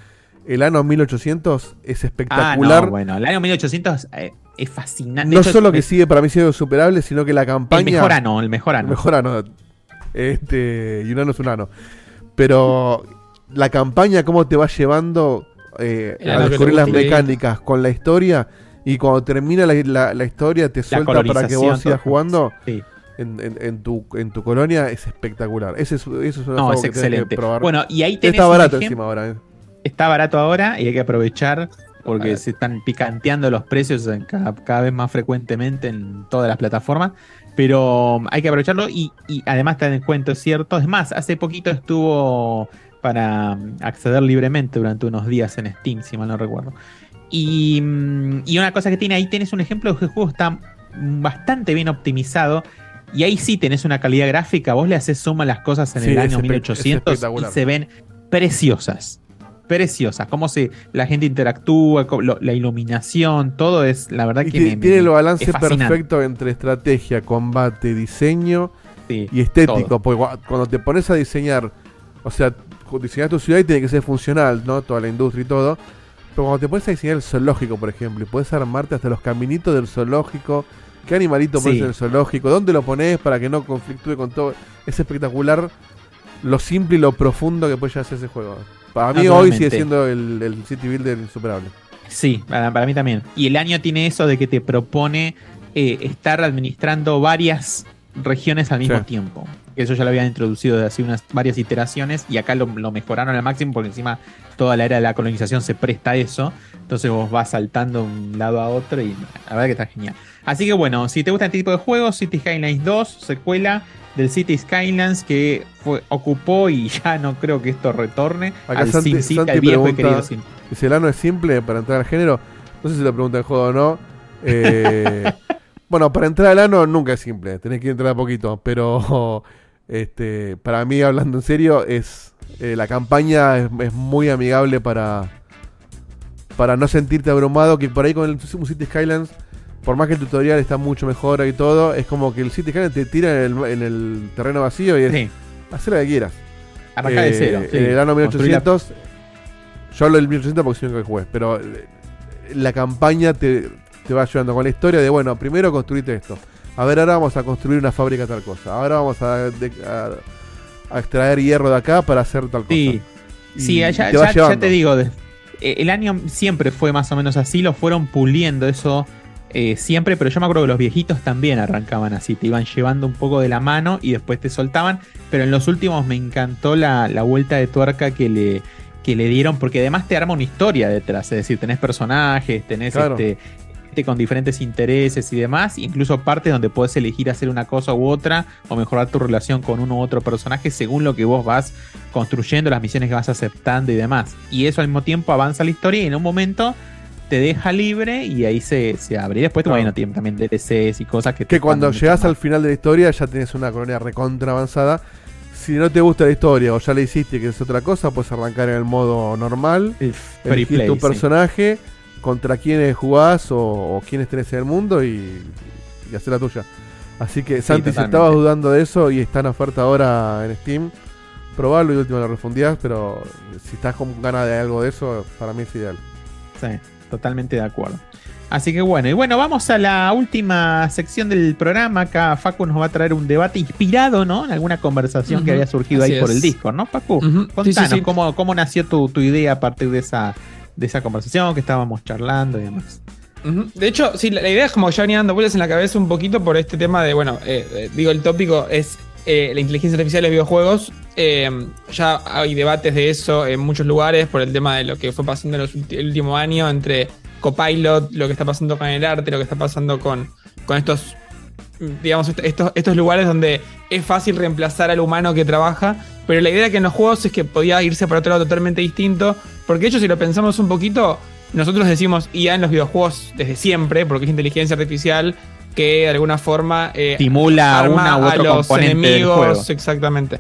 el año 1800 es Ah, espectacular. no, bueno, el año 1800 eh, es fascinante. no hecho, solo que es sigue para mí siendo superable, sino que la el campaña. mejor ano, el mejor ano. El mejor ano. Este, y un ano es un ano. Pero la campaña, cómo te va llevando eh, a descubrir las mecánicas con la historia. Y cuando termina la, la- la historia, te suelta para que vos sigas jugando. Sí. En, en- en tu, en tu colonia es espectacular. Ese es, eso es un No, es que tenés que excelente. probar. Bueno, y ahí tenés Está un barato ejemplo- encima ahora. eh. Está barato ahora y hay que aprovechar porque se están picanteando los precios cada, cada vez más frecuentemente en todas las plataformas. Pero um, hay que aprovecharlo y, y además está en cuento, es cierto. Es más, hace poquito estuvo para um, acceder libremente durante unos días en Steam, si mal no recuerdo. Y, y una cosa que tiene ahí, tienes un ejemplo de que el juego está bastante bien optimizado. Y ahí sí tenés una calidad gráfica. Vos le haces suma a las cosas en Sí, el año espe- es 1800 y se ven preciosas. Preciosas. Cómo se, la gente interactúa, lo- la iluminación, todo es, la verdad Y que me- tiene el balance perfecto entre estrategia, combate, diseño Sí, y estético. todo. Porque cua- cuando te pones a diseñar, o sea, diseñar tu ciudad y tiene que ser funcional, ¿no? Toda la industria y todo. Pero cuando te pones a diseñar el zoológico, por ejemplo, y puedes armarte hasta los caminitos del zoológico, qué animalito pones Sí. en el zoológico, dónde lo pones para que no conflictúe con todo. Es espectacular lo simple y lo profundo que puede llegar a ser ese juego. Para mí hoy sigue siendo el, el City Builder insuperable. Sí, para, para mí también. Y el año tiene eso de que te propone eh, estar administrando varias regiones al mismo Sí. tiempo. Eso ya lo habían introducido de hace unas varias iteraciones y acá lo, lo mejoraron al máximo porque encima toda la era de la colonización se presta a eso. Entonces vos vas saltando de un lado a otro y la verdad que está genial. Así que bueno, si te gusta este tipo de juegos, City Skylines 2, secuela del City Skylines que fue, ocupó y ya no creo que esto retorne Acá al Santi, SimCity, Santi al viejo y pregunta querido Sim. si el ano es simple para entrar al género. No sé si lo pregunta el juego o no. Eh, bueno, para entrar al ano nunca es simple, tenés que entrar a poquito. Pero este, para mí, hablando en serio, es eh, la campaña es, es muy amigable para, para no sentirte abrumado. Que por ahí con el City Skylines, por más que el tutorial está mucho mejor y todo, es como que el City Skylines te tira en el, en el terreno vacío y es Sí. hacer lo que quieras. Arrancá de Eh, cero, sí. En el año Construir la- 1800, yo hablo del 1800 porque soy que jugué, pero eh, la campaña te, te va ayudando con la historia de, bueno, primero construiste esto. A ver, ahora vamos a construir una fábrica tal cosa. Ahora vamos a, de- a- a extraer hierro de acá para hacer tal cosa. Sí, Y sí, ya, te va ya- ya llevando. te digo, eh, el año siempre fue más o menos así, lo fueron puliendo eso eh, siempre, pero yo me acuerdo que los viejitos también arrancaban así, te iban llevando un poco de la mano y después te soltaban, pero en los últimos me encantó la, la vuelta de tuerca que le, que le dieron, porque además te arma una historia detrás, es decir, tenés personajes, tenés Claro. este, gente con diferentes intereses y demás, incluso partes donde puedes elegir hacer una cosa u otra o mejorar tu relación con uno u otro personaje según lo que vos vas construyendo, las misiones que vas aceptando y demás. Y eso al mismo tiempo avanza la historia y en un momento te deja libre y ahí se, se abre. Y después Claro. bueno, tiene también DLCs y cosas que te Que cuando llegas al final de la historia ya tenés una colonia recontra avanzada. Si no te gusta la historia o ya la hiciste que es otra cosa, puedes arrancar en el modo normal. elegir tu sí. personaje, contra quienes jugás o, o quienes tenés en el mundo y, y hacer la tuya. Así que, Santi, si estabas dudando de eso y está en oferta ahora en Steam, probalo y último lo refundías, pero si estás con ganas de algo de eso, para mí es ideal. Sí, totalmente de acuerdo. Así que bueno, y bueno, vamos a la última sección del programa. Acá Facu nos va a traer un debate inspirado, ¿no? En alguna conversación que había surgido así ahí por el Discord, ¿no, Facu? Contanos sí, sí. Cómo, cómo nació tu, tu idea a partir de esa, de esa conversación que estábamos charlando y demás. De hecho, sí, la, idea es como ya venía dando vueltas en la cabeza un poquito por este tema de, bueno, eh, eh, digo, el tópico es eh, la inteligencia artificial de los videojuegos. Ya hay debates de eso en muchos lugares por el tema de lo que fue pasando en los el último año entre Copilot, lo que está pasando con el arte, lo que está pasando con, con estos, digamos, est- estos, estos lugares donde es fácil reemplazar al humano que trabaja. Pero la idea que en los juegos es que podía irse para otro lado totalmente distinto. Porque de hecho, si lo pensamos un poquito, nosotros decimos IA en los videojuegos desde siempre, porque es inteligencia artificial que de alguna forma eh, Estimula arma una u a los componente del enemigos. juego. Exactamente.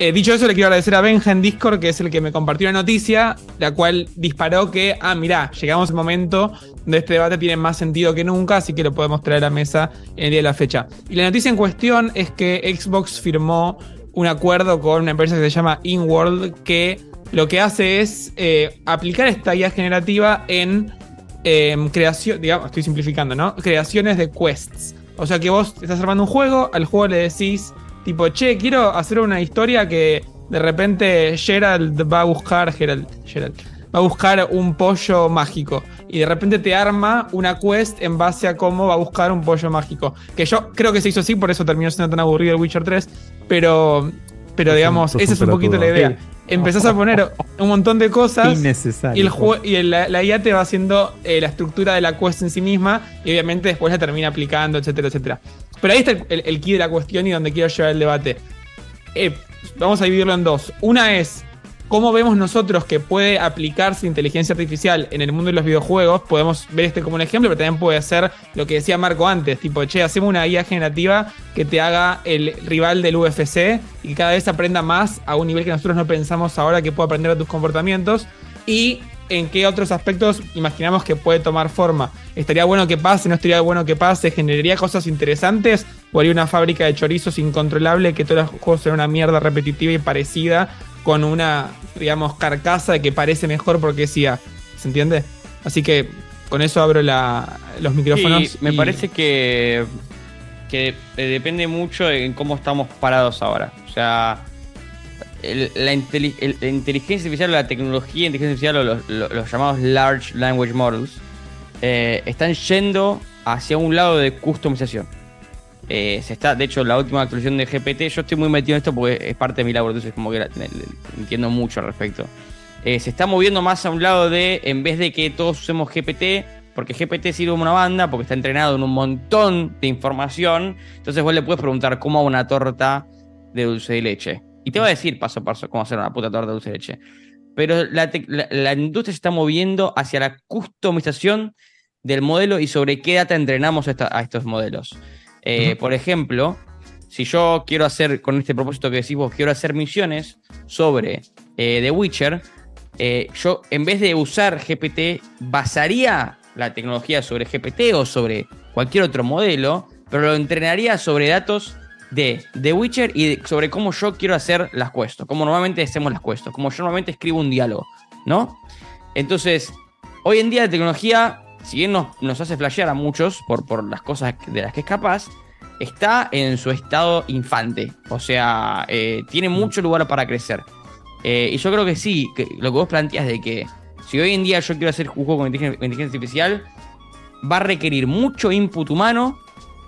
Eh, dicho eso, le quiero agradecer a Benja en Discord, que es el que me compartió la noticia, la cual disparó que, ah, mirá, llegamos al momento de este debate tiene más sentido que nunca, así que lo podemos traer a mesa en el día de la fecha. Y la noticia en cuestión es que Xbox firmó un acuerdo con una empresa que se llama InWorld, que lo que hace es eh, aplicar esta guía generativa en em, creación, digamos, estoy simplificando, ¿no? Creaciones de quests. O sea que vos estás armando un juego, al juego le decís, tipo, che, quiero hacer una historia que de repente Gerald va a buscar, Gerald, Gerald, va a buscar un pollo mágico. Y de repente te arma una quest en base a cómo va a buscar un pollo mágico. Que yo creo que se hizo así, por eso terminó siendo tan aburrido el Witcher 3. Pero, pero digamos, esa es un poquito la idea. Empezás a poner un montón de cosas. Innecesario. Y, el y el- la, la IA te va haciendo eh, la estructura de la quest en sí misma. Y obviamente después la termina aplicando, etcétera, etcétera. Pero ahí está el, el, el key de la cuestión y donde quiero llevar el debate. Eh, vamos a dividirlo en dos. Una es cómo vemos nosotros que puede aplicarse inteligencia artificial en el mundo de los videojuegos. Podemos ver este como un ejemplo, pero también puede ser lo que decía Marco antes, tipo, che, hacemos una guía generativa que te haga el rival del UFC y que cada vez aprenda más a un nivel que nosotros no pensamos ahora que puede aprender a tus comportamientos. Y en qué otros aspectos imaginamos que puede tomar forma. ¿Estaría bueno que pase? ¿No estaría bueno que pase? ¿Generaría cosas interesantes? ¿O haría una fábrica de chorizos incontrolable que todos los juegos sean una mierda repetitiva y parecida con una, digamos, carcasa que parece mejor porque decía, ¿se entiende? Así que con eso abro la- los micrófonos. Sí, me y- parece que, que depende mucho en cómo estamos parados ahora. O sea, la, inteli- el- la inteligencia artificial o la tecnología inteligencia artificial o los, llamados Large Language Models eh, están yendo hacia un lado de customización. Eh, se está, de hecho, la última actualización de GPT, yo estoy muy metido en esto porque es parte de mi labor, entonces como que entiendo mucho al respecto. Eh, se está moviendo más a un lado de, en vez de que todos usemos GPT, porque GPT sirve como una banda, porque está entrenado en un montón de información, entonces vos le puedes preguntar cómo hago una torta de dulce de leche. Y te va a decir paso a paso cómo hacer una puta torta de dulce de leche. Pero la, la- la industria se está moviendo hacia la customización del modelo y sobre qué data entrenamos a, esta- a estos modelos. Eh, Por ejemplo, si yo quiero hacer, con este propósito que decís vos, quiero hacer misiones sobre eh, The Witcher, eh, yo en vez de usar GPT, basaría la tecnología sobre GPT o sobre cualquier otro modelo, pero lo entrenaría sobre datos de The Witcher y de- sobre cómo yo quiero hacer las quests, cómo normalmente hacemos las quests, como yo normalmente escribo un diálogo, ¿no? Entonces, hoy en día la tecnología, si bien nos, nos hace flashear a muchos por, por las cosas de las que es capaz, está en su estado infante. O sea, eh, tiene mucho lugar para crecer. Eh, y yo creo que sí, que lo que vos planteas de que si hoy en día yo quiero hacer un juego con inteligencia, con inteligencia artificial, va a requerir mucho input humano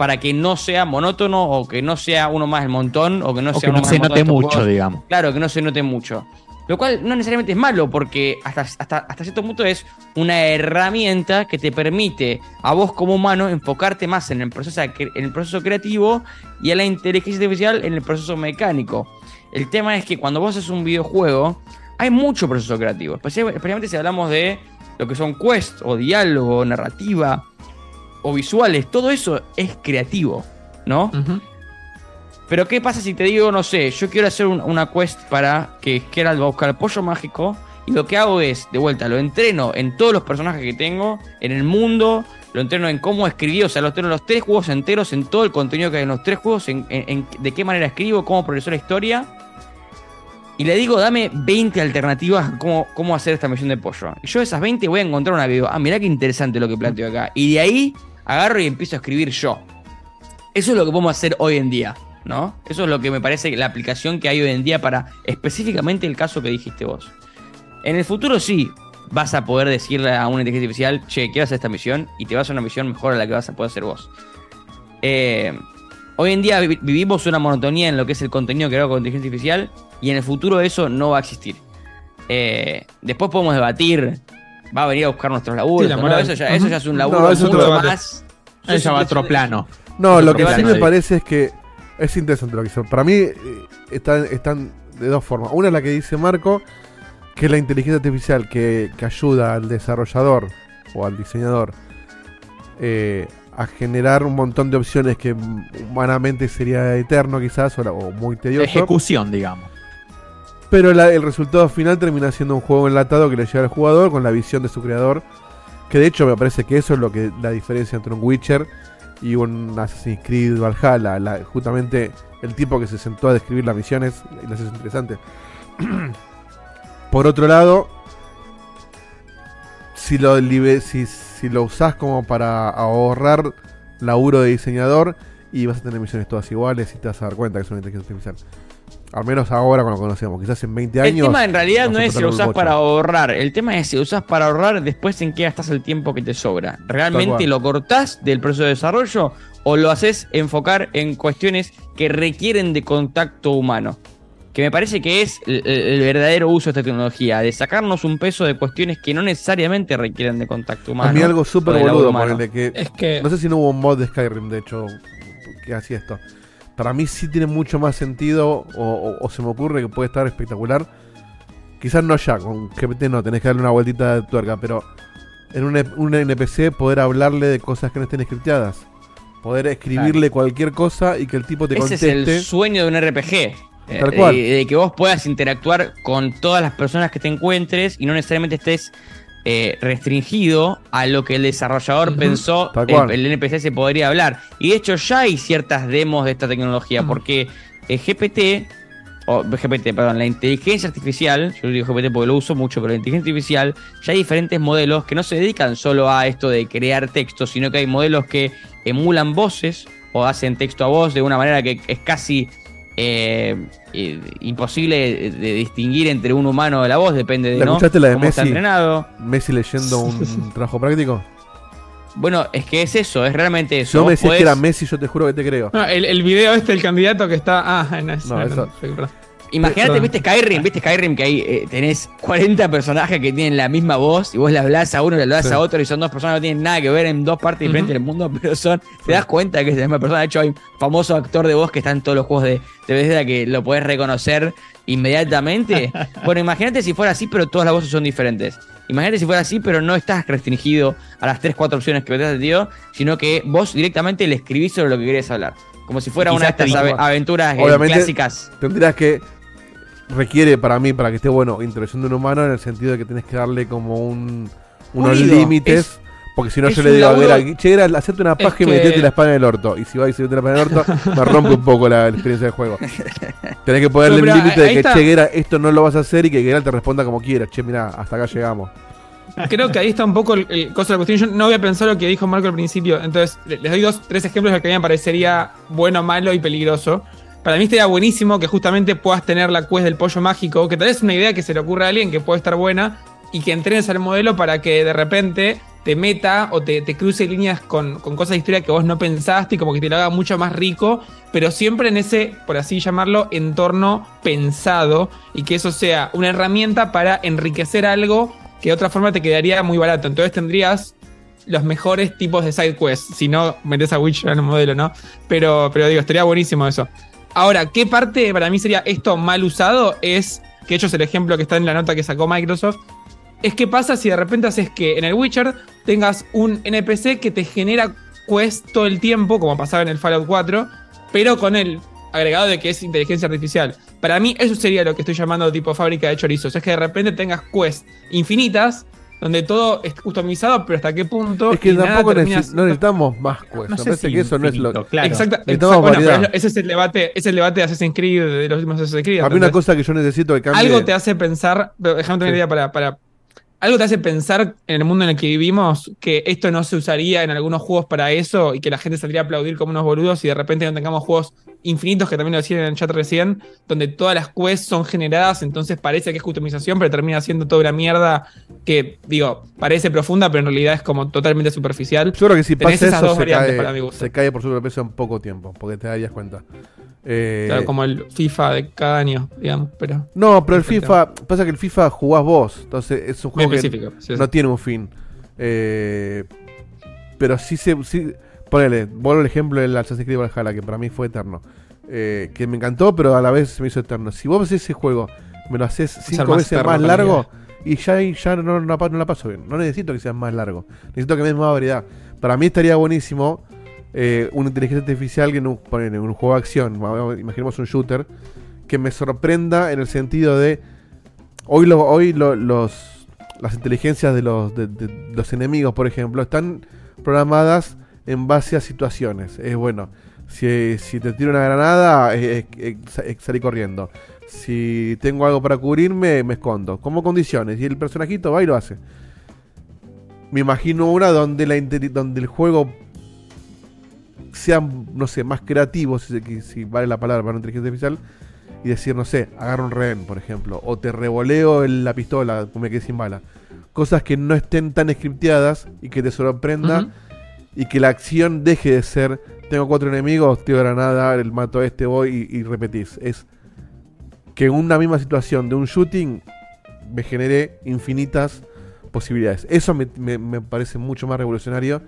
para que no sea monótono o que no sea uno más el montón o que no O sea que uno no más se note mucho, juegos. digamos. Claro, que no se note mucho. Lo cual no necesariamente es malo, porque hasta, hasta, hasta cierto punto es una herramienta que te permite a vos como humano enfocarte más en el proceso, en el proceso creativo y a la inteligencia artificial en el proceso mecánico. El tema es que cuando vos haces un videojuego, hay mucho proceso creativo. especial- Especialmente si hablamos de lo que son quests, o diálogo, narrativa, o visuales. Todo eso es creativo, ¿no? Pero ¿qué pasa si te digo, no sé, yo quiero hacer un- una quest para que Geralt va a buscar pollo mágico y lo que hago es, de vuelta, lo entreno en todos los personajes que tengo, en el mundo, lo entreno en cómo escribí, o sea, lo entreno en los tres juegos enteros, en todo el contenido que hay en los tres juegos, en, en- en de qué manera escribo, cómo progresó la historia. Y le digo, dame 20 alternativas a cómo, cómo hacer esta misión de pollo. Y yo de esas 20 voy a encontrar una video. Ah, mirá qué interesante lo que planteo acá. Y de ahí agarro y empiezo a escribir yo. Eso es lo que podemos hacer hoy en día, ¿no? Eso es lo que me parece la aplicación que hay hoy en día para específicamente el caso que dijiste vos. En el futuro sí, vas a poder decirle a una inteligencia artificial, che, quiero hacer esta misión y te vas a una misión mejor a la que vas a poder hacer vos. Eh, hoy en día vi- vivimos una monotonía en lo que es el contenido creado con inteligencia artificial y en el futuro eso no va a existir. Eh, después podemos debatir va a venir a buscar nuestros laburos. Eso, ya, eso ya es un laburo No, eso es mucho otro debate. más. Eso ya va a otro plano. No, Otro lo que sí me sí. parece es que es interesante lo que hizo. Para mí eh, están, están de dos formas. Una es la que dice Marco, que es la inteligencia artificial que, que ayuda al desarrollador o al diseñador eh, a generar un montón de opciones que humanamente sería eterno quizás o, o muy tedioso. Ejecución, digamos. Pero el resultado final termina siendo un juego enlatado que le llega al jugador con la visión de su creador. Que de hecho me parece que eso es lo que la diferencia entre un Witcher y un Assassin's Creed Valhalla. La- justamente el tipo que se sentó a describir las misiones y las hace interesantes. Por otro lado, si lo, si, si lo usás como para ahorrar laburo de diseñador y vas a tener misiones todas iguales y te vas a dar cuenta que es una inteligencia artificial. Al menos ahora cuando lo conocemos. Quizás en 20 El años. tema en realidad no es si lo bocho. para ahorrar. El tema es si lo usás para ahorrar, después en qué gastás el tiempo que te sobra. ¿Realmente lo cortás del proceso de desarrollo o lo haces enfocar en cuestiones que requieren de contacto humano? Que me parece que es el, el verdadero uso de esta tecnología, de sacarnos un peso de cuestiones que no necesariamente requieren de contacto humano. A mí algo súper boludo, humano. ponele, que, Es que- No sé si no hubo un mod de Skyrim, de hecho, que hacía esto. Para mí sí tiene mucho más sentido, o, o- o se me ocurre que puede estar espectacular. Quizás no ya, con GPT no, tenés que darle una vueltita de tuerca, pero en un, un NPC poder hablarle de cosas que no estén scripteadas. Poder escribirle cualquier cosa y que el tipo te Ese es conteste. el sueño de un RPG. eh, Tal cual. De, de que vos puedas interactuar con todas las personas que te encuentres y no necesariamente estés eh, restringido a lo que el desarrollador pensó cual. el NPC se podría hablar. Y de hecho ya hay ciertas demos de esta tecnología porque eh, GPT, o GPT, perdón, la inteligencia artificial, yo digo GPT porque lo uso mucho, pero la inteligencia artificial, ya hay diferentes modelos que no se dedican solo a esto de crear texto, sino que hay modelos que emulan voces o hacen texto a voz de una manera que es casi eh, eh, imposible de distinguir entre un humano de la voz, depende de ¿La ¿no? escuchaste la de cómo está Messi? entrenado. Messi leyendo un trabajo práctico. Bueno, es que es eso, es realmente eso. Si vos me Vos decías que era Messi, yo te juro que te creo. No, el, el video este, el candidato que está. Ah, no, No, eso- perdón. Imagínate, viste Skyrim, viste Skyrim que ahí eh, tenés 40 personajes que tienen la misma voz y vos le hablás a uno, le hablás Sí. a otro y son dos personas que no tienen nada que ver en dos partes diferentes del mundo, pero son, te das cuenta que es la misma persona. De hecho, hay un famoso actor de voz que está en todos los juegos de, de Bethesda que lo podés reconocer inmediatamente. bueno, imagínate si fuera así, pero todas las voces son diferentes. Imagínate si fuera así, pero no estás restringido a las 3, 4 opciones que Bethesda te dio, sino que vos directamente le escribís sobre lo que querés hablar. Como si fuera una de estas aventuras eh, Obviamente, clásicas. Tendrías que. Requiere para mí, para que esté bueno, introducción de un humano en el sentido de que tenés que darle como un, unos límites. Es- porque si no, es yo le digo a laburo- ver, che, era, hacerte una paja y que- metete la espada en el orto. Y si va y se mete la espada en el orto, me rompe un poco la, la experiencia del juego. Tenés que ponerle un límite de que, está. che, Guera, esto no lo vas a hacer y que Guera te responda como quieras. Che, mira, hasta acá llegamos. Creo que ahí está un poco el, el cosa de la cuestión. Yo no voy a pensar lo que dijo Marco al principio. Entonces, le- les doy dos, tres ejemplos de lo que a mí me parecería bueno, malo y peligroso. Para mí estaría buenísimo que justamente puedas tener la quest del pollo mágico, que tal vez es una idea que se le ocurra a alguien que puede estar buena, y que entrenes al modelo para que de repente te meta o te, te cruce líneas con, con cosas de historia que vos no pensaste y como que te lo haga mucho más rico, pero siempre en ese, por así llamarlo, entorno pensado y que eso sea una herramienta para enriquecer algo que de otra forma te quedaría muy barato. Entonces tendrías los mejores tipos de side quests. Si no, metes a Witcher en el modelo, ¿no? Pero, pero digo, estaría buenísimo eso. Ahora, ¿qué parte para mí sería esto mal usado? Es, que de hecho es el ejemplo que está en la nota que sacó Microsoft, es qué pasa si de repente haces que en el Witcher tengas un NPC que te genera quest todo el tiempo, como pasaba en el Fallout 4, pero con el agregado de que es inteligencia artificial. Para mí eso sería lo que estoy llamando tipo fábrica de chorizos. Es que de repente tengas quests infinitas, donde todo es customizado, pero hasta qué punto... Es que tampoco termina necesi- no necesitamos más quests. No sé parece si que eso no es lo. claro. Exacta- Necesitamos exacto, bueno, pero variedad. es- ese es el debate, es el debate de Assassin's Creed, de los últimos Assassin's Creed. A mí una cosa que yo necesito que cambie. Algo te hace pensar, pero déjame tener Sí. idea para, para. Algo te hace pensar en el mundo en el que vivimos que esto no se usaría en algunos juegos para eso y que la gente saldría a aplaudir como unos boludos y de repente no tengamos juegos infinitos que también lo decían en el chat recién, donde todas las quests son generadas, entonces parece que es customización, pero termina siendo toda una mierda que, digo, parece profunda, pero en realidad es como totalmente superficial. Yo creo que si Tenés pasa esas eso dos se variantes cae, para mi gusto. se cae por sobrepeso en poco tiempo, porque te darías cuenta. Eh, Claro, como el FIFA de cada año, digamos, pero... No, pero el. FIFA, pasa que el FIFA jugás vos, entonces es un juego que sí. no tiene un fin. Eh, pero sí se... Sí, ponele, vuelvo el ejemplo del Assassin's Creed Valhalla, que para mí fue eterno. Eh, que me encantó, pero a la vez se me hizo eterno. Si vos haces ese juego, me lo haces cinco más veces más largo, y ya, ya no, no, no la- paso bien. No necesito que sea más largo. Necesito que me des más variedad. Para mí estaría buenísimo eh, una inteligencia artificial que en un, ponele, en un juego de acción, imaginemos un shooter, que me sorprenda en el sentido de hoy lo- hoy lo- los las inteligencias de los de, de los enemigos por ejemplo están programadas en base a situaciones es bueno si, si te tiro una granada eh, eh, salí corriendo si tengo algo para cubrirme me escondo como condiciones y el personajito va y lo hace me imagino una donde la donde el juego sea, no sé, más creativo, si, si vale la palabra para una inteligencia artificial, y decir, no sé, agarro un rehén, por ejemplo, o te revoleo la pistola, me quedé sin bala. Cosas que no estén tan scripteadas y que te sorprenda. Y que la acción deje de ser, tengo cuatro enemigos, tiro granada, el mato a este, voy y, y repetís. Es que en una misma situación de un shooting me genere infinitas posibilidades. Eso me, me- me parece mucho más revolucionario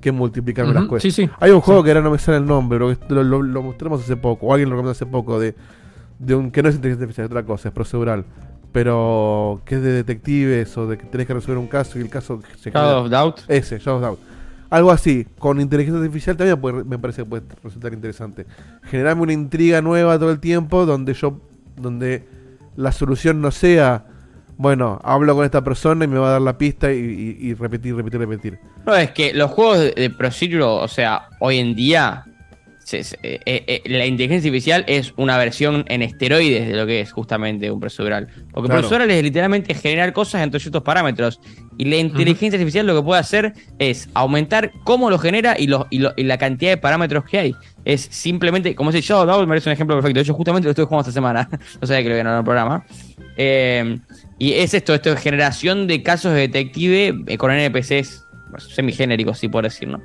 que multiplicarme Ujú, las cosas. sí, sí. Hay un juego que ahora no me sale el nombre, pero lo, lo- lo mostramos hace poco, o alguien lo recomendó hace poco, de, de un que no es inteligencia artificial, es otra cosa, es procedural. Pero que es de detectives o de que tenés que resolver un caso y el caso se Shadow of Doubt. Ese, Shadow of Doubt. Algo así, con inteligencia artificial también puede- me parece que puede resultar interesante. Generarme una intriga nueva todo el tiempo donde yo, donde la solución no sea, bueno, hablo con esta persona y me va a dar la pista y, y- y repetir, repetir, repetir. No, es que los juegos de, de o sea, hoy en día, se- se- eh, eh, la inteligencia artificial es una versión en esteroides de lo que es justamente un procedural. Porque Claro. procedural es literalmente generar cosas entre ciertos parámetros. Y la inteligencia artificial lo que puede hacer es aumentar cómo lo genera y, lo- y lo- y la cantidad de parámetros que hay. Es simplemente, como dice Shadow Doubt, merece un ejemplo perfecto. De hecho, justamente lo estoy jugando esta semana. no sabía que lo habían en el programa. Eh, y es esto, esto es generación de casos de detective eh, con NPCs semigénéricos, si por decir, ¿no?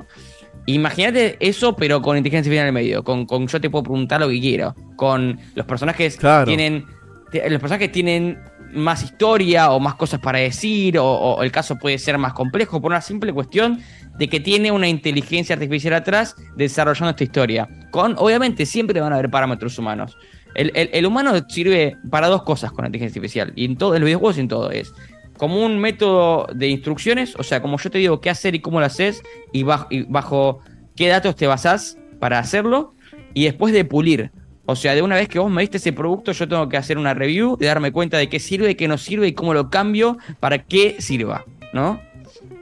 Imagínate eso, pero con inteligencia artificial en el medio. Con, con yo te puedo preguntar lo que quiero. Con los personajes Claro. tienen. Los personajes tienen más historia o más cosas para decir. O, o el caso puede ser más complejo por una simple cuestión de que tiene una inteligencia artificial atrás desarrollando esta historia. Con, obviamente, siempre van a haber parámetros humanos. El, el- el humano sirve para dos cosas con la inteligencia artificial. Y en todo, en los videojuegos y en todo es como un método de instrucciones, o sea, como yo te digo qué hacer y cómo lo haces, y bajo, y bajo qué datos te basás para hacerlo, y después de pulir. O sea, de una vez que vos me diste ese producto, yo tengo que hacer una review, de darme cuenta de qué sirve, qué no sirve y cómo lo cambio para que sirva, ¿no?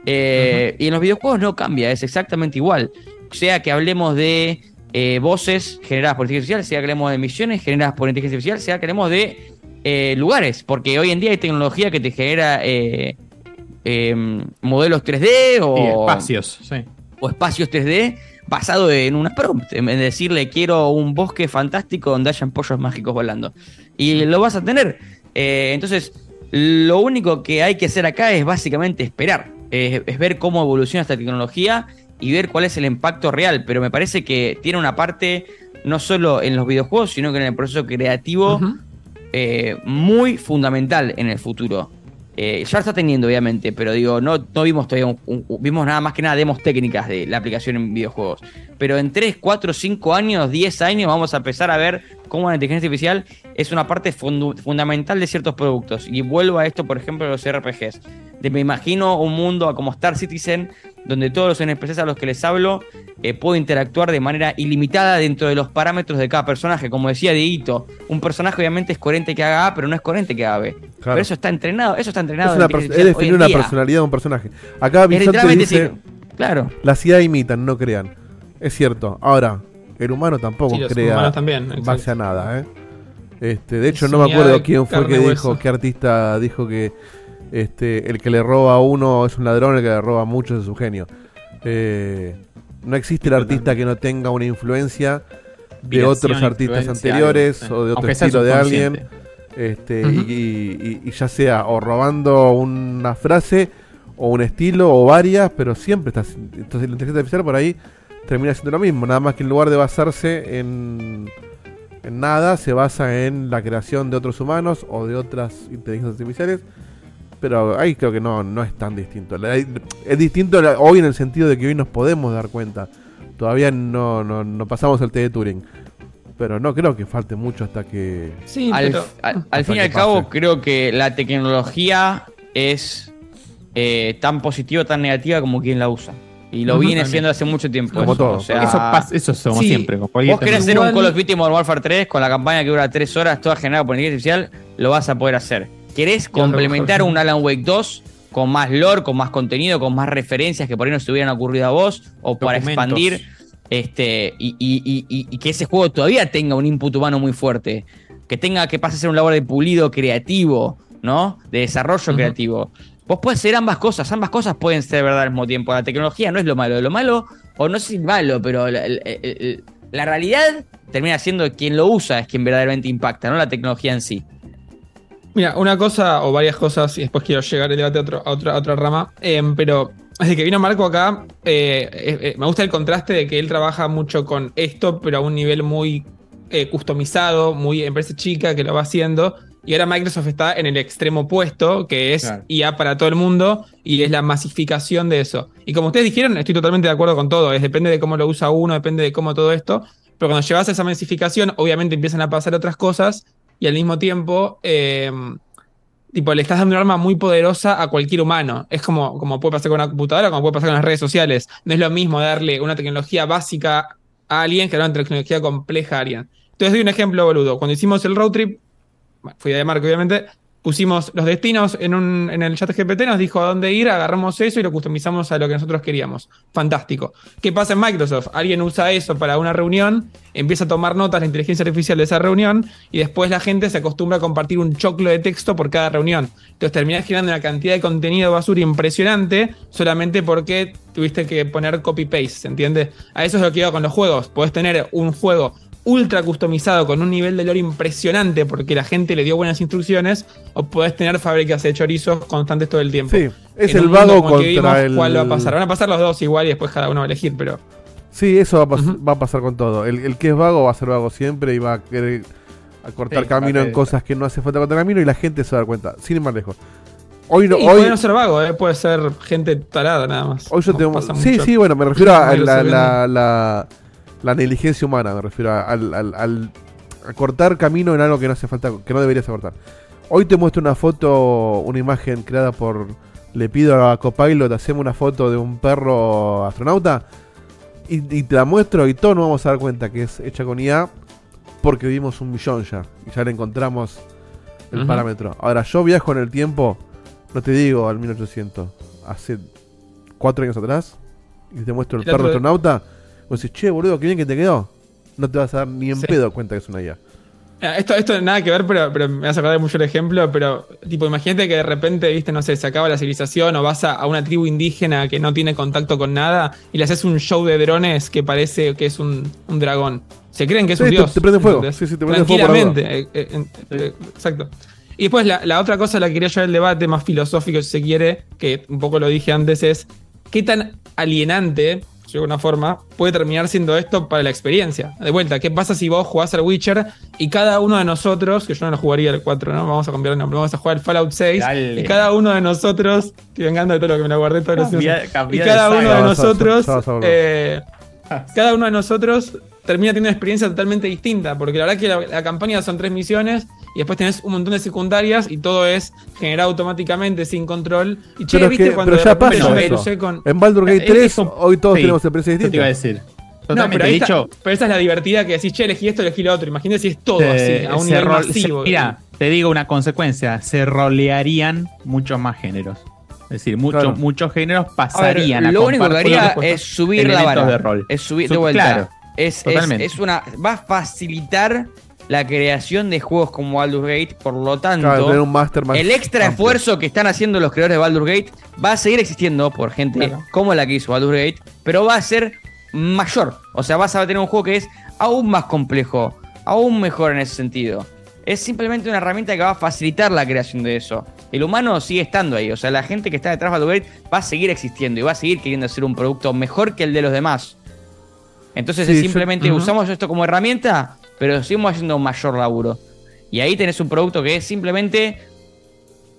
Eh, Y en los videojuegos no cambia, es exactamente igual. Sea que hablemos de eh, voces generadas por inteligencia artificial, sea que hablemos de misiones generadas por inteligencia artificial, sea que hablemos de eh, lugares, porque hoy en día hay tecnología que te genera eh, em, modelos 3D o espacios, sí. o espacios 3D basado en una prompt, en decirle quiero un bosque fantástico donde hayan pollos mágicos volando. Y lo vas a tener. Eh, entonces, lo único que hay que hacer acá es básicamente esperar, es, es ver cómo evoluciona esta tecnología y ver cuál es el impacto real, pero me parece que tiene una parte no solo en los videojuegos, sino que en el proceso creativo eh, muy fundamental en el futuro. Eh, ya está teniendo, obviamente, pero digo, no, no vimos todavía, vimos nada más que nada demos técnicas de la aplicación en videojuegos. Pero en 3, 4, 5 años, 10 años, vamos a empezar a ver cómo la inteligencia artificial es una parte fundamental de ciertos productos. Y vuelvo a esto, por ejemplo, de los RPGs. De, me imagino un mundo como Star Citizen, donde todos los NPCs a los que les hablo eh, puedo interactuar de manera ilimitada dentro de los parámetros de cada personaje. Como decía Dieguito, un personaje obviamente es coherente que haga A, pero no es coherente que haga B. Pero eso está entrenado, eso está entrenado. Es, una es definir una día. personalidad de un personaje. Acá Vicente dice, sí, claro. la CIA imitan, no crean. Es cierto. Ahora, el humano tampoco Sí, los crea también, en base a nada, ¿eh? Este, de hecho, no me acuerdo quién fue que dijo, qué artista dijo que este, el que le roba a uno es un ladrón, el que le roba a muchos es un genio. Eh, no existe el artista que no tenga una influencia de otros artistas anteriores algo, o de otro estilo de alguien. Este, y, y- y ya sea o robando una frase o un estilo o varias, pero siempre está. Entonces la inteligencia artificial por ahí termina siendo lo mismo, nada más que en lugar de basarse en, en nada, se basa en la creación de otros humanos o de otras inteligencias artificiales. Pero ahí creo que no, no es tan distinto. Es distinto hoy en el sentido de que hoy nos podemos dar cuenta. Todavía no, no, no pasamos el test de Turing. Pero no creo que falte mucho hasta que. al, al- al hasta fin y al cabo, pase. creo que la tecnología es eh, tan positiva, tan negativa como quien la usa. Y lo Ujú. viene siendo hace mucho tiempo. Como eso. todo. O sea, Eso pasa- eso somos siempre, con cualquier Vos querés hacer un Call of Duty Modern Warfare 3 con la campaña que dura 3 horas, toda generada por inteligencia artificial, lo vas a poder hacer. ¿Querés complementar un Alan Wake 2 con más lore, con más contenido, con más referencias que por ahí no se hubieran ocurrido a vos? O para Documentos. expandir este y, y- y- y- y que ese juego todavía tenga un input humano muy fuerte. Que tenga que pase a ser un labor de pulido creativo, ¿no? De desarrollo creativo. Vos puedes hacer ambas cosas, ambas cosas pueden ser verdad al mismo tiempo. La tecnología no es lo malo, lo malo, o no si malo, pero la, la- realidad termina siendo quien lo usa es quien verdaderamente impacta, no la tecnología en sí. Mira, una cosa o varias cosas, y después quiero llegar el debate a, otro- a otra, otra rama, em, pero desde que vino Marco acá, eh, eh, eh, me gusta el contraste de que él trabaja mucho con esto, pero a un nivel muy customizado, muy empresa chica que lo va haciendo, y ahora Microsoft está en el extremo opuesto, que es Claro. IA para todo el mundo, y es la masificación de eso. Y como ustedes dijeron, estoy totalmente de acuerdo con todo, es depende de cómo lo usa uno, depende de cómo todo esto, pero cuando llevas a esa masificación, obviamente empiezan a pasar otras cosas, y al mismo tiempo... em, tipo, le estás dando un arma muy poderosa a cualquier humano. Es como, como puede pasar con una computadora, como puede pasar con las redes sociales. No es lo mismo darle una tecnología básica a alguien que dar una tecnología compleja a alguien. Entonces doy un ejemplo, boludo. Cuando hicimos el road trip, fui de Marco, obviamente, pusimos los destinos en, un, en el chat GPT, nos dijo a dónde ir, agarramos eso y lo customizamos a lo que nosotros queríamos. Fantástico. ¿Qué pasa en Microsoft? Alguien usa eso para una reunión, empieza a tomar notas la inteligencia artificial de esa reunión y después la gente se acostumbra a compartir un choclo de texto por cada reunión. Entonces terminás generando una cantidad de contenido basura impresionante solamente porque tuviste que poner copy-paste, ¿se entiende? A eso es lo que iba con los juegos. Podés tener un juego ultra customizado con un nivel de lore impresionante porque la gente le dio buenas instrucciones o podés tener fábricas de chorizos constantes todo el tiempo. Sí, es En el vago contra el- ¿Cuál va a pasar? Van a pasar los dos igual y después cada uno va a elegir, pero... Sí, eso va a, pas- va a pasar con todo. El, el que es vago va a ser vago siempre y va a querer a cortar Sí, camino en cosas que no hace falta cortar camino y la gente se va a dar cuenta. Sin ir más lejos. Hoy no, hoy, puede no ser vago, ¿eh? puede ser gente tarada nada más. hoy yo tengo. Sí, mucho. sí, bueno, me refiero a la, la negligencia humana, me refiero a, al, al- al- a cortar camino en algo que no hace falta, que no deberías cortar. Hoy te muestro una foto, una imagen creada por. Le pido a Copilot, hacemos una foto de un perro astronauta y, y te la muestro y todos nos vamos a dar cuenta que es hecha con IA porque vivimos un millón ya y ya le encontramos el parámetro. Ahora, yo viajo en el tiempo, no te digo al 1800, hace cuatro años atrás y te muestro el perro astronauta, vos decís, che, boludo, qué bien que te quedó. No te vas a dar ni en Sí. pedo cuenta que es una IA. Ah, Esto, esto nada que ver, pero, pero me vas a acordar mucho el ejemplo, pero tipo, imagínate que de repente, viste, no sé, se acaba la civilización o vas a, a una tribu indígena que no tiene contacto con nada y le haces un show de drones que parece que es un, un dragón. Se creen que es Sí, un te- dios. te prende fuego. Sí, sí, te prende fuego eh, eh, eh, exacto. Y después la, la otra cosa a la que quería llevar el debate más filosófico, si se quiere, que un poco lo dije antes, es qué tan alienante, de alguna forma, puede terminar siendo esto para la experiencia. De vuelta, ¿qué pasa si vos jugás al Witcher y cada uno de nosotros, que yo no lo jugaría el 4, ¿no? Vamos a cambiar el nombre, vamos a jugar el Fallout 6, Dale. y cada uno de nosotros, estoy vengando de todo lo que me lo guardé todos los y cada uno de nosotros, eh, cada uno de nosotros termina teniendo una experiencia totalmente distinta, porque la verdad que la, la campaña son tres misiones y después tenés un montón de secundarias y todo es generado automáticamente sin control. Y che, Pero, ¿viste que- cuando pero ya pasa yo me eso. crucé con... En Baldur's Gate Eh, 3, eso- hoy todos sí, tenemos experiencias Eso te iba a distintas. decir. No, Totalmente. pero, ahí de está- hecho, pero esa es la divertida que decís, che, elegí esto, elegí lo otro. Imagínate si es todo se- así, a un se nivel rol- se- masivo. mira, te digo una consecuencia, se rolearían muchos más géneros. Es decir, muchos Claro. muchos géneros A ver, pasarían a, lo único que haría es subir la vara. de rol. Es subir de vuelta. claro, es, es, totalmente. es una. Va a facilitar la creación de juegos como Baldur's Gate. Por lo tanto, Claro, tener un el extra amplio. esfuerzo que están haciendo los creadores de Baldur's Gate va a seguir existiendo por gente Claro. como la que hizo Baldur's Gate, pero va a ser mayor. O sea, vas a tener un juego que es aún más complejo, aún mejor en ese sentido. Es simplemente una herramienta que va a facilitar la creación de eso. El humano sigue estando ahí. O sea, la gente que está detrás de Baldur's Gate va a seguir existiendo y va a seguir queriendo hacer un producto mejor que el de los demás. Entonces Sí, es yo- simplemente usamos esto como herramienta, pero seguimos haciendo un mayor laburo. Y ahí tenés un producto que es simplemente.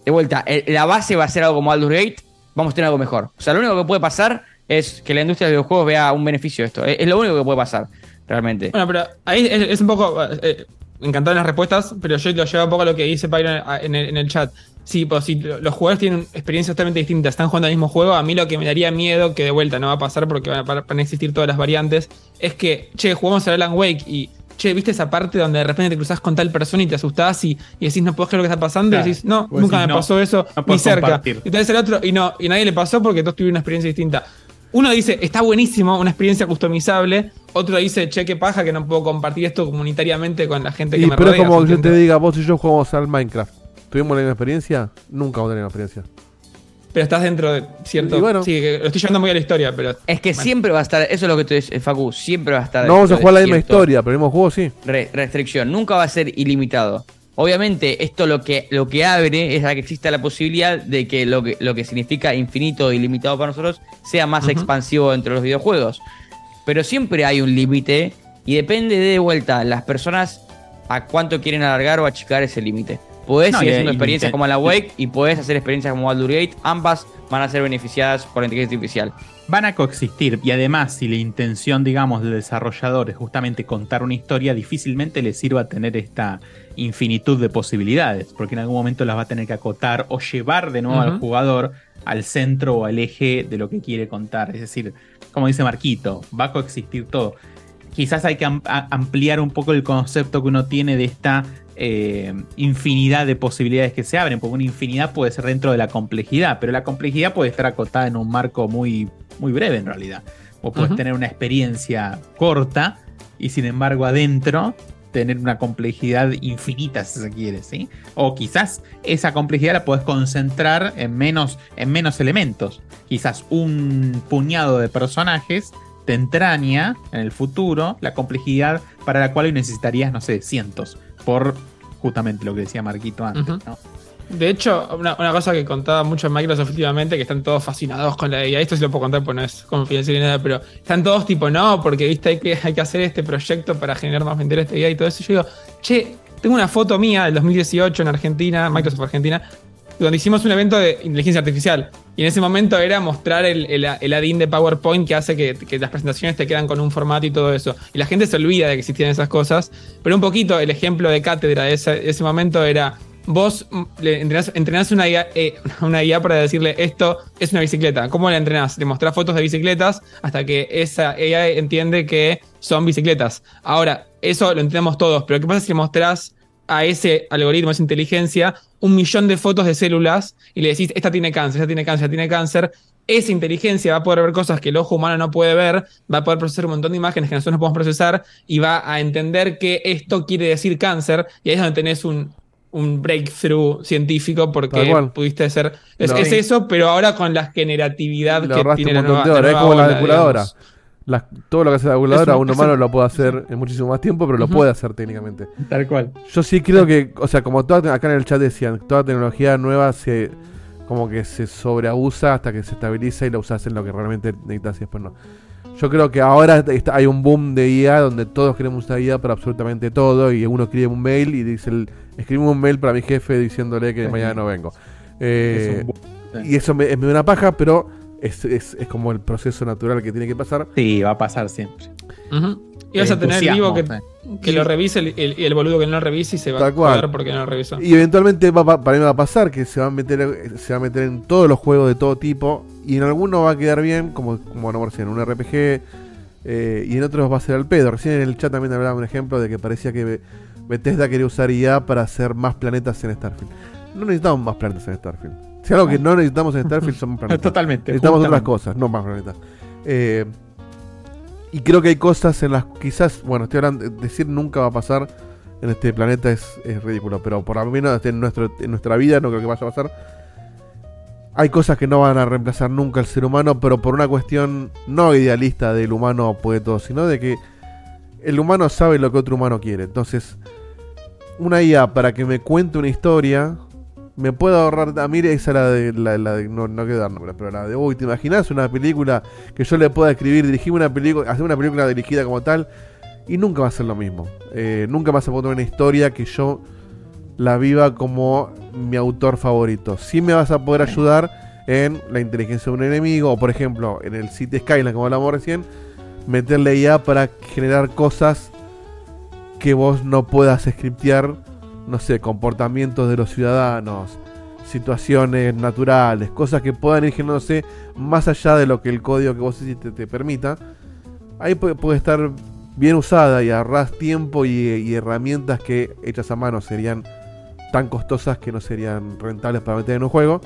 De vuelta, el- la base va a ser algo como Baldur's Gate. Vamos a tener algo mejor. O sea, lo único que puede pasar es que la industria de los videojuegos vea un beneficio de esto. Es, es lo único que puede pasar, realmente. Bueno, pero ahí es, es un poco. Eh, encantado en las respuestas, pero yo lo llevo un poco a lo que dice Pyron en el, en el chat. Sí, pues si los jugadores tienen experiencias totalmente distintas, están jugando al mismo juego, a mí lo que me daría miedo, que de vuelta no va a pasar porque van a, van a existir todas las variantes, es que, che, jugamos a Alan Wake y, che, ¿viste esa parte donde de repente te cruzas con tal persona y te asustás y, y decís, no puedo creer lo que está pasando? Claro. Y decís, no, Vos nunca decís, me no, pasó eso, no ni cerca. compartir. Y tal vez el otro, y no, y nadie le pasó porque todos tuvieron una experiencia distinta. Uno dice, está buenísimo, una experiencia customizable. Otro dice, che, qué paja que no puedo compartir esto comunitariamente con la gente que Y, me pero es rodea. como que te diga, vos y yo jugamos al Minecraft. ¿Tuvimos la misma experiencia? Nunca vamos a tener la misma experiencia. Pero estás dentro de cierto. Y bueno. sí, que lo estoy llevando muy a la historia, pero. Es que Bueno. siempre va a estar, eso es lo que te dice Facu, siempre va a estar. No vamos a jugar la misma historia, pero el mismo juego sí. re- restricción, nunca va a ser ilimitado. Obviamente, esto lo que, lo que abre es a que exista la posibilidad de que lo que, lo que significa infinito y limitado para nosotros sea más Ujú. expansivo entre los videojuegos. Pero siempre hay un límite y depende de vuelta las personas a cuánto quieren alargar o achicar ese límite. Podés No, ir y- haciendo experiencias como la Wake y podés hacer experiencias como Baldur's Gate. Ambas van a ser beneficiadas por la inteligencia artificial. Van a coexistir y además si la intención, digamos, del desarrollador es justamente contar una historia, difícilmente le sirva tener esta infinitud de posibilidades, porque en algún momento las va a tener que acotar o llevar de nuevo al jugador al centro o al eje de lo que quiere contar. Es decir, como dice Marquito, va a coexistir todo. Quizás hay que ampliar un poco el concepto que uno tiene de esta eh, infinidad de posibilidades que se abren, porque una infinidad puede ser dentro de la complejidad, pero la complejidad puede estar acotada en un marco muy, muy breve en realidad. O puedes tener una experiencia corta y sin embargo adentro tener una complejidad infinita si se quiere, ¿sí? O quizás esa complejidad la puedes concentrar en menos, en menos elementos. Quizás un puñado de personajes te entraña en el futuro la complejidad para la cual hoy necesitarías, no sé, cientos. Por justamente lo que decía Marquito antes. De hecho, una, una cosa que contaba mucho en Microsoft últimamente, que están todos fascinados con la IA, esto sí lo puedo contar, pues no es confidencial ni nada, pero están todos tipo, no, porque viste, hay que, hay que hacer este proyecto para generar más vender esta IA y todo eso. Y yo digo, che, tengo una foto mía del 2018 en Argentina, Microsoft Argentina, donde hicimos un evento de inteligencia artificial. Y en ese momento era mostrar el, el, add-in de PowerPoint que hace que, las presentaciones te quedan con un formato y todo eso. Y la gente se olvida de que existían esas cosas. Pero un poquito el ejemplo de cátedra de ese, momento era. Vos entrenás, entrenás una, IA, eh, una IA para decirle esto es una bicicleta. ¿Cómo la entrenás? Le mostrás fotos de bicicletas hasta que esa IA entiende que son bicicletas. Ahora, eso lo entendemos todos, pero ¿qué pasa si le mostrás a ese algoritmo, a esa inteligencia, un millón de fotos de células y le decís, esta tiene cáncer, esta tiene cáncer, esta tiene cáncer, esa inteligencia va a poder ver cosas que el ojo humano no puede ver, va a poder procesar un montón de imágenes que nosotros no podemos procesar y va a entender que esto quiere decir cáncer y ahí es donde tenés un, un breakthrough científico porque pudiste ser... Es, No. es eso, pero ahora con la generatividad que tiene la nueva, de horas. la Es como la calculadora. digamos. Las- todo lo que hace la calculadora, un- humano lo puede hacer en muchísimo más tiempo, pero lo puede hacer técnicamente. Tal cual. Yo sí creo que, o sea, como toda, acá en el chat decían, toda tecnología nueva se como que se sobreabusa hasta que se estabiliza y la usas en lo que realmente necesitas y después no. Yo creo que ahora está- hay un boom de IA donde todos queremos usar IA para absolutamente todo y uno escribe un mail y dice, el, escribe un mail para mi jefe diciéndole que Sí. mañana no vengo. Eh, Es un y eso me, me da una paja, pero es, es, es como el proceso natural que tiene que pasar. Sí, va a pasar siempre. Y vas a tener el vivo que, que lo revise el- el- y el boludo que no lo revise y se va Tal a cual. porque no lo revisó. Y eventualmente va, va- para mí va a pasar que se va a meter se va a meter en todos los juegos de todo tipo y en algunos va a quedar bien, como como no en un RPG eh, y en otros va a ser al pedo. Recién en el chat también hablaba un ejemplo de que parecía que Be- Bethesda quería usar IA para hacer más planetas en Starfield. No necesitamos más planetas en Starfield. Si algo que no necesitamos en Starfield son planetas. Totalmente, Necesitamos otras cosas, no más planetas. Eh, y creo que hay cosas en las quizás, bueno, estoy hablando, decir nunca va a pasar en este planeta es, es ridículo, pero por lo menos en, nuestro, en nuestra vida no creo que vaya a pasar. hay cosas que no van a reemplazar nunca al ser humano, pero por una cuestión no idealista del humano puede todo, sino de que el humano sabe lo que otro humano quiere. Entonces, una IA para que me cuente una historia, me puedo ahorrar. A mí esa la de. La, la de no, no quiero dar pero la de. Uy, ¿te imaginas una película que yo le pueda escribir, dirigir una película, hacer una película dirigida como tal? Y nunca va a ser lo mismo. Eh, nunca vas a poder una historia que yo la viva como mi autor favorito. Sí me vas a poder ayudar en la inteligencia de un enemigo, o por ejemplo, en el City Skyline, como hablamos recién, meterle IA para generar cosas que vos no puedas scriptear, no sé, comportamientos de los ciudadanos, situaciones naturales, cosas que puedan ir generándose más allá de lo que el código que vos hiciste te permita. Ahí puede, estar bien usada y ahorrás tiempo y, herramientas que hechas a mano serían tan costosas que no serían rentables para meter en un juego.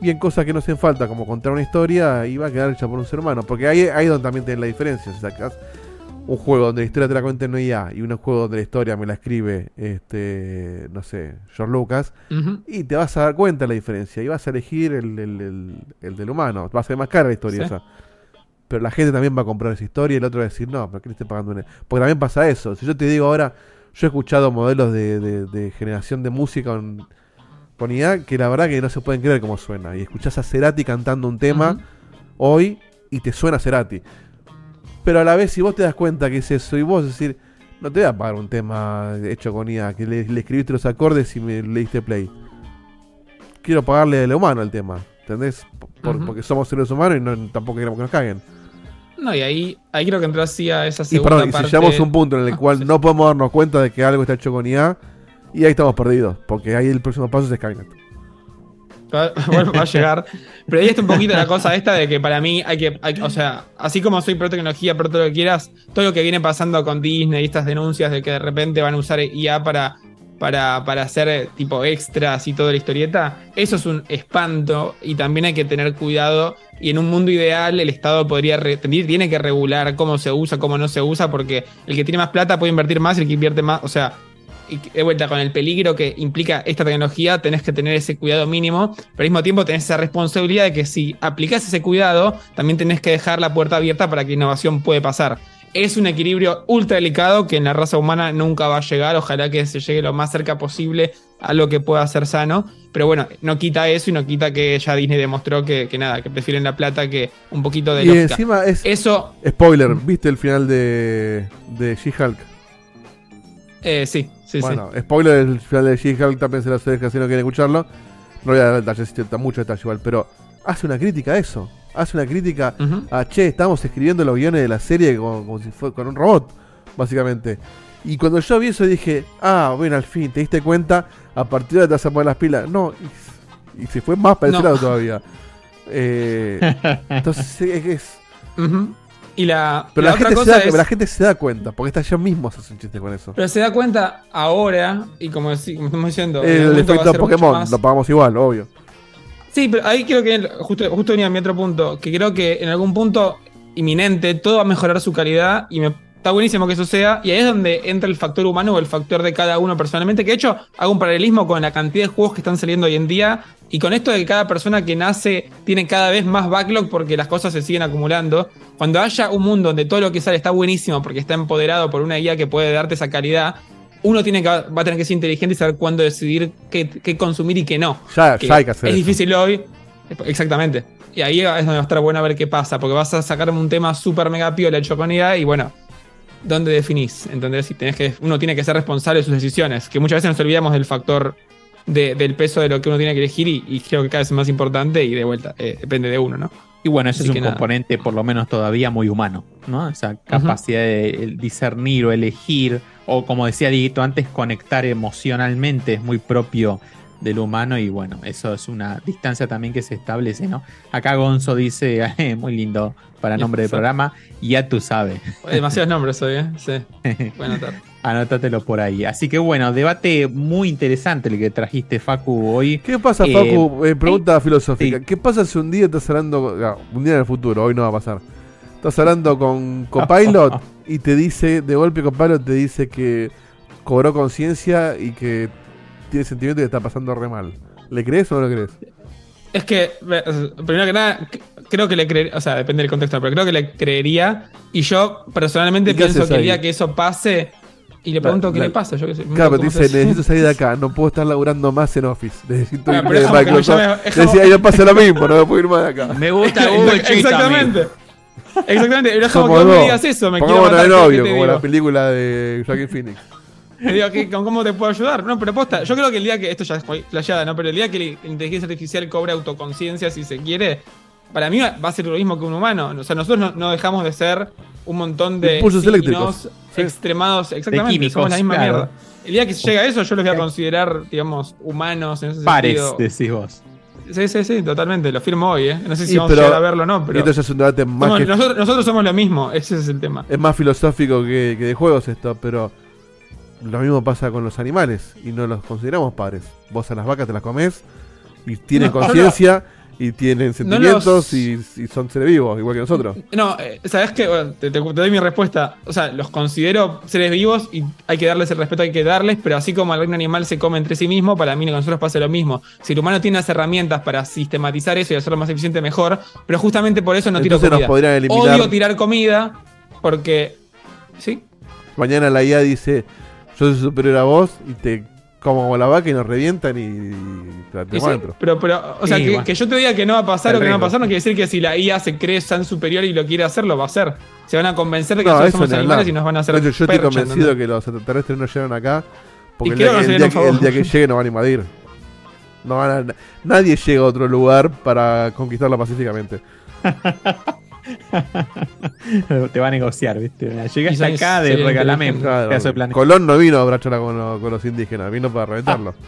Y en cosas que no hacen falta, como contar una historia, y va a quedar hecha por un ser humano. Porque ahí, ahí es donde también tiene la diferencia. Si sacas un juego donde la historia te la cuenta en IA y un juego donde la historia me la escribe, este, no sé, George Lucas, y te vas a dar cuenta de la diferencia. Y vas a elegir el, el- el- el del humano. Va a ser más cara la historia Sí. esa. Pero la gente también va a comprar esa historia y el otro va a decir, no, ¿por qué le estoy pagando? una-?" Porque también pasa eso. Si yo te digo ahora, yo he escuchado modelos de, de- de generación de música con, con IA que la verdad que no se pueden creer cómo suena. Y escuchás a Cerati cantando un tema hoy y te suena Cerati. Pero a la vez, si vos te das cuenta que es eso y vos decir, no te voy a pagar un tema hecho con IA, que le, le escribiste los acordes y me le diste play. Quiero pagarle a lo humano el tema, ¿entendés? Por-. Porque somos seres humanos y no, tampoco queremos que nos caguen. No, y ahí, ahí creo que entró así a esa Y segunda y si llegamos a un punto en el Ah, cual no podemos darnos cuenta de que algo está hecho con IA, y ahí estamos perdidos, porque ahí el próximo paso es Skynet. Va, a llegar. Pero ahí está un poquito la cosa esta de que para mí hay que, o sea, así como soy pro tecnología, pro todo lo que quieras, todo lo que viene pasando con Disney y estas denuncias de que de repente van a usar IA para, para, para hacer eh, tipo extras y toda la historieta, eso es un espanto y también hay que tener cuidado. Y en un mundo ideal el Estado podría tiene que regular cómo se usa, cómo no se usa, porque el que tiene más plata puede invertir más y el que invierte más, o sea, y de vuelta con el peligro que implica esta tecnología, tenés que tener ese cuidado mínimo, pero al mismo tiempo tenés esa responsabilidad de que si aplicás ese cuidado, también tenés que dejar la puerta abierta para que innovación puede pasar. Es un equilibrio ultra delicado que en la raza humana nunca va a llegar, ojalá que se llegue lo más cerca posible a lo que pueda ser sano, pero bueno, no quita eso y no quita que ya Disney demostró que, que nada, que prefieren la plata que un poquito de Y lógica. encima es. Eso, Spoiler, ¿viste el final de, de She-Hulk? eh, sí, sí, bueno, spoiler del final de She-Hulk, tápense las orejas si no quieren escucharlo. No voy a dar detalles, sí, está mucho detalle igual, pero hace una crítica a eso. Hace una crítica a, che, estamos escribiendo los guiones de la serie como, como si fuera con un robot, básicamente. Y cuando yo vi eso dije, ah, bueno, al fin, te diste cuenta, a partir de ahora te vas a poner las pilas. No, y, y se fue más para ese No. lado todavía. Eh, entonces es... es-. Y la, pero la la, otra gente se cosa da, es- la gente se da cuenta, porque está ellos mismos hacen chistes con eso. Pero se da cuenta ahora, y como, decí- como estamos diciendo, en el a efecto Pokémon, lo pagamos igual, obvio. Sí, pero ahí creo que justo, justo venía mi otro punto, que creo que en algún punto inminente todo va a mejorar su calidad y me está buenísimo que eso sea, y ahí es donde entra el factor humano o el factor de cada uno personalmente, que de hecho hago un paralelismo con la cantidad de juegos que están saliendo hoy en día y con esto de que cada persona que nace tiene cada vez más backlog porque las cosas se siguen acumulando. Cuando haya un mundo donde todo lo que sale está buenísimo porque está empoderado por una guía que puede darte esa calidad, uno tiene que, va a tener que ser inteligente y saber cuándo decidir qué, qué consumir y qué no. Ya- ya hay que hacer Es eso. difícil hoy. Exactamente. Y ahí es donde va a estar bueno a ver qué pasa, porque vas a sacarme un tema súper mega piola hecho con IA y bueno, ¿dónde definís? ¿Entendés? Si tenés que, uno tiene que ser responsable de sus decisiones, que muchas veces nos olvidamos del factor de- del peso de lo que uno tiene que elegir y, y creo que cada vez es más importante y de vuelta, eh, depende de uno, ¿no? Y bueno, ese Así es un nada. componente por lo menos todavía muy humano, ¿no? Esa capacidad de discernir o elegir, o como decía Dieguito antes, conectar emocionalmente es muy propio del humano y bueno, eso es una distancia también que se establece, ¿no? Acá Gonzo dice, eh, muy lindo para nombre de programa, ya tú sabes. Demasiados nombres hoy, ¿eh? Sí. Bueno, tarde. Anótatelo por ahí. Así que bueno, debate muy interesante el que trajiste, Facu, hoy. ¿Qué pasa, Eh, Facu? Eh, pregunta filosófica. ¿Qué pasa si un día estás hablando, ah, un día en el futuro, hoy no va a pasar, estás hablando con Copilot y te dice, de golpe Copilot te dice que cobró conciencia y que tiene sentimiento y que está pasando re mal. ¿Le crees o no le crees? Es que, primero que nada, creo que le creería, o sea, depende del contexto, pero creo que le creería. Y yo personalmente ¿Y qué pienso que el día que eso pase, y le pregunto qué La- le pasa, yo qué sé. Claro, pero te ¿cómo dice, se- necesito salir de acá, no puedo estar laburando más en Office. Necesito irme de me Microsoft. como- Decía, ahí no pasa lo mismo, no me puedo ir más de acá. Me gusta Google. Exactamente. Exactamente. Pero es como que vos me dos. digas eso, me quiero Pongámonos matar. de ¿qué- qué novio, como digo? la película de Joaquin Phoenix. Te digo, ¿qué- con ¿cómo te puedo ayudar? No, pero posta, yo creo que el día que, esto ya es flasheada, ¿no? Pero el día que la inteligencia artificial cobre autoconciencia, si se quiere, para mí va a ser lo mismo que un humano. O sea, nosotros no, no dejamos de ser un montón de Impulsos signos eléctricos. Extremados, exactamente, químicos, somos la misma claro. mierda. El día que llegue a eso, yo los voy a considerar, digamos, humanos en ese Pares, sentido. decís vos. Sí, sí, sí, totalmente, lo firmo hoy, ¿eh? No sé si Y vamos pero- a llegar a verlo o no, pero... Esto ya es un debate más somos- que- nosotros, nosotros somos lo mismo, ese es el tema. Es más filosófico que, que de juegos esto, pero lo mismo pasa con los animales y no los consideramos padres. Vos a las vacas te las comés y tienen No, conciencia y tienen sentimientos los- y, y son seres vivos, igual que nosotros. No, eh, ¿sabes? Bueno, te, te- te doy mi respuesta. O sea, los considero seres vivos y hay que darles el respeto que hay que darles, pero así como el reino animal se come entre sí mismo, para mí con nosotros pasa lo mismo. Si el humano tiene las herramientas para sistematizar eso y hacerlo más eficiente, mejor, pero justamente por eso no tiro Entonces nos comida. eliminar- Odio tirar comida porque... ¿Sí? Mañana la IA dice, yo soy superior a vos y te como la vaca y nos revientan y, y te sí, adentro. pero, pero, o sea, que, bueno. que yo te diga que no va a pasar o que no va a pasar no quiere decir que si la IA se cree tan superior y lo quiere hacer, lo va a hacer. Se van a convencer de que No, nosotros somos ni animales y nos van a hacer yo estoy percha, convencido ¿entendés? que los extraterrestres no llegan acá porque el día, que el día un que, el favor. día que lleguen nos van a invadir. No van a- nadie llega a otro lugar para conquistarlo pacíficamente. Te va a negociar, ¿viste? Quizás acá de un pedazo planeta. Colón no vino a brachola con, los- con los indígenas, vino para reventarlo.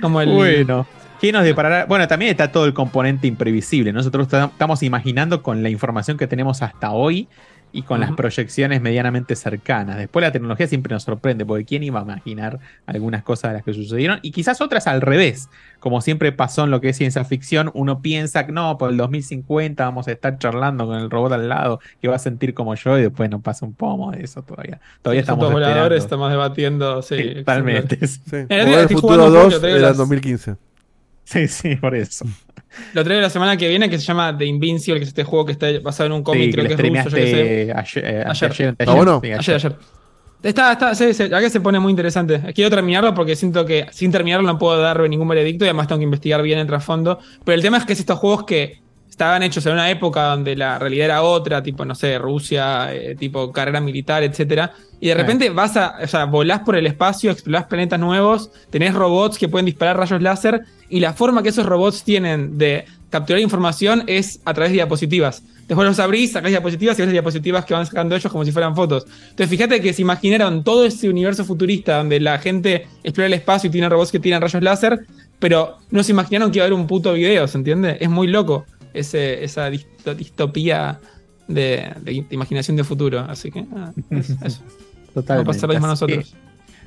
Como el- Bueno. ¿Qué nos deparará? Bueno, también está todo el componente imprevisible. Nosotros ta- estamos imaginando con la información que tenemos hasta hoy y con las proyecciones medianamente cercanas. Después la tecnología siempre nos sorprende, porque ¿quién iba a imaginar algunas cosas de las que sucedieron? Y quizás otras al revés. Como siempre pasó en lo que es ciencia ficción, uno piensa que no, por el 2050 vamos a estar charlando con el robot al lado que va a sentir como yo y después no pasa un pomo de eso todavía. Todavía estamos voladores estamos debatiendo, sí. Totalmente. Sí. El futuro jugando un juego 2 que traigo era las- 2015. Sí, sí, por eso. Lo traigo la semana que viene que se llama The Invincible, que es este juego que está basado en un cómic, Sí, creo que que, es ruso, yo qué sé. ayer, eh, Ayer. ayer, ¿Está bueno? sí, Ayer, ayer. Está, está, sí, sí, acá se pone muy interesante. Quiero terminarlo porque siento que sin terminarlo no puedo dar ningún veredicto y además tengo que investigar bien el trasfondo. Pero el tema es que es estos juegos que estaban hechos en una época donde la realidad era otra, tipo, no sé, Rusia, eh, tipo carrera militar, etcétera. Y de repente vas a, o sea, volás por el espacio, explorás planetas nuevos, tenés robots que pueden disparar rayos láser y la forma que esos robots tienen de capturar información es a través de diapositivas. Después los abrís, sacás diapositivas y ves las diapositivas que van sacando ellos como si fueran fotos. Entonces fíjate que se imaginaron todo ese universo futurista donde la gente explora el espacio y tiene robots que tiran rayos láser, pero no se imaginaron que iba a haber un puto video, ¿se entiende? Es muy loco ese, esa disto- distopía de, de imaginación de futuro. Así que ah, es- eso. Totalmente. Vamos a pasar lo mismo Así nosotros. que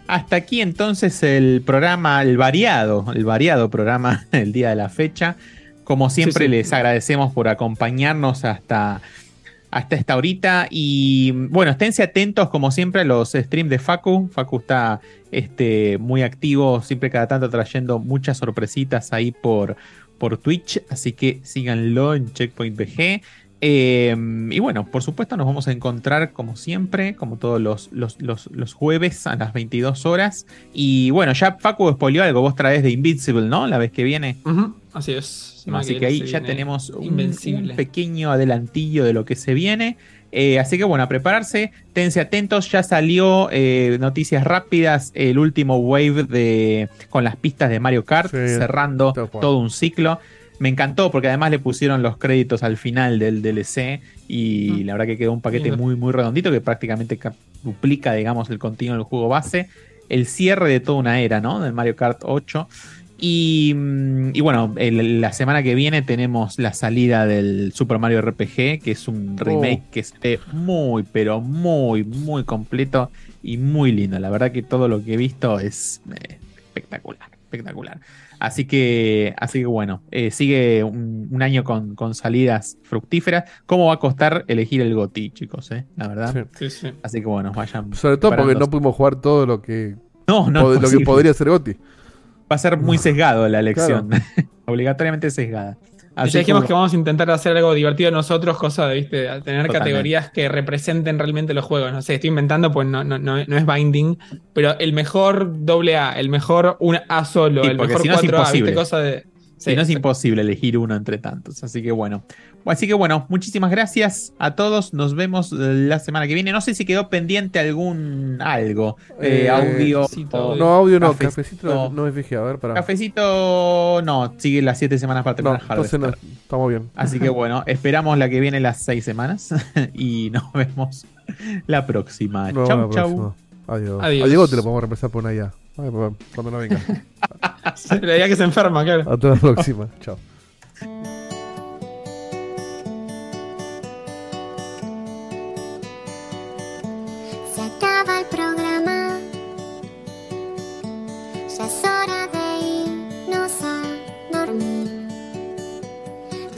Hasta aquí entonces el programa, el variado, el variado programa del día de la fecha. Como siempre, Sí, sí. les agradecemos por acompañarnos hasta, hasta esta horita. Y bueno, esténse atentos, como siempre, a los streams de Facu. Facu está este, muy activo, siempre cada tanto trayendo muchas sorpresitas ahí por, por Twitch. Así que síganlo en Checkpoint BG. Eh, y bueno, por supuesto nos vamos a encontrar como siempre, como todos los, los, los- los jueves a las 22 horas. Y bueno, ya Facu spoileó algo, vos traes de Invincible, ¿no? La vez que viene. Así es. Así que ahí ya tenemos un pequeño adelantillo de lo que se viene. Eh, así que bueno, a prepararse, tense atentos, ya salió eh, noticias rápidas, el último wave de con las pistas de Mario Kart, Sí, cerrando todo un ciclo. Me encantó porque además le pusieron los créditos al final del DLC y la verdad que quedó un paquete muy muy redondito que prácticamente ca- duplica, digamos, el continuo del juego base. El cierre de toda una era, ¿no? Del Mario Kart 8. Y, mm, y bueno, el- la semana que viene tenemos la salida del Super Mario RPG, que es un remake que esté muy, pero muy, muy completo y muy lindo. La verdad que todo lo que he visto es eh, espectacular, espectacular. Así que, así que bueno, eh, sigue un, un año con, con salidas fructíferas. ¿Cómo va a costar elegir el GOTI, chicos? eh? La verdad. Sí, sí. Así que bueno, vayan. Sobre todo porque no pudimos jugar todo lo que, No, no, pod- lo que podría ser Goti. Va a ser muy sesgado la elección. Obligatoriamente sesgada. Y ya dijimos que vamos a intentar hacer algo divertido nosotros, cosa de, viste, tener Totalmente. categorías que representen realmente los juegos. No sé, estoy inventando, pues no, no, no, no es binding, pero el mejor doble A, el mejor un A solo, Sí, el mejor si no es 4A, viste, imposible. cosa de. Si no es imposible elegir uno entre tantos. Así que bueno. Así que bueno, muchísimas gracias a todos. Nos vemos la semana que viene. No sé si quedó pendiente algún algo. Eh, Eh, audio. No, audio no, cafecito. cafecito no, me fijé, a ver, para. Cafecito no, sigue las siete semanas para No, terminar no, Harvester. estamos bien. Así que bueno, esperamos la que viene las seis semanas y nos vemos la próxima. No, chau, la chau. próxima. Adiós. Adiós. A Diego te lo podemos reemplazar por una IA. Cuando no venga. La idea que se enferma, claro. Hasta la próxima. Chao.